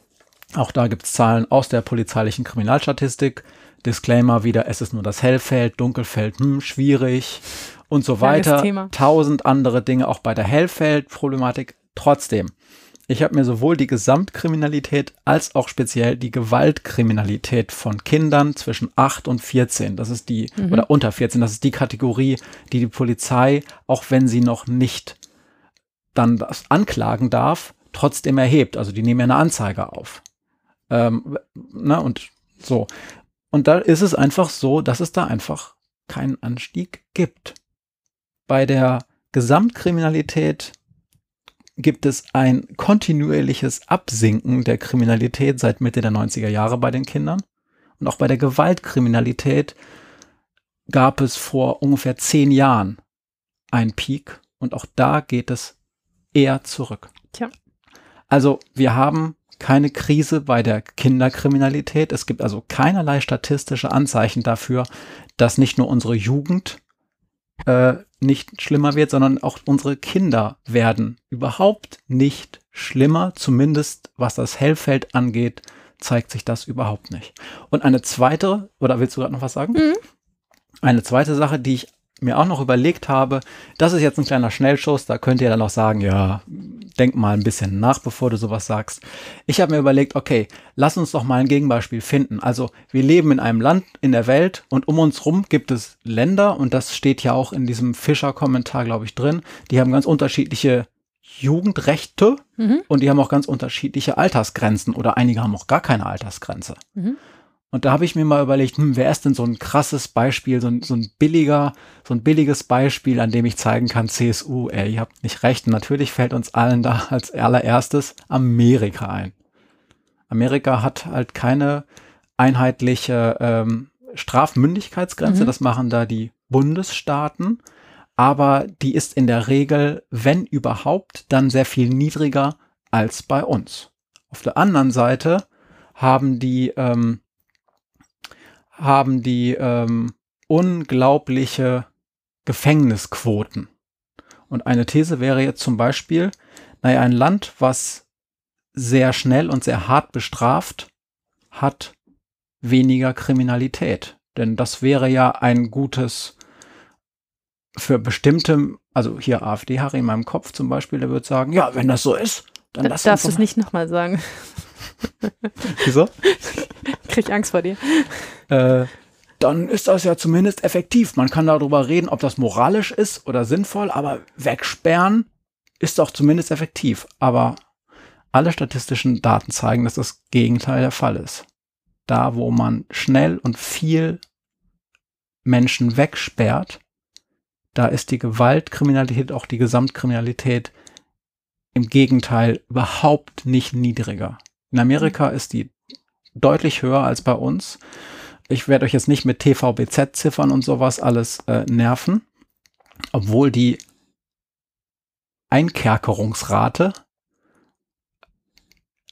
auch da gibt es Zahlen aus der polizeilichen Kriminalstatistik. Disclaimer wieder, es ist nur das Hellfeld, Dunkelfeld, hm, schwierig und so weiter. Tausend andere Dinge auch bei der Hellfeld-Problematik. Trotzdem, ich habe mir sowohl die Gesamtkriminalität als auch speziell die Gewaltkriminalität von Kindern zwischen 8 und 14, das ist die, mhm. oder unter 14, das ist die Kategorie, die die Polizei, auch wenn sie noch nicht dann das anklagen darf, trotzdem erhebt. Also die nehmen ja eine Anzeige auf. Ähm, ne, und so. Und da ist es einfach so, dass es da einfach keinen Anstieg gibt. Bei der Gesamtkriminalität gibt es ein kontinuierliches Absinken der Kriminalität seit Mitte der 90er Jahre bei den Kindern. Und auch bei der Gewaltkriminalität gab es vor ungefähr zehn Jahren einen Peak. Und auch da geht es eher zurück. Tja. Also wir haben keine Krise bei der Kinderkriminalität. Es gibt also keinerlei statistische Anzeichen dafür, dass nicht nur unsere Jugend äh, nicht schlimmer wird, sondern auch unsere Kinder werden überhaupt nicht schlimmer. Zumindest was das Hellfeld angeht, zeigt sich das überhaupt nicht. Und eine zweite, oder willst du gerade noch was sagen? Mhm. Eine zweite Sache, die ich mir auch noch überlegt habe, das ist jetzt ein kleiner Schnellschuss, da könnt ihr dann auch sagen, ja, denk mal ein bisschen nach, bevor du sowas sagst. Ich habe mir überlegt, okay, lass uns doch mal ein Gegenbeispiel finden. Also wir leben in einem Land in der Welt und um uns rum gibt es Länder und das steht ja auch in diesem Fischer-Kommentar, glaube ich, drin. Die haben ganz unterschiedliche Jugendrechte mhm. und die haben auch ganz unterschiedliche Altersgrenzen oder einige haben auch gar keine Altersgrenze. Mhm. Und da habe ich mir mal überlegt, hm, wer ist denn so ein krasses Beispiel, so ein, so ein billiger, so ein billiges Beispiel, an dem ich zeigen kann, CSU, ey, ihr habt nicht recht. Und natürlich fällt uns allen da als allererstes Amerika ein. Amerika hat halt keine einheitliche ähm, Strafmündigkeitsgrenze, mhm. das machen da die Bundesstaaten, aber die ist in der Regel, wenn überhaupt, dann sehr viel niedriger als bei uns. Auf der anderen Seite haben die ähm, haben die ähm, unglaubliche Gefängnisquoten. Und eine These wäre jetzt zum Beispiel, naja, ein Land, was sehr schnell und sehr hart bestraft, hat weniger Kriminalität. Denn das wäre ja ein gutes für bestimmte, also hier AfD-Harry in meinem Kopf zum Beispiel, der würde sagen, ja, wenn das so ist, dann lass Darfst du es nicht nochmal sagen. Wieso? Krieg Angst vor dir. Äh, dann ist das ja zumindest effektiv. Man kann darüber reden, ob das moralisch ist oder sinnvoll, aber wegsperren ist doch zumindest effektiv. Aber alle statistischen Daten zeigen, dass das Gegenteil der Fall ist. Da, wo man schnell und viel Menschen wegsperrt, da ist die Gewaltkriminalität, auch die Gesamtkriminalität im Gegenteil überhaupt nicht niedriger. In Amerika ist die deutlich höher als bei uns. Ich werde euch jetzt nicht mit TVBZ-Ziffern und sowas alles äh, nerven, obwohl die Einkerkerungsrate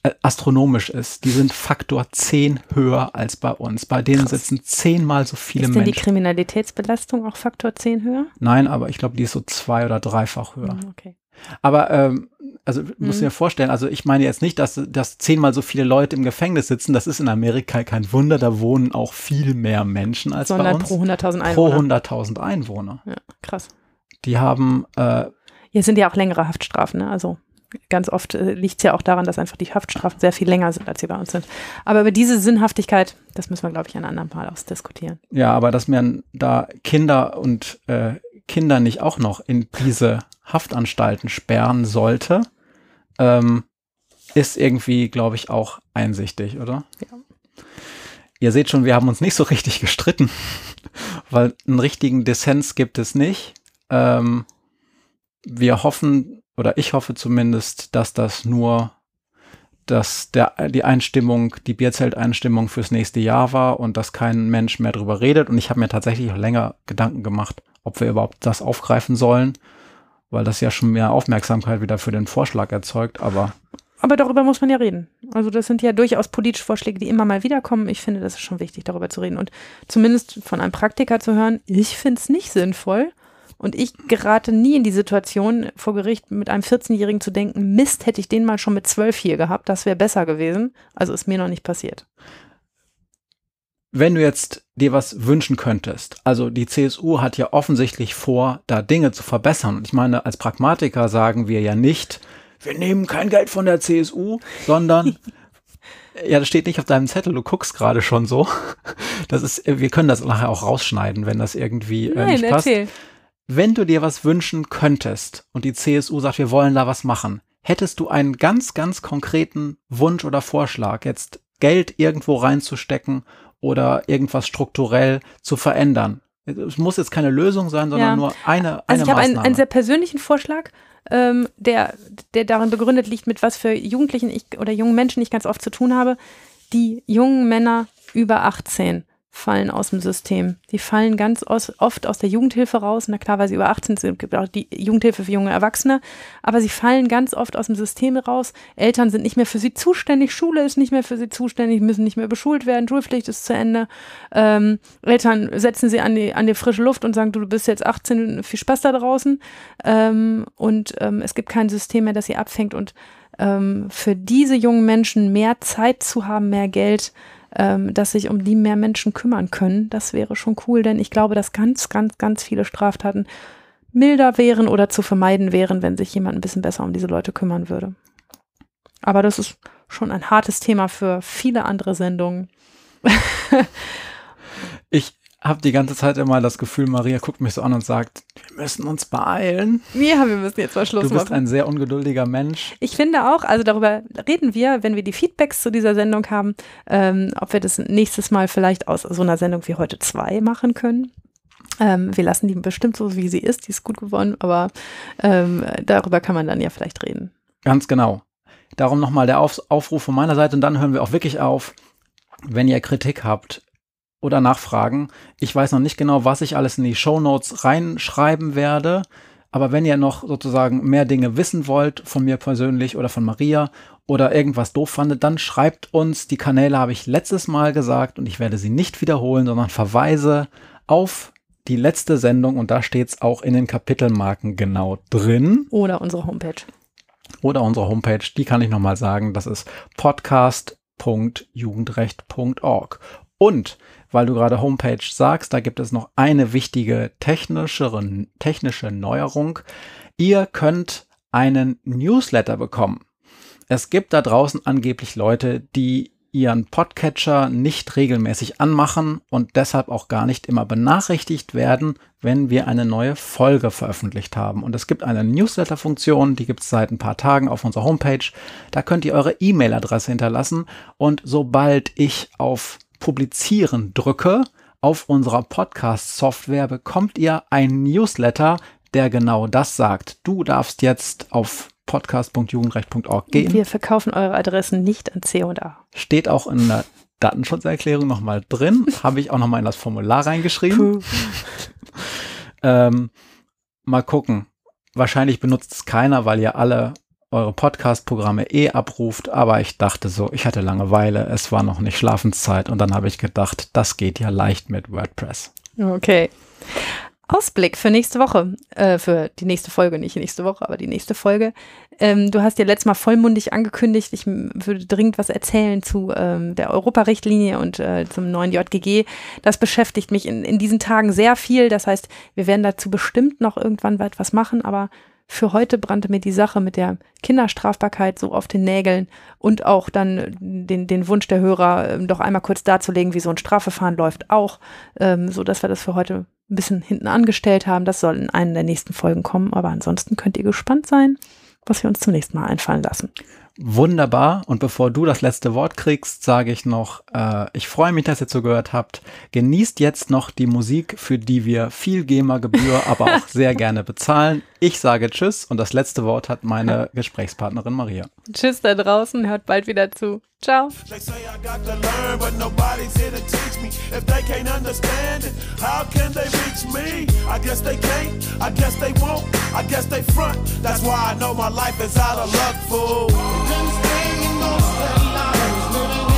äh, astronomisch ist. Die sind Faktor 10 höher als bei uns. Bei denen Krass. sitzen zehnmal so viele Menschen. Ist denn die Kriminalitätsbelastung auch Faktor 10 höher? Nein, aber ich glaube, die ist so zwei- oder dreifach höher. Hm, okay. Aber ähm, also mhm. muss mir vorstellen, also ich meine jetzt nicht, dass, dass zehnmal so viele Leute im Gefängnis sitzen. Das ist in Amerika kein Wunder. Da wohnen auch viel mehr Menschen als Sondern bei uns. pro 100.000 Einwohner. Pro 100.000 Einwohner. Ja, krass. Die haben. Äh, Hier sind ja auch längere Haftstrafen, ne? Also ganz oft äh, liegt es ja auch daran, dass einfach die Haftstrafen sehr viel länger sind, als sie bei uns sind. Aber über diese Sinnhaftigkeit, das müssen wir, glaube ich, ein anderem Mal ausdiskutieren. Ja, aber dass man da Kinder und äh, Kinder nicht auch noch in diese Haftanstalten sperren sollte, ähm, ist irgendwie, glaube ich, auch einsichtig, oder? Ja. Ihr seht schon, wir haben uns nicht so richtig gestritten, weil einen richtigen Dissens gibt es nicht. Ähm, wir hoffen, oder ich hoffe zumindest, dass das nur dass der, die Einstimmung, die Bierzelt-Einstimmung fürs nächste Jahr war und dass kein Mensch mehr drüber redet. Und ich habe mir tatsächlich auch länger Gedanken gemacht, ob wir überhaupt das aufgreifen sollen, weil das ja schon mehr Aufmerksamkeit wieder für den Vorschlag erzeugt. Aber aber darüber muss man ja reden. Also das sind ja durchaus politische Vorschläge, die immer mal wiederkommen. Ich finde, das ist schon wichtig, darüber zu reden. Und zumindest von einem Praktiker zu hören, ich finde es nicht sinnvoll. Und ich gerate nie in die Situation, vor Gericht mit einem 14-Jährigen zu denken, Mist, hätte ich den mal schon mit 12 hier gehabt, das wäre besser gewesen. Also ist mir noch nicht passiert. Wenn du jetzt dir was wünschen könntest, also die CSU hat ja offensichtlich vor, da Dinge zu verbessern. Und ich meine, als Pragmatiker sagen wir ja nicht, wir nehmen kein Geld von der CSU, sondern ja, das steht nicht auf deinem Zettel, du guckst gerade schon so. Das ist, wir können das nachher auch rausschneiden, wenn das irgendwie äh, Nein, nicht passt. Erzähl. Wenn du dir was wünschen könntest und die CSU sagt, wir wollen da was machen, hättest du einen ganz, ganz konkreten Wunsch oder Vorschlag, jetzt Geld irgendwo reinzustecken oder irgendwas strukturell zu verändern? Es muss jetzt keine Lösung sein, sondern ja. nur eine, eine also ich habe einen, einen sehr persönlichen Vorschlag ähm, der, der darin begründet liegt, mit was für Jugendlichen ich oder jungen Menschen ich ganz oft zu tun habe. Die jungen Männer über 18 fallen aus dem System. Die fallen ganz aus, oft aus der Jugendhilfe raus. Na klar, weil sie über 18 sind, gibt auch die Jugendhilfe für junge Erwachsene. Aber sie fallen ganz oft aus dem System raus. Eltern sind nicht mehr für sie zuständig. Schule ist nicht mehr für sie zuständig, müssen nicht mehr beschult werden. Schulpflicht ist zu Ende. Ähm, Eltern setzen sie an die, an die frische Luft und sagen, du, du bist jetzt 18, viel Spaß da draußen. Ähm, und ähm, es gibt kein System mehr, das sie abfängt. Und ähm, für diese jungen Menschen mehr Zeit zu haben, mehr Geld, ähm, dass sich um die mehr Menschen kümmern können. Das wäre schon cool, denn ich glaube, dass ganz, ganz, ganz viele Straftaten milder wären oder zu vermeiden wären, wenn sich jemand ein bisschen besser um diese Leute kümmern würde. Aber das ist schon ein hartes Thema für viele andere Sendungen. habe die ganze Zeit immer das Gefühl, Maria guckt mich so an und sagt, wir müssen uns beeilen. Ja, wir müssen jetzt mal Schluss machen. Du bist machen. ein sehr ungeduldiger Mensch. Ich finde auch, also darüber reden wir, wenn wir die Feedbacks zu dieser Sendung haben, ähm, ob wir das nächstes Mal vielleicht aus so einer Sendung wie heute zwei machen können. Ähm, wir lassen die bestimmt so, wie sie ist, die ist gut geworden, aber ähm, darüber kann man dann ja vielleicht reden. Ganz genau. Darum nochmal der Auf Aufruf von meiner Seite und dann hören wir auch wirklich auf. Wenn ihr Kritik habt, oder nachfragen. Ich weiß noch nicht genau, was ich alles in die Show Notes reinschreiben werde. Aber wenn ihr noch sozusagen mehr Dinge wissen wollt, von mir persönlich oder von Maria oder irgendwas doof fandet, dann schreibt uns. Die Kanäle habe ich letztes Mal gesagt und ich werde sie nicht wiederholen, sondern verweise auf die letzte Sendung und da steht es auch in den Kapitelmarken genau drin. Oder unsere Homepage. Oder unsere Homepage, die kann ich nochmal sagen, das ist podcast.jugendrecht.org. Und weil du gerade Homepage sagst, da gibt es noch eine wichtige technischere, technische Neuerung. Ihr könnt einen Newsletter bekommen. Es gibt da draußen angeblich Leute, die ihren Podcatcher nicht regelmäßig anmachen und deshalb auch gar nicht immer benachrichtigt werden, wenn wir eine neue Folge veröffentlicht haben. Und es gibt eine Newsletter-Funktion, die gibt es seit ein paar Tagen auf unserer Homepage. Da könnt ihr eure E-Mail-Adresse hinterlassen und sobald ich auf Publizieren drücke auf unserer Podcast-Software, bekommt ihr ein Newsletter, der genau das sagt. Du darfst jetzt auf podcast.jugendrecht.org gehen. Wir verkaufen eure Adressen nicht an C&A. Steht auch in der Datenschutzerklärung nochmal drin. Habe ich auch nochmal in das Formular reingeschrieben. ähm, mal gucken. Wahrscheinlich benutzt es keiner, weil ihr alle eure Podcast-Programme eh abruft, aber ich dachte so, ich hatte Langeweile, es war noch nicht Schlafenszeit und dann habe ich gedacht, das geht ja leicht mit WordPress. Okay. Ausblick für nächste Woche, äh, für die nächste Folge, nicht nächste Woche, aber die nächste Folge. Ähm, du hast ja letztes Mal vollmundig angekündigt, ich würde dringend was erzählen zu ähm, der Europarichtlinie und äh, zum neuen JGG. Das beschäftigt mich in, in diesen Tagen sehr viel. Das heißt, wir werden dazu bestimmt noch irgendwann etwas machen, aber für heute brannte mir die Sache mit der Kinderstrafbarkeit so auf den Nägeln und auch dann den, den Wunsch der Hörer, ähm, doch einmal kurz darzulegen, wie so ein Strafverfahren läuft, auch, ähm, so dass wir das für heute ein bisschen hinten angestellt haben. Das soll in einer der nächsten Folgen kommen, aber ansonsten könnt ihr gespannt sein, was wir uns zum nächsten Mal einfallen lassen. Wunderbar. Und bevor du das letzte Wort kriegst, sage ich noch, äh, ich freue mich, dass ihr zugehört habt. Genießt jetzt noch die Musik, für die wir viel GEMA-Gebühr, aber auch sehr gerne bezahlen. Ich sage Tschüss und das letzte Wort hat meine Gesprächspartnerin Maria. Tschüss da draußen, hört bald wieder zu. Ciao. They say I got to learn, but nobody's here to teach me. If they can't understand it, how can they reach me? I guess they can't, I guess they won't, I guess they front. That's why I know my life is out of luck, fool. Problems hanging off the line.